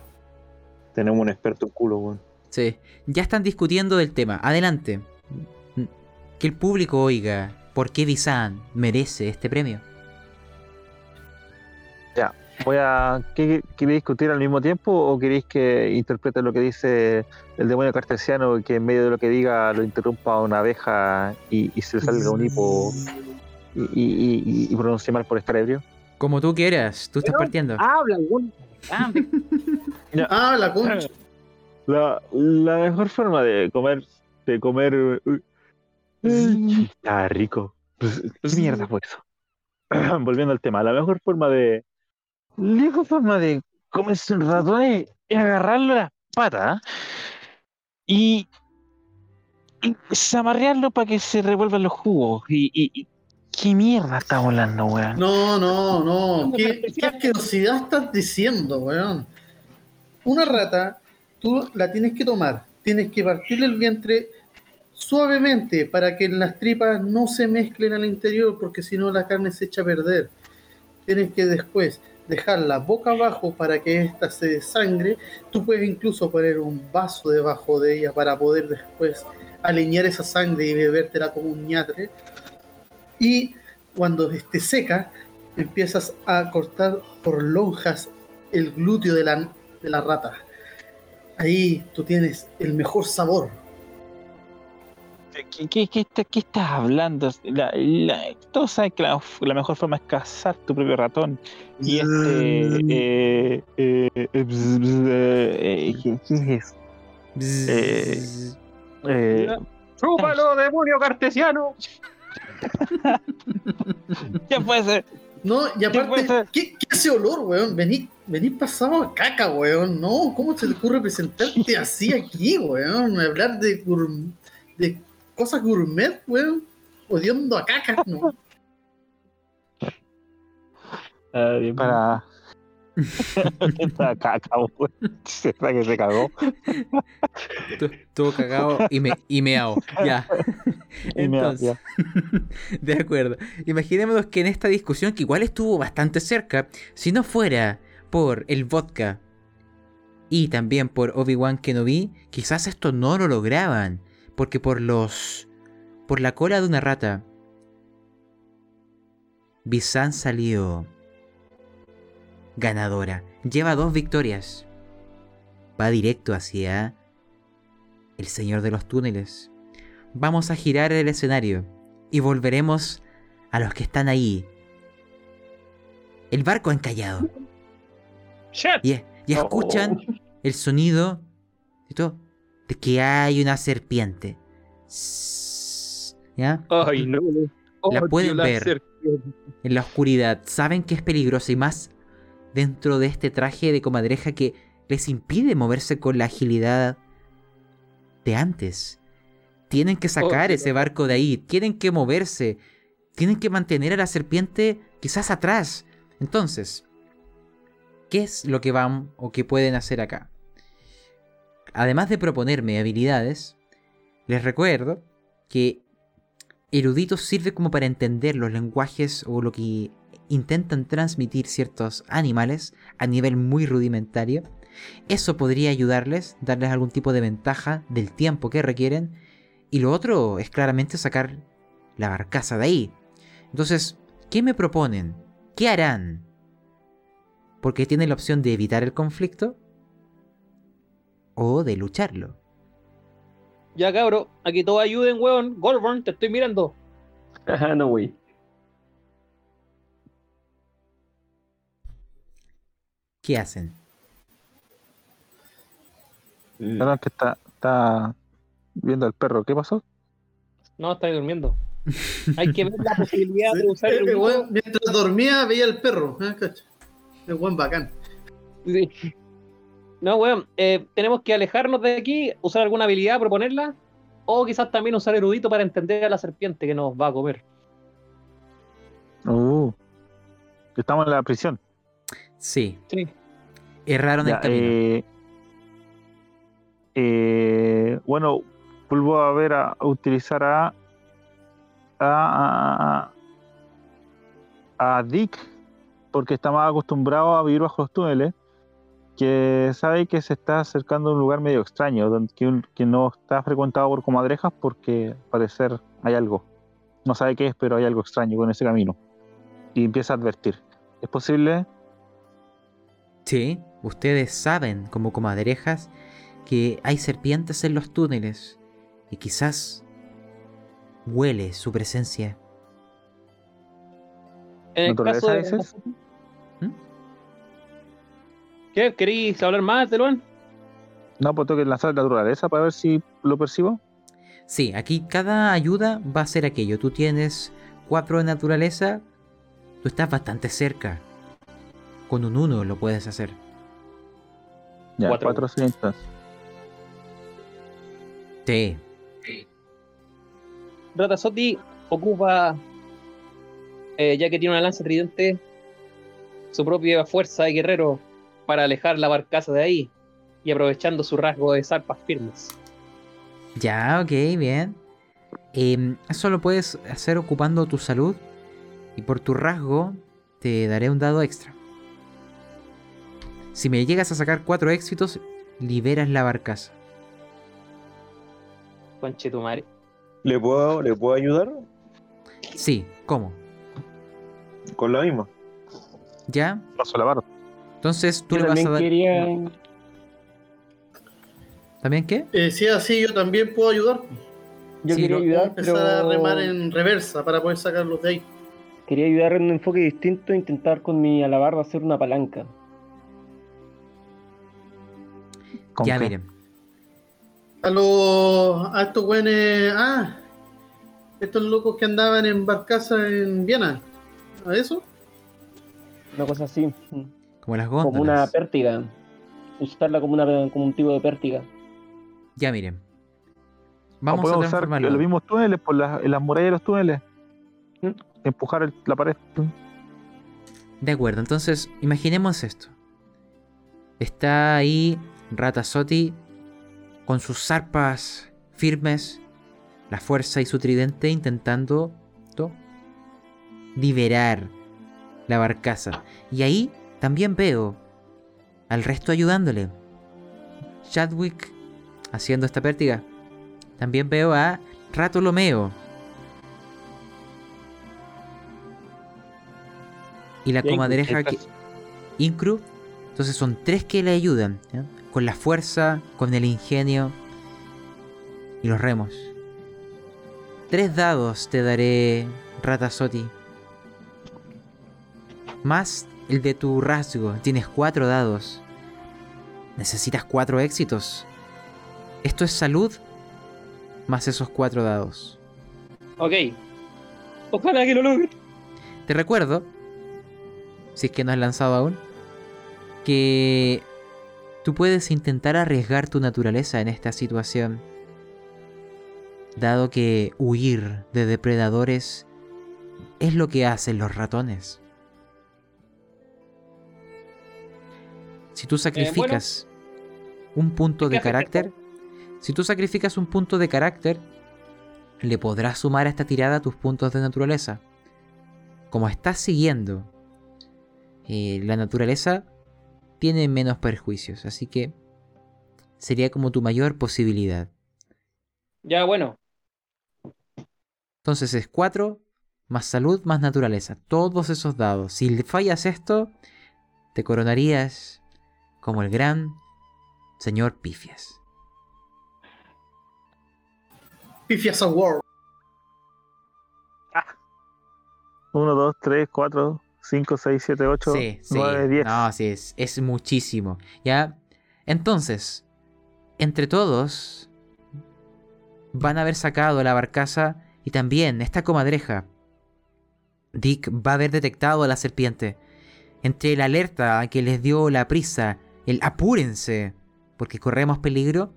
Speaker 4: Tenemos un experto en culo, weón.
Speaker 1: Sí, ya están discutiendo del tema. Adelante. Que el público oiga por qué Bizan merece este premio.
Speaker 6: Voy a. ¿qué, ¿Queréis discutir al mismo tiempo o queréis que interprete lo que dice el demonio cartesiano y que en medio de lo que diga lo interrumpa una abeja y, y se salga un hipo y, y, y- y pronuncie mal por estar ebrio?
Speaker 1: Como tú quieras, tú estás partiendo.
Speaker 3: Habla, weón. Ah,
Speaker 2: Ah, la concha.
Speaker 6: La, la mejor forma de comer. De comer. uh, Está rico. Pues, ¿Qué mierda fue eso? Volviendo al tema, la mejor forma de. La mejor forma de comerse un ratón es, es agarrarlo a las patas y. y zamarrearlo para que se revuelvan los jugos. Y. y- y- ¿Qué mierda estamos hablando, weón?
Speaker 2: No, no, no. ¿Qué, qué asquerosidad estás diciendo, weón? Una rata, tú la tienes que tomar. Tienes que partirle el vientre suavemente para que las tripas no se mezclen al interior, porque si no la carne se echa a perder. Tienes que después dejarla boca abajo para que ésta se desangre. Tú puedes incluso poner un vaso debajo de ella para poder después alinear esa sangre y bebértela como un ñatre. Y cuando esté seca, empiezas a cortar por lonjas el glúteo de la, de la rata. Ahí tú tienes el mejor sabor.
Speaker 6: ¿Qué, qué, qué está- qué estás hablando? La- la- todos saben que la, la mejor forma es cazar tu propio ratón. Y este. Eh, eh, eh, bzz, bzz, eh, ¿qué, qué es? Eh,
Speaker 3: ¡Chúpalo, demonio cartesiano!
Speaker 6: ¿Qué puede ser?
Speaker 2: No, y aparte? ¿qué, qué ese olor, weón? Venís vení pasado a caca, weón. No, ¿cómo se te ocurre presentarte así aquí, weón? Hablar de, cosas gourmet, weón. Odiando a caca, ¿no?
Speaker 6: Para. Está caca, weón. Que se cagó.
Speaker 1: Tu- Estuvo cagado y, me, y meao. Ya.
Speaker 6: Y
Speaker 1: Entonces, de acuerdo. Imaginémonos que en esta discusión, que igual estuvo bastante cerca, si no fuera por el vodka y también por Obi-Wan Kenobi, quizás esto no lo lograban. Porque por los. por la cola de una rata. Bizan salió ganadora. Lleva dos victorias. Va directo hacia el Señor de los Túneles. Vamos a girar el escenario y volveremos a los que están ahí. El barco encallado. Y, y escuchan el sonido de que hay una serpiente. ¿Ya?
Speaker 3: ¡Ay, no!
Speaker 1: La pueden ver. en la oscuridad. Saben que es peligrosa y más dentro de este traje de comadreja que les impide moverse con la agilidad de antes. Tienen que sacar
Speaker 3: Oh,
Speaker 1: ese barco de ahí, tienen que moverse, tienen que mantener a la serpiente quizás atrás. Entonces, ¿qué es lo que van o que pueden hacer acá? Además de proponerme habilidades, les recuerdo que erudito sirve como para entender los lenguajes o lo que intentan transmitir ciertos animales a nivel muy rudimentario. Eso podría ayudarles, darles algún tipo de ventaja del tiempo que requieren. Y lo otro es claramente sacar la barcaza de ahí. Entonces, ¿qué me proponen? ¿Qué harán? Porque tienen la opción de evitar el conflicto o de lucharlo.
Speaker 3: Ya, cabro, aquí todos ayuden, weón. Goldborn, te estoy mirando.
Speaker 5: Ajá, no, güey.
Speaker 1: ¿Qué hacen?
Speaker 6: Perdón, que está, está viendo al perro. ¿Qué pasó?
Speaker 3: No, estáis durmiendo. Hay que ver la posibilidad de usar el
Speaker 2: mientras dormía veía el perro. ¿eh? El buen bacán.
Speaker 3: Sí. No, weón, eh, tenemos que alejarnos de aquí, usar alguna habilidad, proponerla, o quizás también usar erudito para entender a la serpiente que nos va a comer.
Speaker 6: Uh, estamos en la prisión.
Speaker 1: Sí,
Speaker 3: Sí.
Speaker 1: erraron el
Speaker 6: Ya,
Speaker 1: camino.
Speaker 6: eh, eh, bueno, vuelvo a ver a, a utilizar a a, a, a Dick porque está más acostumbrado a vivir bajo los túneles que sabe que se está acercando a un lugar medio extraño donde, que, un- que no está frecuentado por comadrejas porque al parecer hay algo. No sabe qué es pero hay algo extraño con ese camino. Y empieza a advertir. Es posible
Speaker 1: Sí, ustedes saben como comadrejas que hay serpientes en los túneles y quizás huele su presencia.
Speaker 3: En el
Speaker 6: ¿Naturaleza
Speaker 3: caso de... ¿Qué? ¿Queréis hablar más de Luan?
Speaker 6: No, pues tengo que lanzar la naturaleza para ver si lo percibo.
Speaker 1: Sí, aquí cada ayuda va a ser aquello. Tú tienes cuatro de naturaleza, tú estás bastante cerca. Con un uno lo puedes hacer.
Speaker 6: Ya,
Speaker 3: Cuatro.
Speaker 6: cuatro cientos.
Speaker 1: Sí,
Speaker 3: Ratazotti ocupa, eh, ya que tiene una lanza tridente, su propia fuerza de guerrero para alejar la barcaza de ahí y aprovechando su rasgo de zarpas firmes.
Speaker 1: ya, ok, bien. Em, eso lo puedes hacer ocupando tu salud y por tu rasgo te daré un dado extra. Si me llegas a sacar cuatro éxitos, liberas la barcaza.
Speaker 3: Conche tu madre.
Speaker 4: ¿Le puedo, ¿Le puedo ayudar?
Speaker 1: Sí, ¿cómo?
Speaker 4: Con lo mismo.
Speaker 1: ¿Ya?
Speaker 6: Paso la barra.
Speaker 1: Entonces tú
Speaker 5: Yo
Speaker 1: le vas a dar...
Speaker 5: quería.
Speaker 1: ¿También qué?
Speaker 2: Eh, si es así, yo también puedo ayudar.
Speaker 5: Yo
Speaker 1: Sí,
Speaker 5: quería ayudar,
Speaker 2: empezar
Speaker 5: pero.
Speaker 2: a remar en reversa para poder sacarlos de ahí.
Speaker 5: Quería ayudar en un enfoque distinto, intentar con mi alabarda hacer una palanca.
Speaker 6: ¿Con
Speaker 1: Ya,
Speaker 6: qué?
Speaker 1: miren.
Speaker 2: A los. a estos güeyes. Ah, estos locos que andaban en barcaza en Viena. ¿A eso?
Speaker 5: Una cosa así. Mm,
Speaker 1: Como las
Speaker 5: Como una
Speaker 1: góndolas.
Speaker 5: pértiga. Usarla como, una, como un tipo de pértiga.
Speaker 1: Ya, miren.
Speaker 6: ¿O
Speaker 1: Vamos a
Speaker 6: usar
Speaker 1: transformarlo.
Speaker 6: los mismos túneles por las, en las murallas de los túneles.
Speaker 5: ¿Mm?
Speaker 6: Empujar el- la pared.
Speaker 1: De acuerdo, entonces imaginemos esto. Está ahí Ratazotti con sus zarpas firmes, la fuerza y su tridente intentando liberar la barcaza. Y ahí también veo al resto ayudándole. Chadwick haciendo esta pértiga. También veo a Ratolomeo. Y la comadreja que, Incru. Entonces son tres que le ayudan. Con la fuerza, con el ingenio y los remos. Tres dados te daré, Ratazotti. Más el de tu rasgo. Tienes cuatro dados. Necesitas cuatro éxitos. Esto es salud más esos cuatro dados.
Speaker 3: Ok. Ojalá que lo logre.
Speaker 1: Te recuerdo, si es que no has lanzado aún, que tú puedes intentar arriesgar tu naturaleza en esta situación, dado que huir de depredadores es lo que hacen los ratones. Si tú sacrificas un punto de carácter, si tú sacrificas un punto de carácter, le podrás sumar a esta tirada tus puntos de naturaleza. Como estás siguiendo eh, la naturaleza, tiene menos perjuicios, así que sería como tu mayor posibilidad.
Speaker 3: Ya, bueno.
Speaker 1: Entonces es 4 más salud más naturaleza. Todos esos dados. Si le fallas esto, te coronarías como el gran señor Pifias.
Speaker 2: Pifias Award.
Speaker 6: 1, 2, 3, 4, 5, 6, 7, 8,
Speaker 1: Sí, sí.
Speaker 6: 9, 10.
Speaker 1: No, sí, es, es muchísimo. ¿Ya? Entonces, entre todos, van a haber sacado la barcaza y también esta comadreja. Dick va a haber detectado a la serpiente. Entre la alerta que les dio la prisa, el apúrense, porque corremos peligro,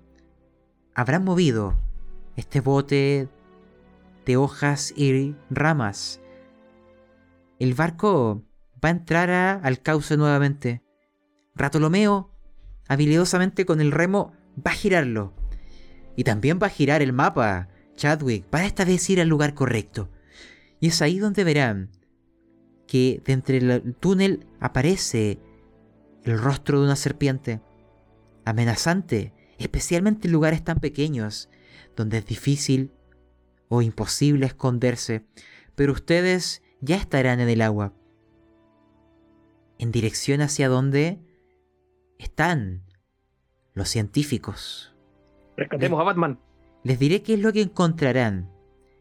Speaker 1: habrán movido este bote de hojas y ramas. El barco va a entrar al cauce nuevamente. Ratolomeo, habilidosamente con el remo, va a girarlo. Y también va a girar el mapa. Chadwick va esta vez ir al lugar correcto. Y es ahí donde verán que de entre el túnel aparece el rostro de una serpiente. Amenazante, especialmente en lugares tan pequeños, donde es difícil o imposible esconderse. Pero ustedes ya estarán en el agua. En dirección hacia donde están los científicos.
Speaker 3: Rescatemos a Batman.
Speaker 1: Les diré qué es lo que encontrarán.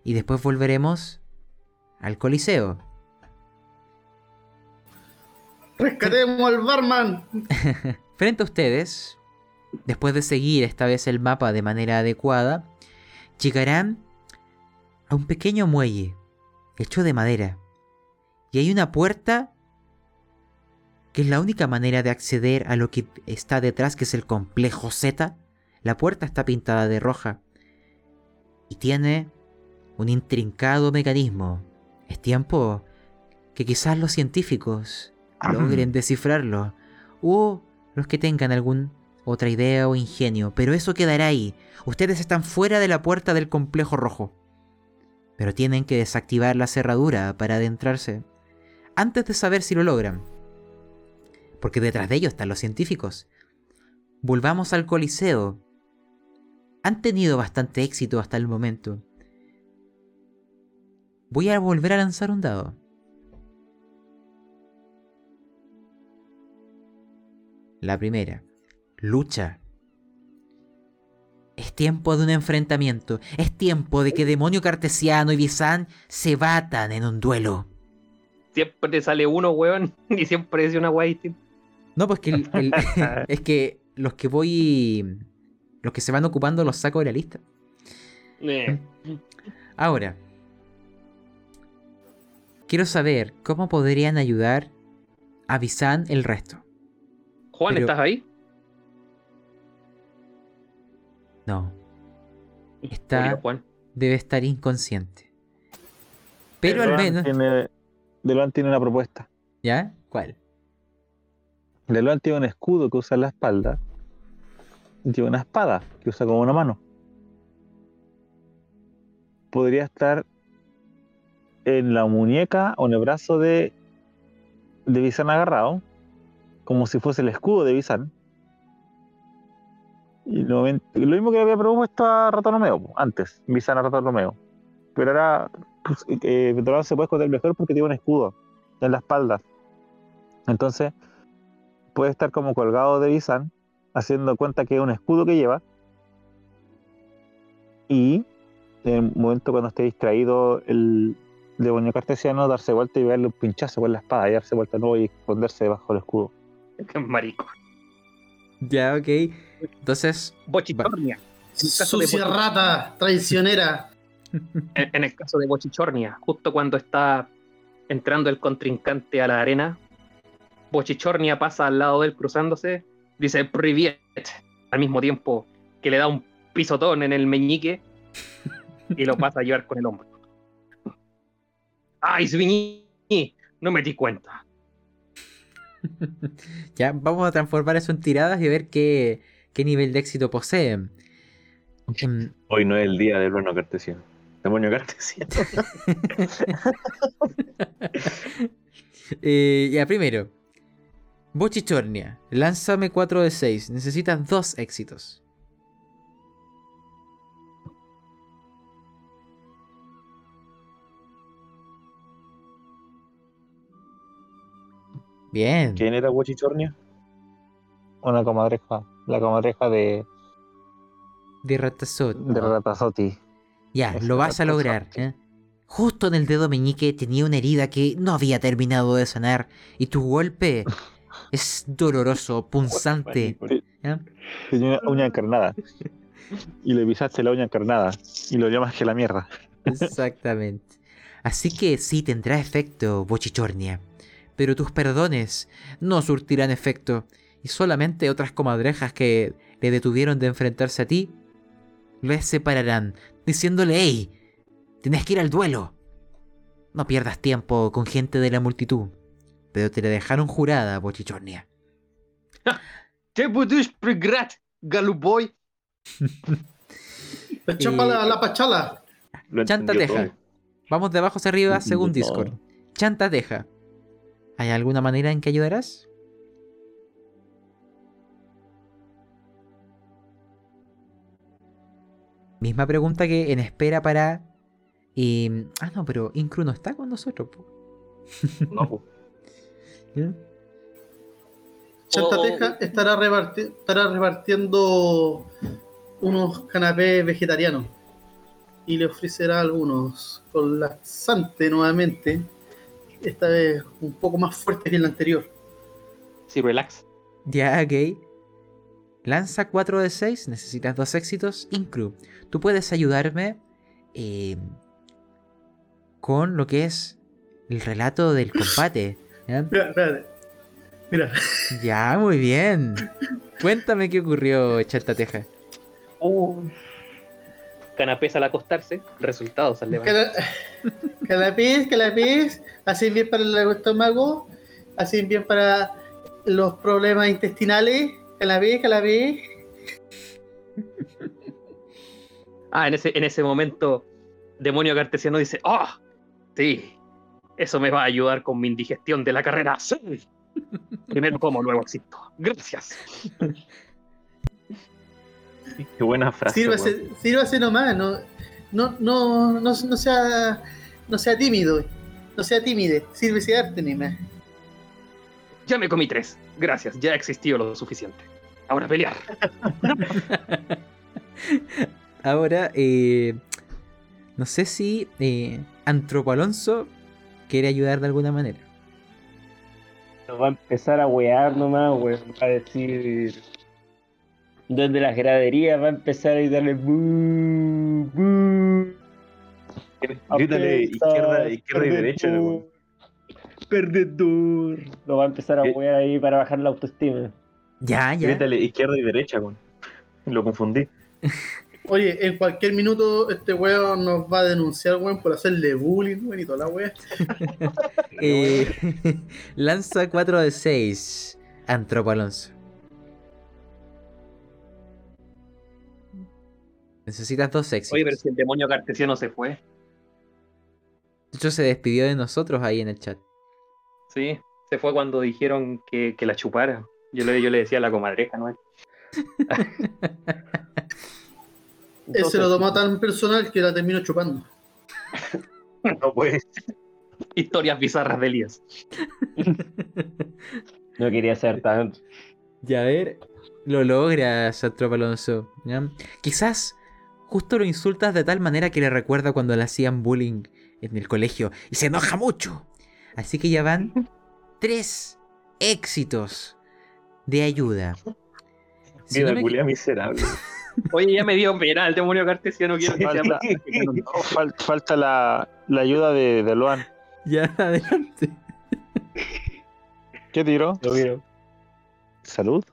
Speaker 1: Y después volveremos al Coliseo.
Speaker 2: Rescatemos al barman.
Speaker 1: Frente a ustedes, después de seguir esta vez el mapa de manera adecuada, llegarán a un pequeño muelle hecho de madera. Y hay una puerta que es la única manera de acceder a lo que está detrás, que es el complejo Z. La puerta está pintada de roja y tiene un intrincado mecanismo. Es tiempo que quizás los científicos logren descifrarlo o los que tengan alguna otra idea o ingenio, pero eso quedará ahí. Ustedes están fuera de la puerta del complejo rojo. Pero tienen que desactivar la cerradura para adentrarse antes de saber si lo logran. Porque detrás de ellos están los científicos. Volvamos al Coliseo. Han tenido bastante éxito hasta el momento. Voy a volver a lanzar un dado. La primera. Lucha. Es tiempo de un enfrentamiento. Es tiempo de que Demonio Cartesiano y Bizan se batan en un duelo.
Speaker 3: Siempre te sale uno, weón. Y siempre dice una guay distinta.
Speaker 1: No, pues que el- el- es que los que voy. Los que se van ocupando los saco de la lista.
Speaker 3: Eh,
Speaker 1: Ahora. Quiero saber cómo podrían ayudar a Bizan el resto.
Speaker 3: Juan,
Speaker 1: Pero-
Speaker 3: ¿estás ahí?
Speaker 1: No. Está.
Speaker 3: Murió Juan.
Speaker 1: Debe estar inconsciente. Pero al menos.
Speaker 6: Tiene, tiene una propuesta.
Speaker 1: ¿Ya? ¿Cuál?
Speaker 6: Deloan tiene un escudo que usa en la espalda. Y tiene una espada que usa como una mano. Podría estar en la muñeca o en el brazo de, de Visan agarrado, como si fuese el escudo de Visan. Y lo, mismo que había propuesto a Ratomeo po, antes, Visan a Ratomeo. Pero ahora pues, eh, se puede esconder mejor porque tiene un escudo en la espalda. Entonces, puede estar como colgado de Visan, haciendo cuenta que es un escudo que lleva. Y en el momento cuando esté distraído el demonio cartesiano, darse vuelta y darle un pinchazo con la espada, y darse vuelta nuevo y esconderse debajo del escudo.
Speaker 3: Marico.
Speaker 1: Ya, ok. Entonces,
Speaker 3: Bochichornia. En el caso de
Speaker 2: Sucia rata, traicionera.
Speaker 3: En, en el caso de Bochichornia, justo cuando está entrando el contrincante a la arena. Bochichornia pasa al lado de él cruzándose, dice Privet, al mismo tiempo que le da un pisotón en el meñique y lo pasa a llevar con el hombro. ¡Ay, Svigny! No me di cuenta.
Speaker 1: Ya, vamos a transformar eso en tiradas y ver qué, qué nivel de éxito poseen. Em,
Speaker 4: Hoy no es el día del bueno cartesiano. Demonio cartesiano.
Speaker 1: eh, ya, primero. Bochichornia, lánzame 4 de 6. Necesitas dos éxitos. Bien.
Speaker 4: ¿Quién era Bochichornia?
Speaker 6: Una comadreja. La comadreja de,
Speaker 1: De Ratazot.
Speaker 6: de Ratazotti.
Speaker 1: Ya,
Speaker 6: Es
Speaker 1: lo vas a lograr.
Speaker 6: Ratazoti.
Speaker 1: ¿eh? Justo en el dedo meñique tenía una herida que no había terminado de sanar. Y tu golpe es doloroso, punzante. ¿ya?
Speaker 6: Tenía una uña encarnada. Y le pisaste la uña encarnada. Y lo llamas que la mierda.
Speaker 1: Exactamente. Así que sí tendrá efecto, Bochichornia. Pero tus perdones no surtirán efecto. Y solamente otras comadrejas que le detuvieron de enfrentarse a ti les separarán, diciéndole: ¡Ey! Tienes que ir al duelo. No pierdas tiempo con gente de la multitud. Pero te la dejaron jurada, Bochichornia.
Speaker 3: ¿Qué puedes pregrat, Galuboy?
Speaker 2: La chapa la, la pachala.
Speaker 1: Chanta Teja. Vamos de abajo hacia arriba según. Discord. Chanta Teja. ¿Hay alguna manera en que ayudarás? Misma pregunta que en espera para. eh, ah, no, pero Incru no está con nosotros. po.
Speaker 4: No, po.
Speaker 1: ¿Ya?
Speaker 2: Chanta
Speaker 3: Oh.
Speaker 2: Teja estará, reparti- estará repartiendo unos canapés vegetarianos y le ofrecerá algunos con laxante nuevamente, esta vez un poco más fuerte que el anterior.
Speaker 3: Sí, relax.
Speaker 1: Ya, ok. Lanza 4 de 6, necesitas dos éxitos. Incru, tú puedes ayudarme eh, con lo que es el relato del combate. ¿ya?
Speaker 2: Mira, espérate. Mira,
Speaker 1: Ya, muy bien. Cuéntame qué ocurrió, Chantateja.
Speaker 3: Uh. Canapés al acostarse, resultados al levantar.
Speaker 2: cala- canapés, canapés, hacen bien para el estómago, hacen bien para los problemas intestinales, canapés, canapés.
Speaker 3: Ah, en ese, en ese momento, Demonio Cartesiano dice: ¡Oh! Sí, eso me va a ayudar con mi indigestión de la carrera. Sí. Primero como, luego existo. Gracias.
Speaker 4: Qué buena frase.
Speaker 2: Sírvase, nomás, no, no, no, no, no sea, no sea tímido, no sea tímide, sírvese arte nomás.
Speaker 3: Ya me comí tres. Gracias, ya existió lo suficiente. Ahora pelear.
Speaker 1: Ahora, eh, no sé si eh, Antropo Alonso quiere ayudar de alguna manera.
Speaker 5: Nos va a empezar a wear nomás, weón. Va a decir. Desde las graderías va a empezar a gritarle. "Bú, bú".
Speaker 4: Grítale izquierda, izquierda y derecha.
Speaker 5: perdedor,
Speaker 4: weón.
Speaker 5: Perdedor. Lo va a empezar a
Speaker 4: ¿Qué?
Speaker 5: wear ahí para bajar la autoestima.
Speaker 1: Ya, ya.
Speaker 4: Grítale izquierda y derecha, weón. Lo confundí.
Speaker 2: Oye, en cualquier minuto este weón nos va a denunciar, weón, por hacerle bullying, weón, y toda la weá.
Speaker 1: Eh, lanza 4 de 6, Antropo Alonso. Necesitas dos éxitos.
Speaker 3: Oye, pero si el demonio cartesiano se fue.
Speaker 1: De hecho, se despidió de nosotros ahí en el chat.
Speaker 3: Sí, se fue cuando dijeron que, que la chupara. Yo le, yo le decía a la comadreja, ¿no?
Speaker 2: Él se lo tomó tan personal que la terminó chupando.
Speaker 4: No puedes.
Speaker 3: Historias bizarras de Elías.
Speaker 5: No quería ser tanto.
Speaker 1: Ya a ver, lo logras, Antropo Alonso. ¿ya? Quizás justo lo insultas de tal manera que le recuerda cuando le hacían bullying en el colegio y se enoja mucho. Así que ya van tres éxitos de ayuda. Si
Speaker 4: Vida
Speaker 1: no me-
Speaker 4: miserable.
Speaker 3: Oye, ya me dio pena el demonio cartesiano. Quiero que se
Speaker 6: Falta, no, fal- falta la, la ayuda de, de Luan.
Speaker 1: Ya, adelante.
Speaker 6: ¿Qué tiro?
Speaker 5: Lo.
Speaker 6: ¿Salud?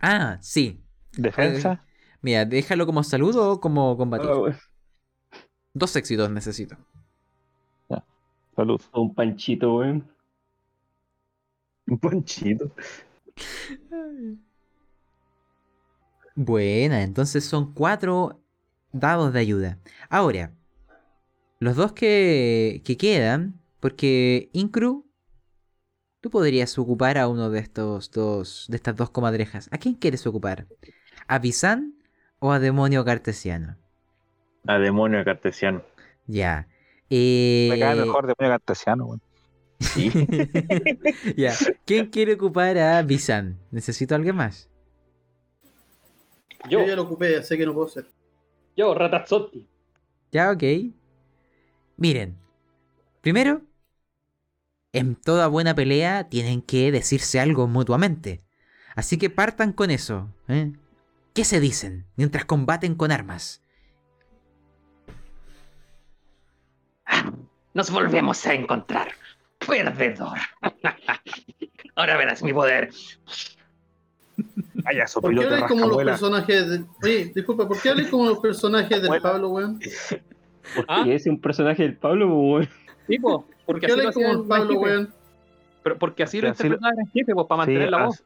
Speaker 1: Ah, sí.
Speaker 6: ¿Defensa?
Speaker 1: Mira, déjalo como saludo o como combate.
Speaker 5: Ah, weón.
Speaker 1: Dos éxitos necesito.
Speaker 6: Salud.
Speaker 5: Un panchito, weón.
Speaker 4: Un ponchito.
Speaker 1: Buena, entonces son cuatro dados de ayuda. Ahora, los dos que, que quedan, porque Incru, tú podrías ocupar a uno de estos dos, de estas dos comadrejas. ¿A quién quieres ocupar? ¿A Bizan o a Demonio Cartesiano?
Speaker 4: A demonio cartesiano.
Speaker 1: Ya. Eh,
Speaker 6: Me cae mejor de medio cartesiano, weón.
Speaker 4: Sí.
Speaker 1: ya. ¿Quién quiere ocupar a Bizan? ¿Necesito a alguien más?
Speaker 3: Yo,
Speaker 2: Yo ya lo ocupé, sé que no puedo ser.
Speaker 3: yo, Ratazzotti.
Speaker 1: Ya, ok. Miren, primero, en toda buena pelea tienen que decirse algo mutuamente. Así que partan con eso. ¿eh? ¿Qué se dicen mientras combaten con armas?
Speaker 3: Nos volvemos a encontrar. Perdedor. Ahora verás mi poder.
Speaker 6: Vaya,
Speaker 2: ¿Por qué hablas como los personajes de... Oye, disculpa, ¿por qué hablas como los personajes del
Speaker 6: Bueno.
Speaker 2: Pablo, weón?
Speaker 3: Ah,
Speaker 5: Y es un personaje del Pablo, weón.
Speaker 3: tipo,
Speaker 2: ¿Por
Speaker 3: porque
Speaker 2: qué
Speaker 3: así lo
Speaker 2: como el
Speaker 3: el
Speaker 2: Pablo, weón?
Speaker 3: Pero porque así lo
Speaker 6: Así lo-
Speaker 3: interpretaba el jefe, pues, para mantener
Speaker 6: Sí,
Speaker 3: la voz.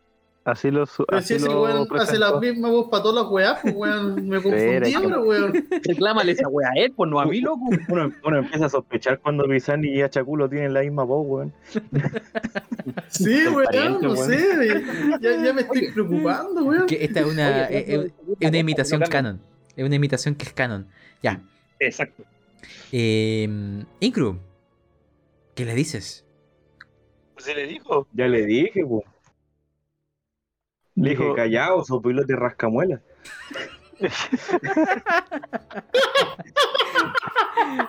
Speaker 6: As- así lo,
Speaker 2: Pero
Speaker 6: así
Speaker 2: si ese
Speaker 6: lo
Speaker 2: weón hace la misma voz para todas las weas, pues weón, me confundí ahora, weón.
Speaker 3: Reclámale esa wea a él, pues no a mí, loco.
Speaker 4: Uno, uno empieza a sospechar cuando Bizani y Achaculo tienen la misma voz, weón.
Speaker 2: Sí, weón, no
Speaker 5: weón.
Speaker 2: sé, ya, ya me estoy preocupando, weón.
Speaker 1: Que esta es una,
Speaker 3: Oye,
Speaker 1: es- una imitación canon. Es una imitación que es canon. Ya.
Speaker 3: Exacto.
Speaker 1: Eh, Incru, ¿qué le dices?
Speaker 6: Sí le dijo.
Speaker 4: Ya le dije, weón. Le dije,
Speaker 6: Dijo-
Speaker 4: callado, sopilote rascamuela.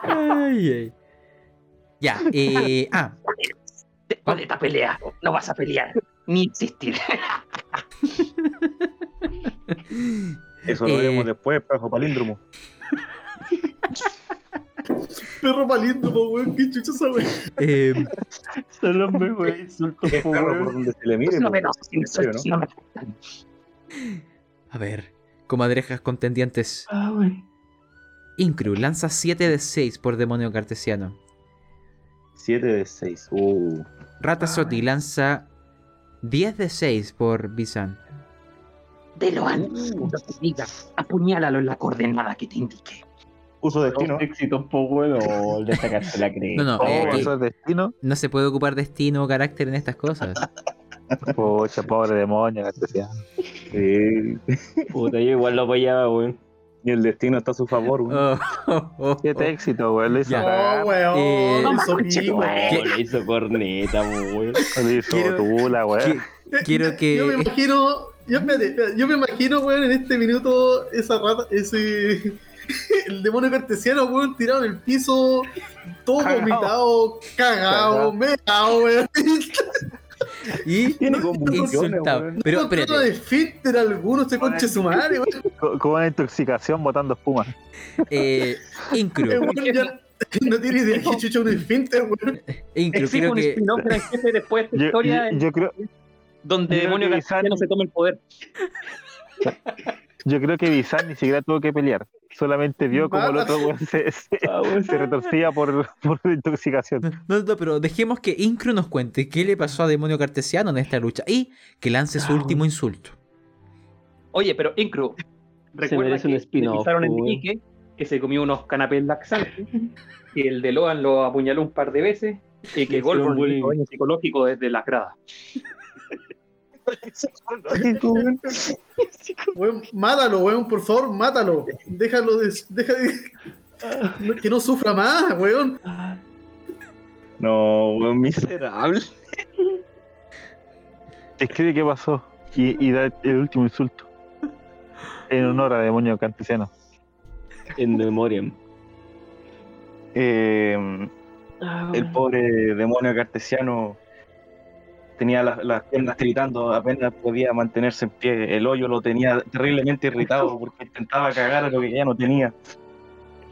Speaker 1: Ay, ay. Ya, eh, ah,
Speaker 3: Después de esta pelea, no vas a pelear ni existir.
Speaker 4: Eso lo
Speaker 1: Eh.
Speaker 4: veremos después, pejo palíndromo.
Speaker 2: Perro palíndromo, weón, qué chucha esa weón.
Speaker 1: eh,
Speaker 5: Son los mejores insultos,
Speaker 4: Es
Speaker 5: po, weón.
Speaker 1: a ver, comadrejas contendientes.
Speaker 5: Ah, weón.
Speaker 1: Incru lanza 7 de 6 por demonio cartesiano.
Speaker 4: 7 de 6. Uh.
Speaker 1: Ratasotti lanza 10 de 6 por Bizan.
Speaker 3: De lo antes que te diga, apuñálalo en la coordenada que te indique.
Speaker 4: Uso destino.
Speaker 5: Dos éxitos, po, weón. O le sacaste la creencia.
Speaker 1: No, no,
Speaker 6: Oh,
Speaker 1: eh,
Speaker 6: eso es destino.
Speaker 1: no se puede ocupar destino o carácter en estas cosas.
Speaker 6: Pucha, pobre demonio, cartesiano.
Speaker 4: Sí.
Speaker 5: Puta, yo igual lo apoyaba, weón.
Speaker 4: Y el destino está a su favor, weón.
Speaker 1: Oh, oh, oh,
Speaker 6: Siete
Speaker 1: oh.
Speaker 6: éxitos, weón. Lo hizo.
Speaker 2: No, weón,
Speaker 1: Eh,
Speaker 2: hizo
Speaker 3: no.
Speaker 1: ¿Qué?
Speaker 5: Oh, le hizo corneta, weón.
Speaker 6: Lo hizo
Speaker 1: Quiero-
Speaker 6: tula, weón.
Speaker 1: Qui- Quiero que.
Speaker 2: Yo me imagino, yo, espérate, espérate, yo me imagino, weón, en este minuto, esa rata, ese. El demonio cartesiano, weón, tirado en el piso, todo
Speaker 6: Cagao.
Speaker 2: vomitado, cagado, meado, weón.
Speaker 1: Y
Speaker 4: Tiene
Speaker 1: insultado. Pero
Speaker 2: no
Speaker 1: espérate.
Speaker 2: de esfínter alguno, se conche su madre, weón.
Speaker 6: Co- Con una intoxicación botando espuma.
Speaker 1: Eh, Incru,
Speaker 2: no tiene idea que chucha un esfínter, weón.
Speaker 1: Incru,
Speaker 3: Existe
Speaker 1: creo
Speaker 3: un
Speaker 1: que.
Speaker 3: jefe después de esta
Speaker 6: Yo,
Speaker 3: historia
Speaker 6: yo- yo creo,
Speaker 3: donde
Speaker 6: yo creo
Speaker 3: demonio
Speaker 6: que
Speaker 3: cartesiano
Speaker 6: Bizan-
Speaker 3: se toma el poder.
Speaker 6: Yo creo que Bizan ni siquiera tuvo que pelear. Solamente vio como el otro weón se, se-
Speaker 5: Ah,
Speaker 6: se retorcía por, por la intoxicación.
Speaker 1: No, no, pero dejemos que Incru nos cuente qué le pasó a Demonio Cartesiano en esta lucha y que lance su
Speaker 5: Ah,
Speaker 1: último insulto.
Speaker 3: Oye, pero Incru, recuerda
Speaker 5: merece un
Speaker 3: que pisaron en. Iquique, que se comió unos canapés laxantes, que el de Loan lo apuñaló un par de veces y que
Speaker 5: bullying.
Speaker 3: hizo daño psicológico desde las gradas.
Speaker 2: Weón, mátalo, weón, por favor, mátalo. Déjalo de. Deja de. Que no sufra más, weón.
Speaker 4: No, weón, miserable.
Speaker 6: Escribe qué pasó y, y da el último insulto. En honor a demonio cartesiano.
Speaker 5: En memoriam.
Speaker 4: Eh,
Speaker 5: Ah,
Speaker 4: el pobre demonio cartesiano tenía las, las piernas gritando, apenas podía mantenerse en pie. El hoyo lo tenía terriblemente irritado porque intentaba cagar a lo que ya no tenía.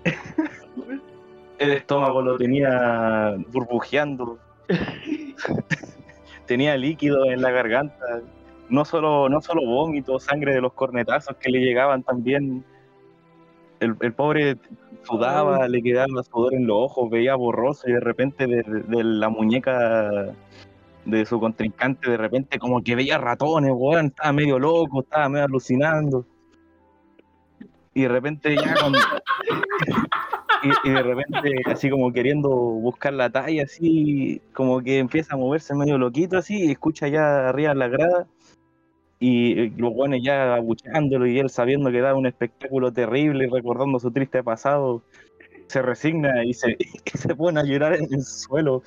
Speaker 4: El estómago lo tenía burbujeando. tenía líquido en la garganta. No solo, no solo vómito, sangre de los cornetazos que le llegaban también. El, el pobre sudaba, le quedaba sudor en los ojos, veía borroso y de repente de, de la muñeca de su contrincante, de repente como que veía ratones, weón, estaba medio loco, estaba medio alucinando. Y de repente ya y, de repente así como queriendo buscar la talla, así como que empieza a moverse medio loquito así, y escucha ya arriba la grada y eh, los buenos ya abucheándolo y él sabiendo que da un espectáculo terrible y recordando su triste pasado, se resigna y se, se pone a llorar en el suelo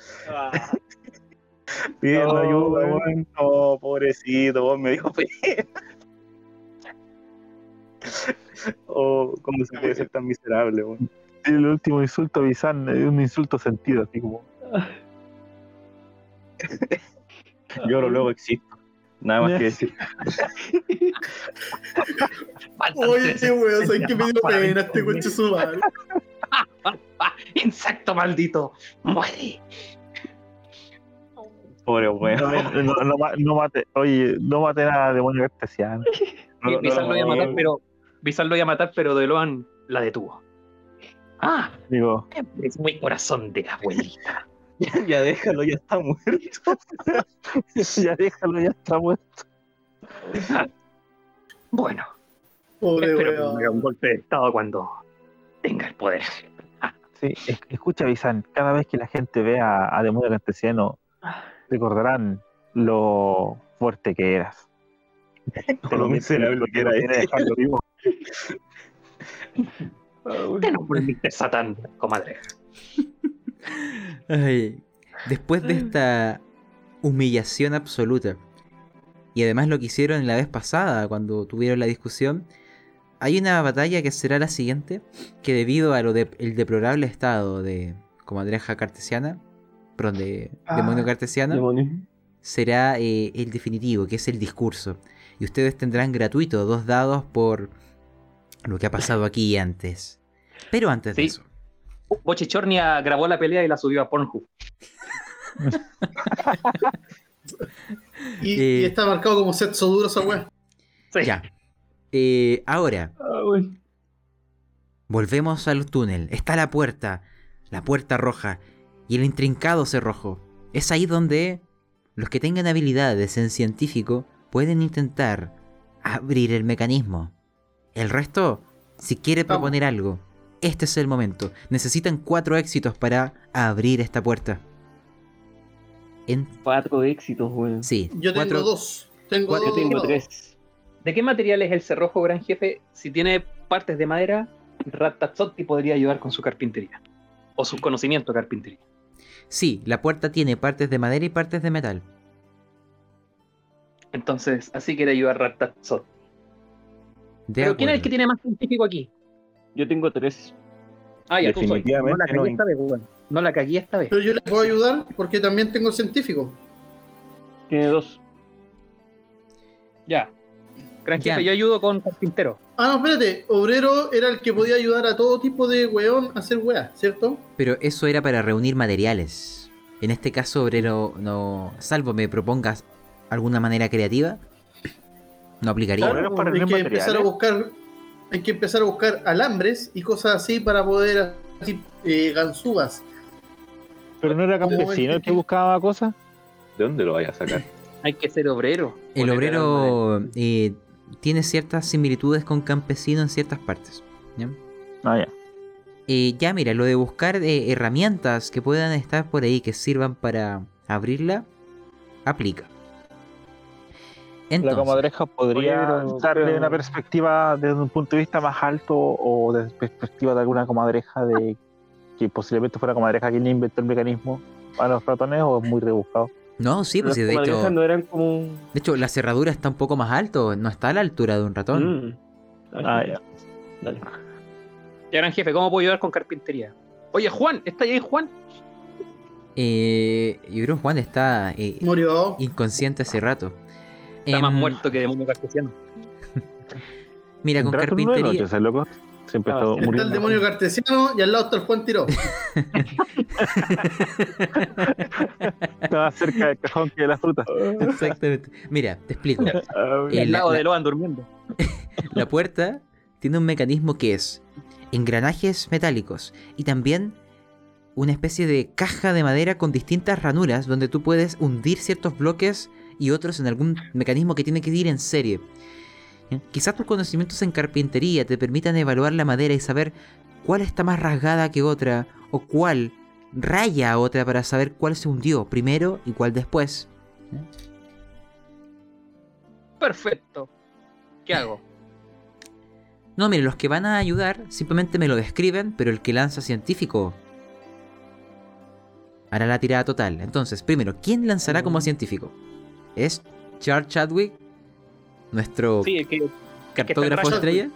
Speaker 4: pidiendo
Speaker 5: No,
Speaker 4: ayuda,
Speaker 5: weón.
Speaker 4: weón. No, pobrecito, weón, me dijo. Oh, ¿cómo se puede ser tan miserable, weón?
Speaker 6: El último insulto, Bizan, es un insulto sentido, así como.
Speaker 4: Lloro, luego existo. Nada más que decir.
Speaker 2: Oye, qué weón, ¿sabes qué me dio pena este coche su madre?
Speaker 3: ¡Insecto maldito! ¡Muere!
Speaker 4: Pobre weón.
Speaker 6: No, no, no ma- no mate, oye, no mate a demonio cartesiano.
Speaker 4: No,
Speaker 3: lo iba a matar, pero. Bizarre lo iba a matar, pero Deloan la detuvo. ¡Ah!
Speaker 6: Digo,
Speaker 3: Es muy corazón de abuelita.
Speaker 4: Ya déjalo, ya está muerto.
Speaker 6: ya déjalo, ya está muerto.
Speaker 3: Bueno,
Speaker 2: Pobre
Speaker 3: espero que me
Speaker 2: weón.
Speaker 3: haga un golpe de estado cuando tenga el poder.
Speaker 6: Sí, es- escucha, Bizan, cada vez que la gente vea a demonio cartesiano, recordarán lo fuerte que eras.
Speaker 4: Con lo miserable que era
Speaker 6: Te
Speaker 4: este.
Speaker 6: dejarlo vivo.
Speaker 3: Te el Mr. Satán, comadre.
Speaker 1: Ay, después de esta humillación absoluta, y además lo que hicieron la vez pasada cuando tuvieron la discusión, hay una batalla que será la siguiente, que debido a lo de, el deplorable estado de comadreja cartesiana, perdón, de
Speaker 5: Ah,
Speaker 1: demonio cartesiano,
Speaker 5: Demonio.
Speaker 1: será eh, el definitivo, que es el discurso. Y ustedes tendrán gratuito dos dados por lo que ha pasado aquí antes. Pero antes de eso.
Speaker 3: Bochichornia grabó la pelea y la subió a Pornhub.
Speaker 2: Y,
Speaker 1: Eh.
Speaker 2: y está marcado como sexo duro esa weá.
Speaker 3: Sí.
Speaker 1: Ya. Eh, ahora,
Speaker 5: Ah, bueno.
Speaker 1: volvemos al túnel. Está la puerta, la puerta roja y el intrincado cerrojo. Es ahí donde los que tengan habilidades en científico pueden intentar abrir el mecanismo. El resto, si quiere
Speaker 2: Vamos.
Speaker 1: proponer algo, este es el momento. Necesitan cuatro éxitos para abrir esta puerta. En...
Speaker 5: Cuatro éxitos, weón.
Speaker 1: Sí,
Speaker 2: Yo tengo dos. Tengo
Speaker 1: cuatro-
Speaker 5: Yo
Speaker 2: dos.
Speaker 5: tengo tres.
Speaker 3: ¿De qué material es el cerrojo, gran jefe? Si tiene partes de madera, Ratazzotti podría ayudar con su carpintería. O su conocimiento de carpintería.
Speaker 1: Sí, la puerta tiene partes de madera y partes de metal.
Speaker 3: Entonces, así quiere ayudar Ratazzotti.
Speaker 1: De
Speaker 3: Pero ¿quién es el que tiene más científico aquí?
Speaker 5: Yo tengo tres.
Speaker 3: Ah, ya tú soy.
Speaker 4: Definitivamente
Speaker 3: No la
Speaker 4: no.
Speaker 3: cagué esta vez, weón. No la cagué esta vez.
Speaker 2: Pero yo les puedo ayudar porque también tengo científico.
Speaker 5: Tiene dos.
Speaker 3: Ya. Gran
Speaker 1: Ya.
Speaker 3: jefe, yo ayudo con carpintero.
Speaker 2: Ah, no, espérate. Obrero era el que podía ayudar a todo tipo de weón a hacer weá, ¿cierto?
Speaker 1: Pero eso era para reunir materiales. En este caso, obrero, no. Salvo me propongas alguna manera creativa. No aplicaría.
Speaker 6: Obrero para
Speaker 2: hay
Speaker 6: reunir
Speaker 2: que empezar a
Speaker 6: materiales.
Speaker 2: buscar, hay que empezar a buscar alambres y cosas así para poder así, eh, ganzúas.
Speaker 6: Pero no era campesino el que buscaba cosas.
Speaker 4: ¿De dónde lo vaya a sacar?
Speaker 3: Hay que ser obrero.
Speaker 1: El obrero eh, tiene ciertas similitudes con campesino en ciertas partes. ¿ya?
Speaker 6: Ah, ya.
Speaker 1: Eh, ya, mira, lo de buscar eh, herramientas que puedan estar por ahí que sirvan para abrirla, aplica.
Speaker 6: La
Speaker 1: Entonces,
Speaker 6: comadreja podría darle una perspectiva desde un punto de vista más alto o desde perspectiva de alguna comadreja de que posiblemente fuera comadreja quien inventó el mecanismo para los ratones o es muy rebuscado.
Speaker 1: No, sí, pues sí, de hecho,
Speaker 5: no eran como.
Speaker 1: de hecho, la cerradura está un poco más alto, no está a la altura de un ratón.
Speaker 5: Mm.
Speaker 6: Ah, ya.
Speaker 5: Dale.
Speaker 3: Ya, gran jefe, ¿cómo puedo ayudar con carpintería? Oye, Juan, ¿está ahí Juan?
Speaker 1: Eh, yo creo que Juan está eh,
Speaker 2: Murió.
Speaker 1: inconsciente hace rato.
Speaker 3: Está más
Speaker 1: Em,
Speaker 3: muerto que demonio cartesiano.
Speaker 1: Mira, con
Speaker 6: ¿Entraste en una
Speaker 1: carpintería.
Speaker 6: noche, loco? Siempre
Speaker 5: Ah,
Speaker 6: está.
Speaker 2: Está el
Speaker 6: muriendo.
Speaker 2: demonio cartesiano y al lado está el Juan Tiró.
Speaker 6: Estaba cerca del cajón que de la fruta.
Speaker 1: Exactamente. Mira, te explico.
Speaker 3: Y
Speaker 1: Eh,
Speaker 3: al
Speaker 1: la-
Speaker 3: lado
Speaker 1: la-
Speaker 3: de Loan durmiendo.
Speaker 1: La puerta tiene un mecanismo que es engranajes metálicos y también una especie de caja de madera con distintas ranuras donde tú puedes hundir ciertos bloques y otros en algún mecanismo que tiene que ir en serie. Quizás tus conocimientos en carpintería te permitan evaluar la madera y saber cuál está más rasgada que otra o cuál raya a otra para saber cuál se hundió primero y cuál después.
Speaker 3: Perfecto. ¿Qué hago?
Speaker 1: No, mire, los que van a ayudar simplemente me lo describen, pero el que lanza científico hará la tirada total. Entonces, primero, ¿quién lanzará como científico? ¿Es Charles Chadwick? ¿Nuestro
Speaker 3: Sí, es que
Speaker 1: cartógrafo estrella?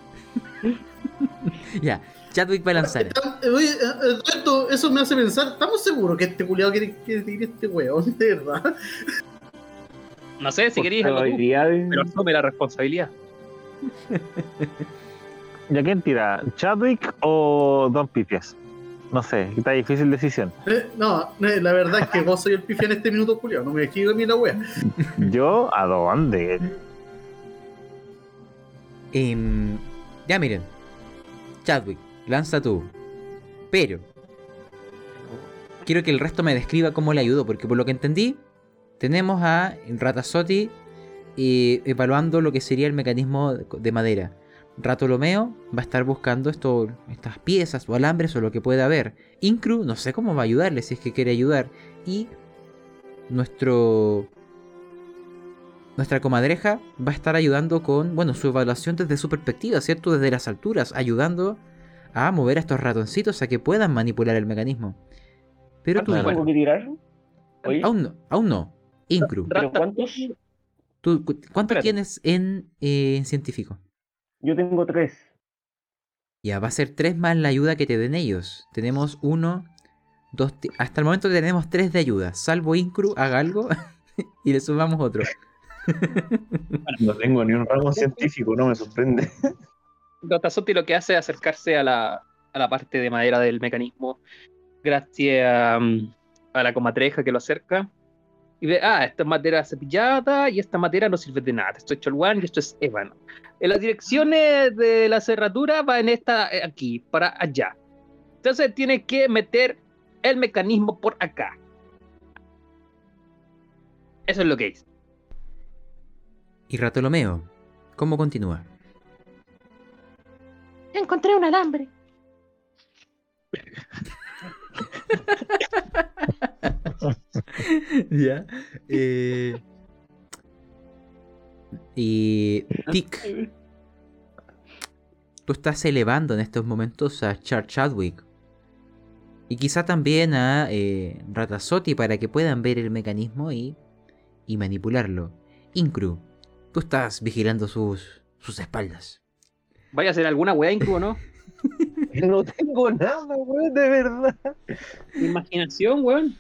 Speaker 1: ya, Chadwick va a lanzar.
Speaker 2: Está- eh, Oye, eh, eh, esto- eso me hace pensar, ¿estamos seguros que este culiado quiere, quiere este weón? De verdad.
Speaker 3: no sé si queréis pero asume la responsabilidad.
Speaker 6: ¿Y a quién tira? ¿Chadwick o Don Pipias? No sé, está difícil decisión.
Speaker 2: Eh, no, eh, la verdad es que vos soy el pifián en este minuto, culiado. No me esquivo a mí la wea.
Speaker 6: ¿Yo a dónde?
Speaker 1: Em, ya miren, Chadwick, lanza tú. Pero, quiero que el resto me describa cómo le ayudó, porque por lo que entendí, tenemos a Ratazotti eh, evaluando lo que sería el mecanismo de madera. Ratolomeo va a estar buscando estas piezas o alambres o lo que pueda haber. Incru, no sé cómo va a ayudarle si es que quiere ayudar. Y nuestro nuestra comadreja va a estar ayudando con, bueno, su evaluación desde su perspectiva, ¿cierto? Desde las alturas, ayudando a mover a estos ratoncitos a que puedan manipular el mecanismo. Pero tú,
Speaker 5: ¿Cuántos tengo que tirar? Oye,
Speaker 1: aún no, aún no. Incru,
Speaker 5: ¿pero cuántos?
Speaker 1: ¿tú, cu- ¿cuánto
Speaker 3: Espérate.
Speaker 1: tienes en, eh, en científico?
Speaker 5: Yo tengo tres.
Speaker 1: Ya, va a ser tres más la ayuda que te den ellos. Tenemos uno, dos, hasta el momento tenemos tres de ayuda. Salvo Incru, haga algo y le sumamos otro.
Speaker 4: No tengo ni un rango científico, no me sorprende.
Speaker 3: Ratazotti lo que hace es acercarse a la, a la parte de madera del mecanismo, gracias a, mm, a la comatreja que lo acerca. Y ve, ah, esta es madera cepillada y esta madera no sirve de nada. Esto es Cholwan y esto es ébano. En las direcciones de la cerradura va en esta eh, aquí, para allá. Entonces tiene que meter el mecanismo por acá. Eso es lo que hice.
Speaker 1: Y Ratolomeo, ¿cómo continúa?
Speaker 8: Encontré un alambre.
Speaker 1: ya. eh, Y. Tic. Tú estás elevando en estos momentos a Char Chadwick. Y quizá también a eh, Ratazotti para que puedan ver el mecanismo y, y manipularlo. Incru, tú estás vigilando sus, sus espaldas.
Speaker 3: Vaya a hacer alguna weá incluso, ¿no?
Speaker 4: No tengo nada, weón, de verdad.
Speaker 3: Imaginación, weón.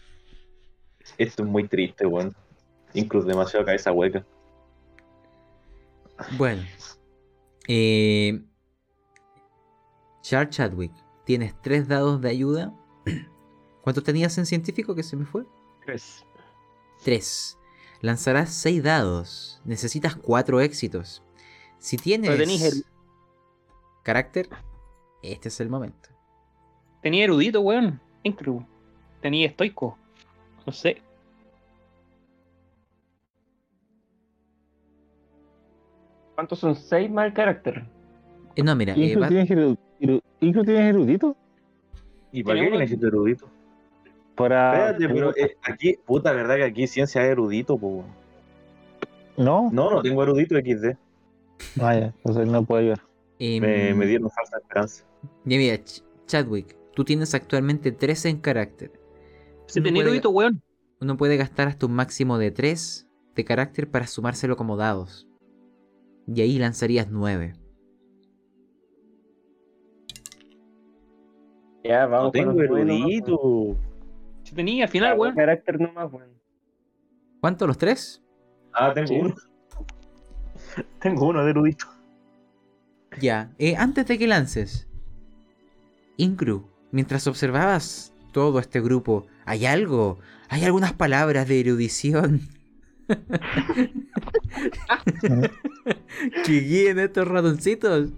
Speaker 4: Esto es muy triste, weón. Incluso demasiado cabeza hueca.
Speaker 1: Bueno. Eh, Char Chadwick, tienes tres dados de ayuda. ¿Cuántos tenías en científico que se me fue?
Speaker 5: Tres.
Speaker 1: 3. Lanzarás 6 dados. Necesitas 4 éxitos. Si tienes
Speaker 3: el-
Speaker 1: carácter, este es el momento.
Speaker 3: Tenía erudito, weón. Inclu. Tenía estoico. No sé.
Speaker 5: ¿Cuántos son seis más el carácter?
Speaker 1: Eh, no, mira, eh,
Speaker 6: ¿Inclu
Speaker 1: va-
Speaker 6: tienes, eru- eru- ¿Inclu tienes erudito?
Speaker 4: ¿Y para qué necesito erudito?
Speaker 6: Para...
Speaker 4: Espérate, pero eh, aquí, puta, verdad que aquí ciencia es erudito.
Speaker 6: ¿No?
Speaker 4: No, no tengo erudito XD.
Speaker 6: Ah, ya, entonces no puedo ayudar.
Speaker 1: em,
Speaker 4: Me, me dieron falsa esperanza.
Speaker 1: ya mira, Ch- Chadwick, tú tienes actualmente 13 en carácter.
Speaker 3: Si
Speaker 1: Uno
Speaker 3: tenía erudito, weón.
Speaker 1: Uno puede gastar hasta un máximo de 3 de carácter para sumárselo como dados. Y ahí lanzarías 9.
Speaker 5: Ya, vamos
Speaker 4: tengo erudito.
Speaker 3: Si tenía al final, weón.
Speaker 5: carácter nomás, weón.
Speaker 1: ¿Cuántos los 3?
Speaker 4: Ah, tengo
Speaker 5: Sí.
Speaker 4: uno. tengo uno de erudito.
Speaker 1: Ya, eh, antes de que lances, Ingru, mientras observabas todo este grupo, ¿hay algo? ¿Hay algunas palabras de erudición? que guíen estos ratoncitos.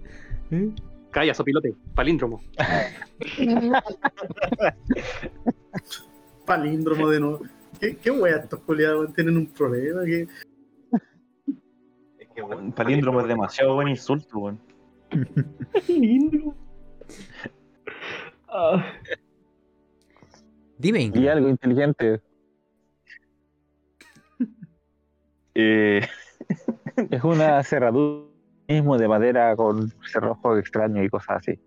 Speaker 1: ¿Eh?
Speaker 3: Calla, sopilote, palíndromo.
Speaker 2: Palíndromo de nuevo. ¿Qué, qué wea estos culiados tienen un problema? ¿Qué?
Speaker 4: Es que, weón, palíndromo es demasiado buen insulto, weón.
Speaker 5: Ah,
Speaker 1: Dime.
Speaker 6: Y algo inteligente.
Speaker 4: Eh,
Speaker 6: Es una cerradura mismo de madera con cerrojo extraño y cosas así.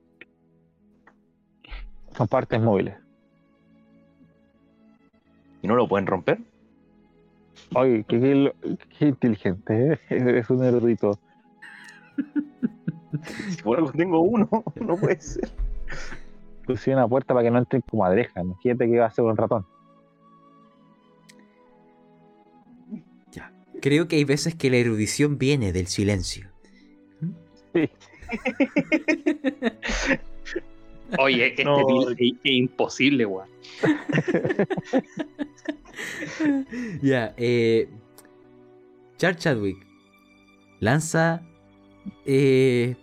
Speaker 6: Son partes móviles.
Speaker 4: ¿Y no lo pueden romper?
Speaker 6: Oye, qué, qué lo- qué inteligente, ¿eh? Es un erudito.
Speaker 4: Si por algo tengo uno, no puede ser.
Speaker 6: Pusieron una puerta para que no entren comadrejas. Imagínate que va a hacer un ratón.
Speaker 1: Ya. Creo que hay veces que la erudición viene del silencio.
Speaker 3: Oye, este
Speaker 4: No.
Speaker 3: es imposible, weón.
Speaker 1: Ya, eh. Char Chadwick. Lanza. Eh.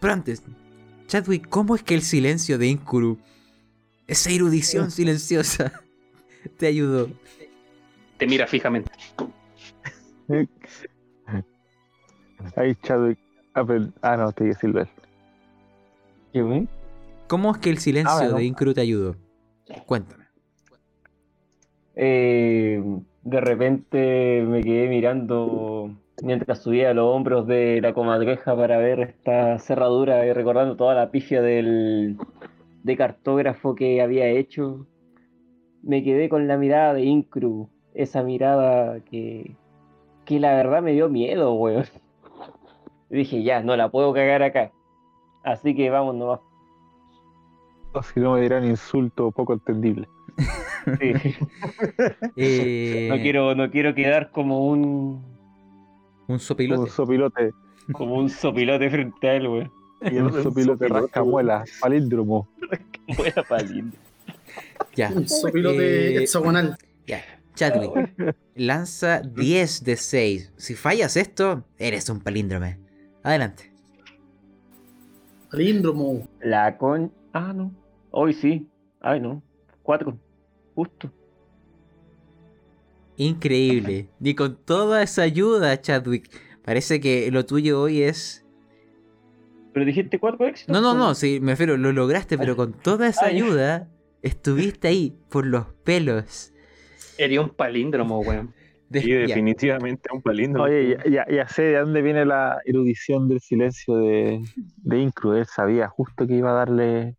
Speaker 1: Pero antes, Chadwick, ¿cómo es que el silencio de Inkuru, esa erudición silenciosa, te ayudó?
Speaker 3: Te mira fijamente.
Speaker 6: Ahí Chadwick. Ah, no, te dije Silver.
Speaker 5: ¿Qué, güey?
Speaker 1: ¿Cómo es que el silencio
Speaker 6: Ah,
Speaker 1: de Inkuru te ayudó? Cuéntame.
Speaker 5: Eh, de repente me quedé mirando mientras subía a los hombros de la comadreja para ver esta cerradura y recordando toda la pifia del de cartógrafo que había hecho. Me quedé con la mirada de Incru, esa mirada que, que la verdad me dio miedo, weón. Dije, ya, no la puedo cagar acá. Así que vamos nomás.
Speaker 6: Si no me dirán insulto poco entendible.
Speaker 5: Sí.
Speaker 1: Eh,
Speaker 5: No quiero, no quiero quedar como un,
Speaker 1: Un
Speaker 6: Un
Speaker 1: sopilote.
Speaker 6: sopilote.
Speaker 5: como un sopilote frente a él, weón.
Speaker 6: Y un sopilote rascamuela. Palíndromo.
Speaker 5: Buena palín.
Speaker 1: Ya.
Speaker 2: Un sopilote
Speaker 1: Eh,
Speaker 2: hexagonal.
Speaker 1: Ya, Chadwick, lanza 10 de 6. Si fallas esto, eres un palíndrome. Adelante.
Speaker 2: Palíndromo.
Speaker 5: La con. Ah, no. Hoy sí. Ay, no. Cuatro. Justo.
Speaker 1: Increíble. Y con toda esa ayuda, Chadwick, parece que lo tuyo hoy es...
Speaker 5: Pero dijiste cuatro éxitos.
Speaker 1: No, no, no,
Speaker 5: pues.
Speaker 1: sí, me refiero, lo lograste, pero con toda esa
Speaker 5: Ah,
Speaker 1: ayuda, estuviste ahí por los pelos.
Speaker 3: Sería un palíndromo, weón.
Speaker 1: De-
Speaker 4: Sí,
Speaker 1: ya.
Speaker 4: definitivamente un palíndromo.
Speaker 6: Oye, ya, ya, ya sé de dónde viene la erudición del silencio de, de Incru. Él sabía justo que iba a darle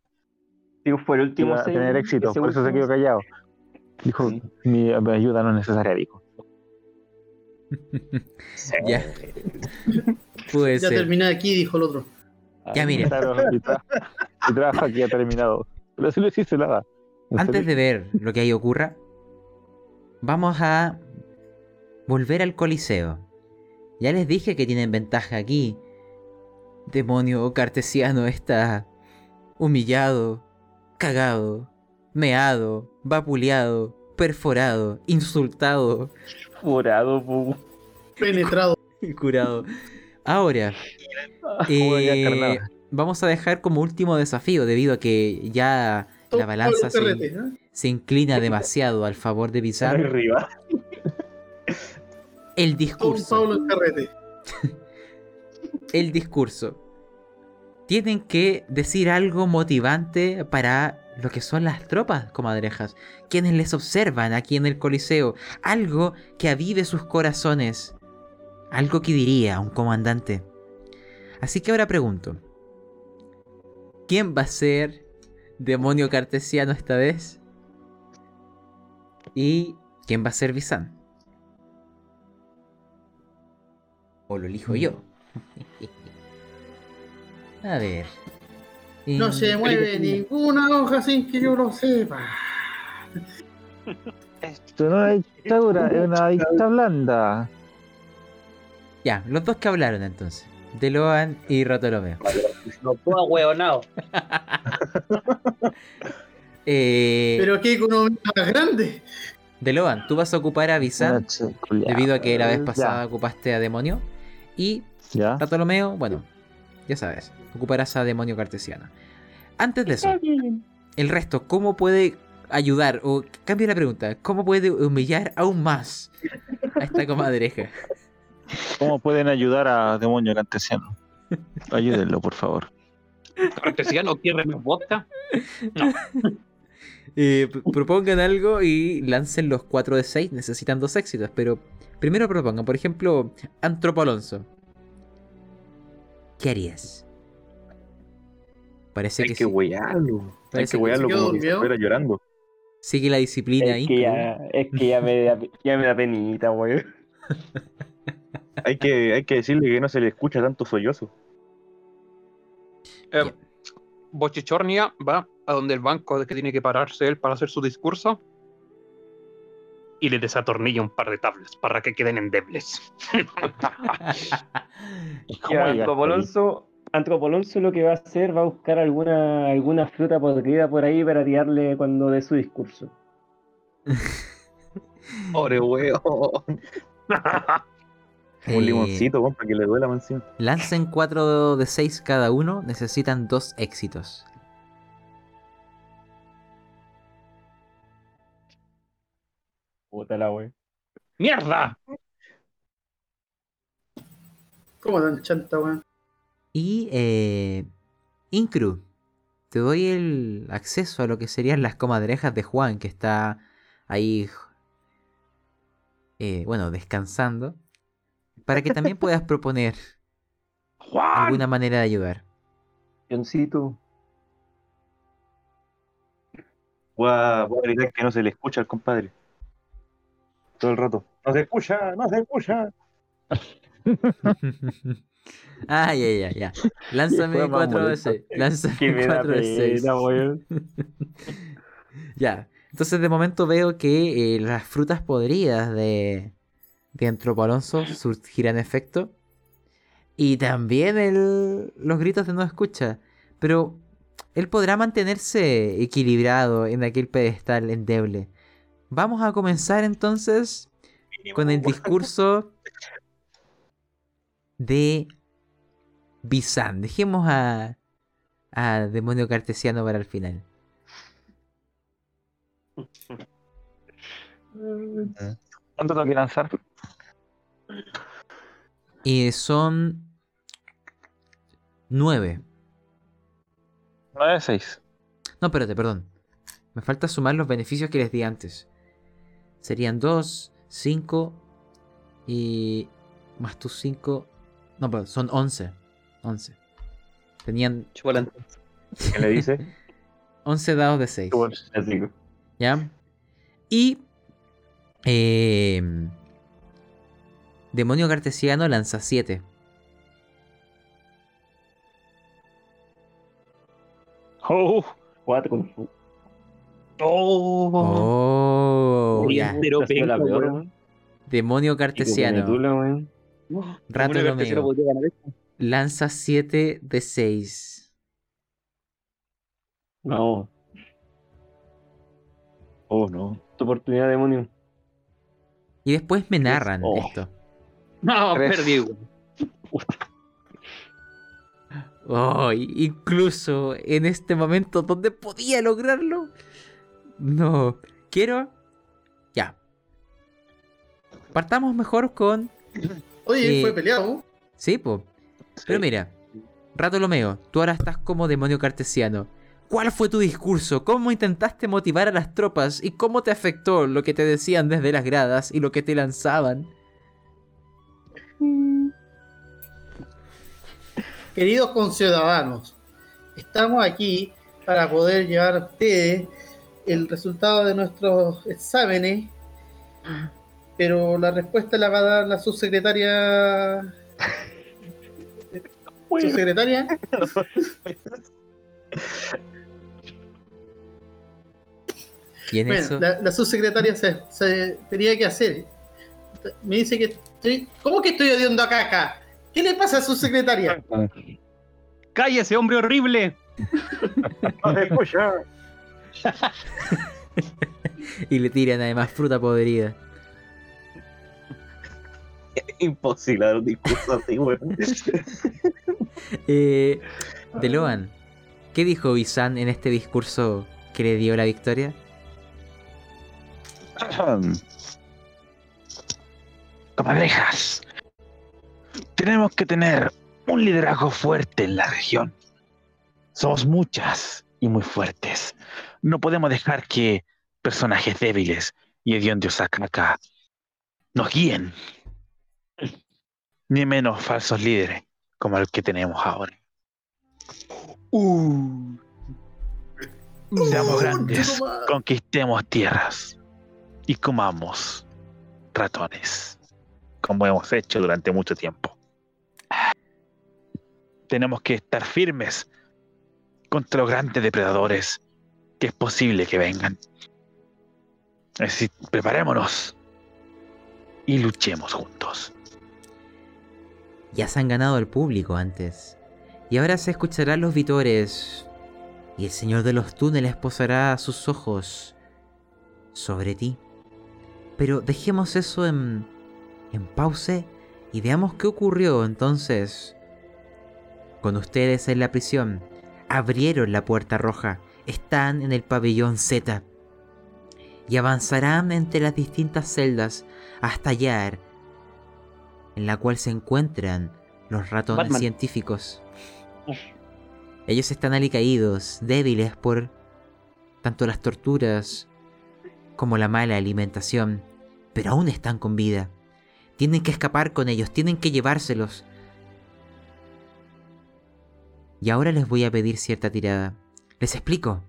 Speaker 5: Digo, fue el último.
Speaker 6: iba a tener éxito, por eso se quedó callado. Dijo,
Speaker 5: Sí.
Speaker 6: mi, ayuda no es necesaria, dijo.
Speaker 1: Ya. Puede
Speaker 2: Ya
Speaker 1: ser.
Speaker 2: terminé aquí, dijo el otro.
Speaker 1: Ya, mire.
Speaker 6: Mi, tra- mi trabajo aquí ha terminado. Pero si no hiciste nada.
Speaker 1: Antes de ver lo que ahí ocurra, vamos a volver al Coliseo. Ya les dije que tienen ventaja aquí. Demonio cartesiano está humillado, cagado, meado, vapuleado, perforado, insultado
Speaker 5: Morado, pu.
Speaker 2: Penetrado.
Speaker 1: y curado. Ahora,
Speaker 6: ya
Speaker 1: eh, vamos a dejar como último desafío debido a que ya la balanza se,
Speaker 2: ¿eh?
Speaker 1: inclina demasiado al favor de Bizarro.
Speaker 4: Arriba.
Speaker 1: El discurso.
Speaker 2: Pablo el carrete.
Speaker 1: El discurso. Tienen que decir algo motivante para lo que son las tropas, comadrejas. Quienes les observan aquí en el Coliseo. Algo que avive sus corazones. Algo que diría un comandante. Así que ahora pregunto. ¿Quién va a ser demonio cartesiano esta vez? ¿Y quién va a ser Bizan? ¿O lo elijo yo? A ver.
Speaker 2: No se mueve ninguna hoja sin que yo lo sepa.
Speaker 6: Esto no es dictadura, es una dictadura blanda.
Speaker 1: Ya, los dos que hablaron entonces. Deloan y Rotolomeo.
Speaker 3: Los dos ahueonados.
Speaker 1: Eh,
Speaker 2: Pero qué economía más grande.
Speaker 1: Deloan, tú vas a ocupar a Visan debido a que la vez pasada ocupaste a Demonio. Y
Speaker 6: Ya.
Speaker 1: Bartolomeo, bueno, ya sabes, ocuparás a Demonio Cartesiano. Antes de eso, el resto, ¿cómo puede ayudar? O cambio la pregunta, ¿cómo puede humillar aún más a esta comadreja?
Speaker 6: ¿Cómo pueden ayudar a Demonio Cantesiano? Ayúdenlo, por favor.
Speaker 3: Cartesiano quiere más vodka.
Speaker 1: Eh, p- propongan algo y lancen los 4 de 6. Necesitan dos éxitos, pero primero propongan, por ejemplo, Antropo Alonso. ¿Qué harías? Parece
Speaker 4: Hay
Speaker 1: que,
Speaker 4: que
Speaker 1: sí.
Speaker 4: huearlo. Hay
Speaker 1: Parece
Speaker 4: que
Speaker 1: que
Speaker 4: como si estuviera llorando.
Speaker 1: sigue la disciplina
Speaker 5: Es
Speaker 1: ahí.
Speaker 5: que, ya, es que ya me da, ya me da penita, weón.
Speaker 4: Hay que, hay que decirle que no se le escucha tanto sollozo.
Speaker 3: Eh, Bochichornia va a donde el banco de que tiene que pararse él para hacer su discurso y le desatornilla un par de tablas para que queden endebles.
Speaker 6: ¿Cómo
Speaker 5: Ya,
Speaker 6: llegaste
Speaker 5: Antropolonso, Antropolonso lo que va a hacer va a buscar alguna, alguna fruta podrida por ahí para tirarle cuando dé su discurso.
Speaker 4: Pobre weón.
Speaker 1: Eh,
Speaker 4: Un limoncito, weón, para que le duela mansión.
Speaker 1: Lancen 4 de 6 cada uno. Necesitan dos éxitos.
Speaker 5: Puta la weón.
Speaker 3: ¡Mierda!
Speaker 2: ¿Cómo tan chanta, weón?
Speaker 1: Y eh, Incru, te doy el acceso a lo que serían las comadrejas de Juan, que está ahí, eh, bueno, descansando, para que también puedas proponer
Speaker 3: ¡Juan!
Speaker 1: alguna manera de ayudar.
Speaker 5: Johncito.
Speaker 4: Voy a, voy a gritar que no se le escucha al compadre. Todo el rato. No se escucha, no se escucha.
Speaker 1: ah, ya, ya, ya. Lánzame
Speaker 5: fue más
Speaker 1: 4 de
Speaker 5: molesto.
Speaker 1: 6. Lánzame
Speaker 5: Que me da
Speaker 1: 4 de 6.
Speaker 5: pena, weón.
Speaker 1: Ya. Entonces de momento veo que eh, las frutas podridas de, de Antropo Alonso surgirán efecto. Y también el, los gritos de no escucha. Pero él podrá mantenerse equilibrado en aquel pedestal endeble. Vamos a comenzar entonces con el discurso de Bizan. Dejemos a, a Demonio Cartesiano para el final.
Speaker 6: ¿Cuánto tengo que lanzar?
Speaker 1: Y son nueve.
Speaker 6: 9 de 6.
Speaker 1: No, espérate, perdón. Me falta sumar los beneficios que les di antes. Serían 2, 5 y... Más tus 5... No, perdón, son 11. 11. Tenían.
Speaker 4: ¿Qué le dice?
Speaker 1: 11 dados de 6.
Speaker 5: Así que-
Speaker 1: ¿Ya? Y... eh, Demonio Cartesiano lanza 7.
Speaker 6: Oh,
Speaker 5: Cuatro.
Speaker 3: ¡Oh!
Speaker 1: Oh,
Speaker 3: Oye,
Speaker 1: ya.
Speaker 3: pero
Speaker 5: peor.
Speaker 1: Demonio Cartesiano.
Speaker 5: Weón.
Speaker 1: Rato Romeo. Lanza 7 de 6.
Speaker 5: No,
Speaker 4: Oh, no.
Speaker 5: tu oportunidad, demonio.
Speaker 1: Y después me narran
Speaker 5: Oh.
Speaker 1: esto.
Speaker 3: No,
Speaker 6: Tres.
Speaker 3: perdí.
Speaker 1: Oh, incluso en este momento donde podía lograrlo. No. Quiero. Ya. Partamos mejor con.
Speaker 2: Oye,
Speaker 1: Eh,
Speaker 2: fue peleado.
Speaker 1: Sí, po. Pero mira. Rato Lomeo, tú ahora estás como demonio cartesiano. ¿Cuál fue tu discurso? ¿Cómo intentaste motivar a las tropas? ¿Y cómo te afectó lo que te decían desde las gradas y lo que te lanzaban?
Speaker 2: Queridos conciudadanos, estamos aquí para poder llevar a ustedes el resultado de nuestros exámenes, pero la respuesta la va a dar la subsecretaria. ¿Subsecretaria?
Speaker 1: En
Speaker 2: Bueno,
Speaker 1: eso.
Speaker 2: la, la subsecretaria se, se tenía que hacer. Me dice que estoy. ¿Cómo que estoy odiando a Caca? ¿Qué le pasa a su secretaria?
Speaker 3: ¡Cállese, hombre horrible!
Speaker 7: ¡No te escucha!
Speaker 1: Y le tiran además fruta podrida.
Speaker 4: Imposible dar un discurso así, weón.
Speaker 1: Eh, Deloan, ¿qué dijo Isan en este discurso que le dio la victoria?
Speaker 6: Comadrejas, tenemos que tener un liderazgo fuerte en la región. Somos muchas y muy fuertes. No podemos dejar que personajes débiles y hediondos acá nos guíen. Ni menos falsos líderes como el que tenemos ahora. Seamos grandes, conquistemos tierras y comamos ratones, como hemos hecho durante mucho tiempo. Tenemos que estar firmes contra los grandes depredadores que es posible que vengan. Es decir, preparémonos y luchemos juntos.
Speaker 1: Ya se han ganado el público antes. Y ahora se escucharán los vitores. Y el señor de los túneles posará sus ojos sobre ti. Pero dejemos eso en, en pause y veamos qué ocurrió entonces. Con ustedes en la prisión, abrieron la puerta roja, están en el pabellón Z y avanzarán entre las distintas celdas hasta hallar en la cual se encuentran los ratones
Speaker 3: Batman.
Speaker 1: científicos. Ellos están alicaídos, débiles por tanto las torturas como la mala alimentación, pero aún están con vida. Tienen que escapar con ellos, tienen que llevárselos. Y ahora les voy a pedir cierta tirada. Les explico.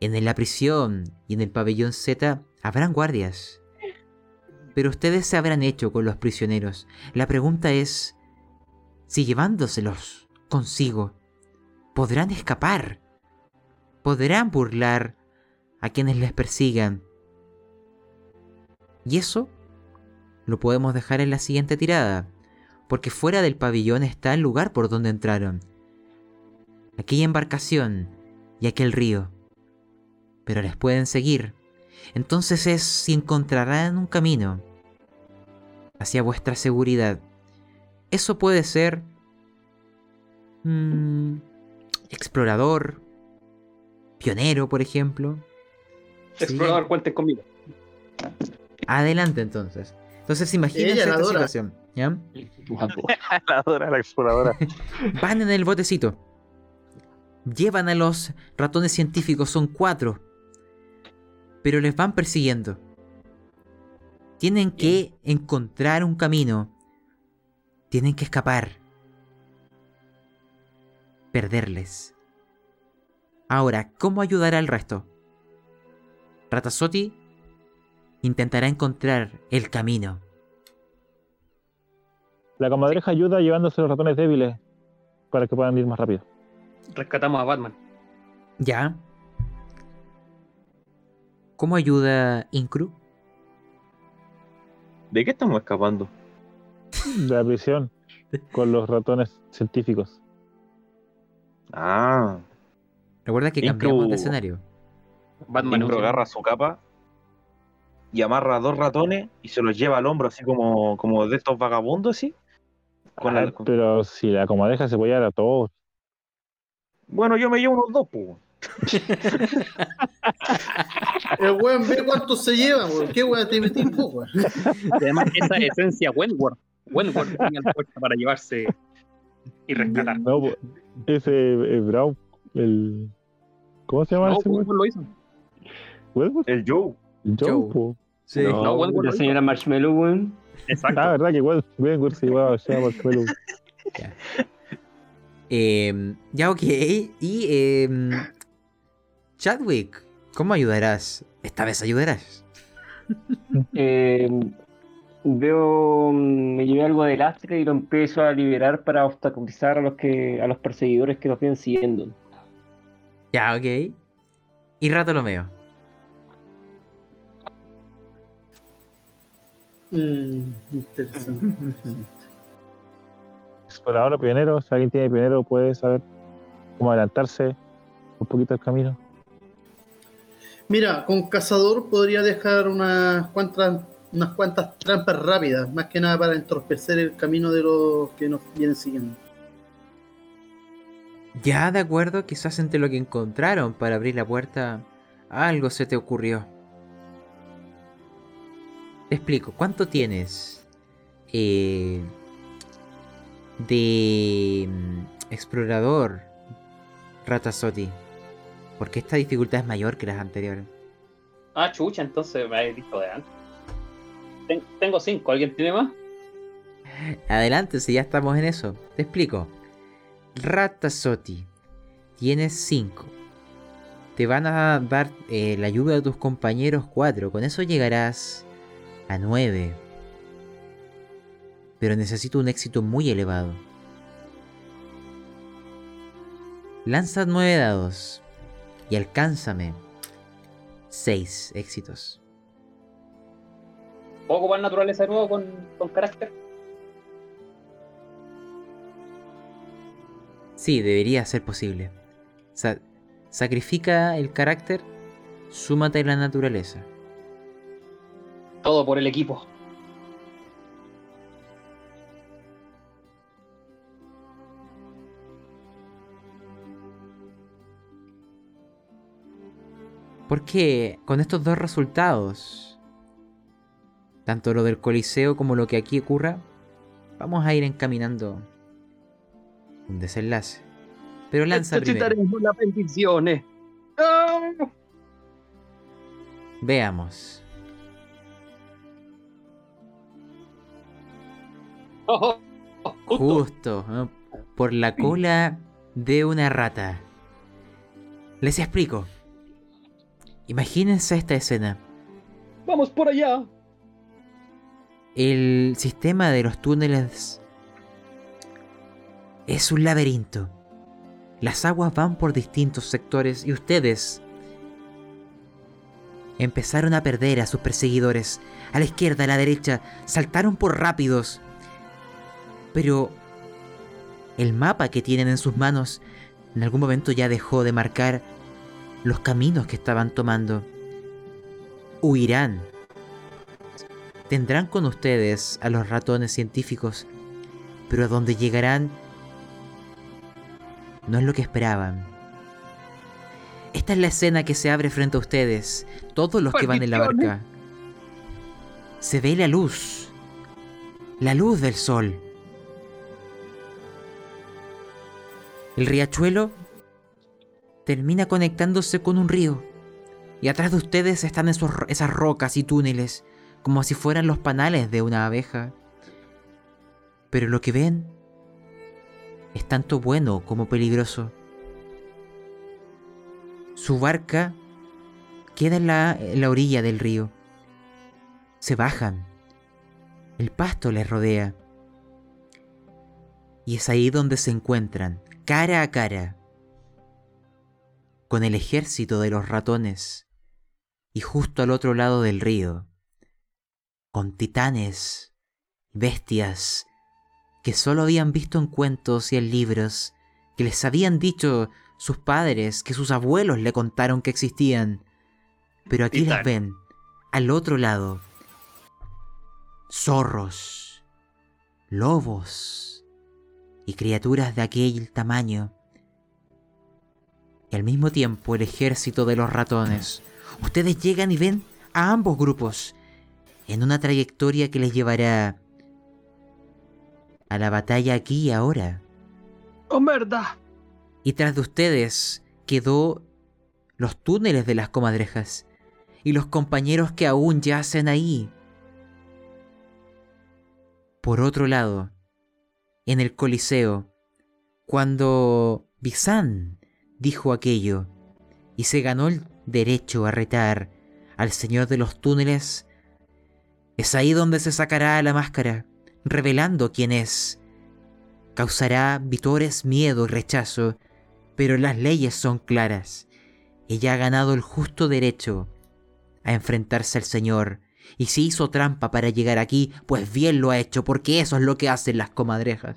Speaker 1: En la prisión y en el pabellón Z habrán guardias. Pero ustedes se habrán hecho con los prisioneros. La pregunta es si llevándoselos consigo podrán escapar. Podrán burlar a quienes les persigan. Y eso lo podemos dejar en la siguiente tirada, porque fuera del pabellón está el lugar por donde entraron. Aquella embarcación y aquel río. Pero les pueden seguir. Entonces es si encontrarán un camino hacia vuestra seguridad. Eso puede ser mm, explorador, pionero, por ejemplo. Sí.
Speaker 3: Explorador, cuenten conmigo.
Speaker 1: Adelante entonces. Entonces imagínense
Speaker 2: Ella,
Speaker 1: esta situación. ¿ya?
Speaker 6: La Dora, la exploradora.
Speaker 1: Van en el botecito. Llevan a los ratones científicos, son cuatro. Pero les van persiguiendo. Tienen que encontrar un camino. Tienen que escapar. Perderles. Ahora, ¿cómo ayudar al resto? Ratasotti intentará encontrar el camino.
Speaker 6: La comadreja ayuda llevándose los ratones débiles para que puedan ir más rápido.
Speaker 3: Rescatamos a Batman.
Speaker 1: ¿Ya? ¿Cómo ayuda Incru?
Speaker 4: ¿De qué estamos escapando?
Speaker 6: De la prisión con los ratones científicos.
Speaker 4: Ah,
Speaker 1: Recuerda que
Speaker 4: Incru-
Speaker 1: cambiamos de escenario.
Speaker 3: Batman un-
Speaker 4: agarra su capa y amarra a dos ratones y se los lleva al hombro así como, como de estos vagabundos, así. Con la-
Speaker 6: Ah, Pero si la comadreja se puede llevar a todos.
Speaker 4: Bueno, yo me llevo unos dos, pues.
Speaker 2: El weón ve cuánto se lleva, weón. ¿Qué weón te metí weón?
Speaker 3: Y además, esa esencia Wentworth. Wentworth tenía la fuerza para llevarse y rescatar.
Speaker 6: No, po, ese eh, Brown, el. ¿Cómo se llama
Speaker 3: No,
Speaker 6: ese weón?
Speaker 3: Wentworth lo hizo.
Speaker 6: Wentworth?
Speaker 4: El Joe.
Speaker 6: Joe,
Speaker 1: Joe.
Speaker 6: po.
Speaker 1: Sí.
Speaker 5: No,
Speaker 3: No, Wentworth
Speaker 5: la
Speaker 3: lo
Speaker 5: señora Marshmallow, weón.
Speaker 3: Exacto.
Speaker 6: Ah, verdad que Wentworth Wentworth se llevaba llama Marshmallow.
Speaker 1: Eh, ya, ok. Y eh, Chadwick, ¿cómo ayudarás? Esta vez ayudarás.
Speaker 5: Eh, veo, me llevé algo de lastre y lo empiezo a liberar para obstaculizar a los que, a los perseguidores que nos vienen siguiendo.
Speaker 1: Ya, ok. Y Ratolomeo.
Speaker 2: Mm, interesante.
Speaker 6: explorador o pionero, si alguien tiene pionero puede saber cómo adelantarse un poquito el camino.
Speaker 2: Mira, con cazador podría dejar unas cuantas, unas cuantas trampas rápidas, más que nada para entorpecer el camino de los que nos vienen siguiendo.
Speaker 1: Ya de acuerdo, quizás entre lo que encontraron para abrir la puerta, algo se te ocurrió. Te explico, ¿cuánto tienes eh, de mm, explorador Ratasotti? Porque esta dificultad es mayor que las anteriores.
Speaker 3: Ah, chucha, entonces me habéis dicho de antes. Ten- tengo cinco, ¿alguien tiene más?
Speaker 1: Adelante, si ya estamos en eso. Te explico. Ratasotti, tienes 5. Te van a dar eh, la ayuda de tus compañeros 4. Con eso llegarás a 9. Pero necesito un éxito muy elevado. Lanza 9 dados y alcánzame 6 éxitos.
Speaker 3: ¿Puedo ocupar naturaleza de nuevo con, con carácter?
Speaker 1: Sí, debería ser posible. Sa- sacrifica el carácter, súmate la naturaleza.
Speaker 3: Todo por el equipo.
Speaker 1: Porque con estos dos resultados, tanto lo del Coliseo como lo que aquí ocurra, vamos a ir encaminando un desenlace. Pero lanza.
Speaker 3: Necesitaremos las bendiciones.
Speaker 1: Veamos.
Speaker 3: Oh, oh, justo.
Speaker 1: Justo, por la cola de una rata. Les explico. Imagínense esta escena.
Speaker 3: Vamos por allá.
Speaker 1: El sistema de los túneles es un laberinto. Las aguas van por distintos sectores y ustedes empezaron a perder a sus perseguidores. A la izquierda, a la derecha, saltaron por rápidos. Pero el mapa que tienen en sus manos en algún momento ya dejó de marcar los caminos que estaban tomando. Huirán tendrán con ustedes a los ratones científicos, pero a donde llegarán no es lo que esperaban. Esta es la escena que se abre frente a ustedes, todos los que van en la barca. Se ve la luz, la luz del sol. El riachuelo termina conectándose con un río, y atrás de ustedes están esas rocas y túneles como si fueran los panales de una abeja. Pero lo que ven es tanto bueno como peligroso. Su barca queda en la, en la orilla del río. Se bajan. El pasto les rodea. Y es ahí donde se encuentran, cara a cara, con el ejército de los ratones. Y justo al otro lado del río, con titanes, bestias que solo habían visto en cuentos y en libros, que les habían dicho sus padres, que sus abuelos le contaron que existían. Pero aquí las ven, al otro lado, zorros, lobos y criaturas de aquel tamaño. Y al mismo tiempo el ejército de los ratones. Ustedes llegan y ven a ambos grupos en una trayectoria que les llevará a la batalla aquí y ahora.
Speaker 3: ¡Oh, merda!
Speaker 1: Y tras de ustedes quedó los túneles de las comadrejas y los compañeros que aún yacen ahí. Por otro lado, en el Coliseo, cuando Bizán dijo aquello y se ganó el derecho a retar al Señor de los túneles, es ahí donde se sacará la máscara, revelando quién es. Causará vitores miedo y rechazo, pero las leyes son claras. Ella ha ganado el justo derecho a enfrentarse al Señor. Y si hizo trampa para llegar aquí, pues bien lo ha hecho, porque eso es lo que hacen las comadrejas.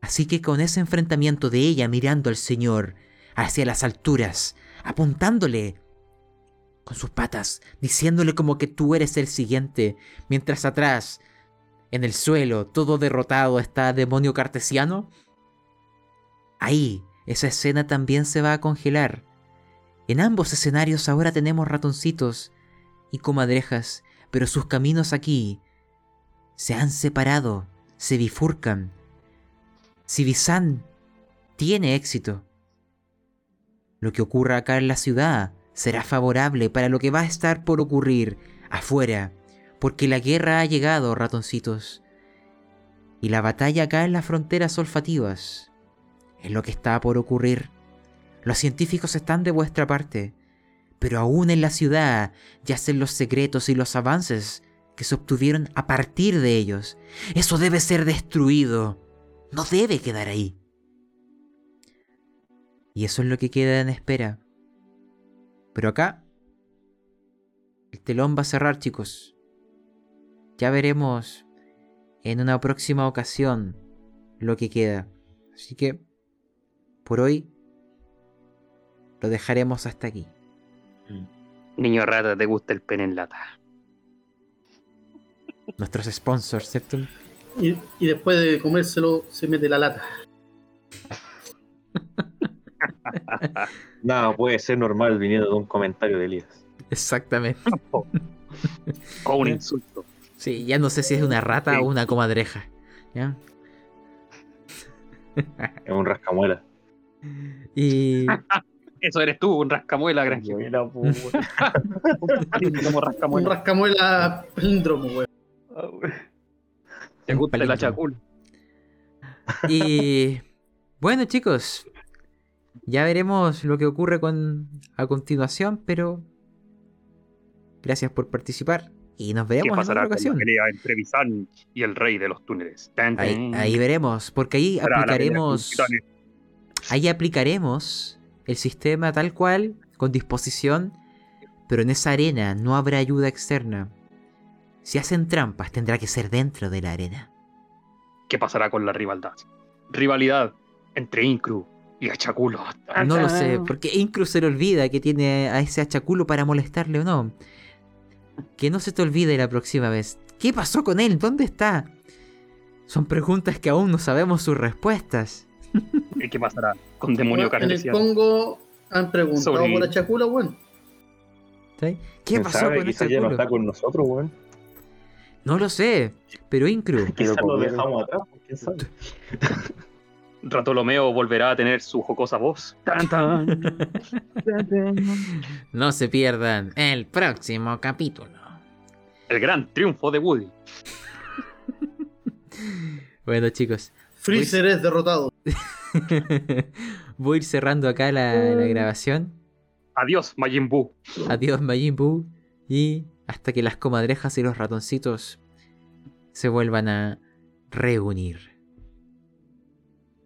Speaker 1: Así que con ese enfrentamiento de ella mirando al Señor hacia las alturas, apuntándole con sus patas, diciéndole como que tú eres el siguiente, mientras atrás, en el suelo, todo derrotado, está demonio cartesiano, ahí esa escena también se va a congelar. En ambos escenarios ahora tenemos ratoncitos y comadrejas, pero sus caminos aquí se han separado, se bifurcan. Si Bizan tiene éxito, lo que ocurra acá en la ciudad será favorable para lo que va a estar por ocurrir afuera, porque la guerra ha llegado, ratoncitos. Y la batalla acá en las fronteras olfativas es lo que está por ocurrir. Los científicos están de vuestra parte, pero aún en la ciudad yacen los secretos y los avances que se obtuvieron a partir de ellos. Eso debe ser destruido. No debe quedar ahí. Y eso es lo que queda en espera. Pero acá, el telón va a cerrar, chicos. Ya veremos en una próxima ocasión lo que queda. Así que, por hoy, lo dejaremos hasta aquí.
Speaker 3: Niño rata, te gusta el pene en lata.
Speaker 1: Nuestros sponsors, ¿cierto?
Speaker 2: Y, y después de comérselo, se mete la lata.
Speaker 4: Nada puede ser normal viniendo de un comentario de Elías.
Speaker 1: Exactamente.
Speaker 3: O un insulto.
Speaker 1: Sí, ya no sé si es una rata
Speaker 3: Sí.
Speaker 1: o una comadreja. ¿ya?
Speaker 4: Es un rascamuela.
Speaker 1: Y
Speaker 3: Eso eres tú, un rascamuela, granjero.
Speaker 2: Un
Speaker 3: rascamuela.
Speaker 2: rascamuela palíndromo, weón.
Speaker 3: Gusta el
Speaker 1: palíndromo.
Speaker 3: achacul.
Speaker 1: Y bueno, chicos, ya veremos lo que ocurre con a continuación, pero gracias por participar y nos
Speaker 3: ¿Qué
Speaker 1: veremos en
Speaker 3: pasará
Speaker 1: otra
Speaker 3: con la
Speaker 1: ocasión.
Speaker 3: pelea entre Bizan y el rey de los túneles? Tan,
Speaker 1: Ahí,
Speaker 3: tan.
Speaker 1: ahí veremos, porque ahí
Speaker 3: la
Speaker 1: aplicaremos ahí aplicaremos el sistema tal cual con disposición, pero en esa arena no habrá ayuda externa. Si hacen trampas, tendrá que ser dentro de la arena.
Speaker 3: ¿Qué pasará con la rivalidad? Rivalidad entre Incru y Achaculo. Tan,
Speaker 1: No lo sé, porque incluso se le olvida que tiene a ese achaculo para molestarle o no. Que no se te olvide la próxima vez. ¿Qué pasó con él? ¿Dónde está? Son preguntas que aún no sabemos sus respuestas.
Speaker 3: ¿Y qué pasará con demonio
Speaker 2: en el? Congo han preguntado
Speaker 3: Sobre-
Speaker 2: por.
Speaker 1: ¿sí? ¿Qué
Speaker 4: ¿Quién
Speaker 1: pasó
Speaker 4: sabe?
Speaker 1: con
Speaker 4: Quizás ya no
Speaker 1: achaculo?
Speaker 4: está con nosotros, weón.
Speaker 1: No lo sé, pero Incru,
Speaker 4: Quizás lo dejamos atrás, quién sabe.
Speaker 3: Ratolomeo volverá a tener su jocosa voz. Tan, tan.
Speaker 1: no se pierdan el próximo capítulo.
Speaker 3: El gran triunfo de Woody.
Speaker 1: Bueno chicos,
Speaker 2: Freezer es derrotado.
Speaker 1: voy a ir cerrando acá la, la grabación.
Speaker 3: Adiós, Majin Buu.
Speaker 1: Adiós Majin Buu y hasta que las comadrejas y los ratoncitos se vuelvan a reunir.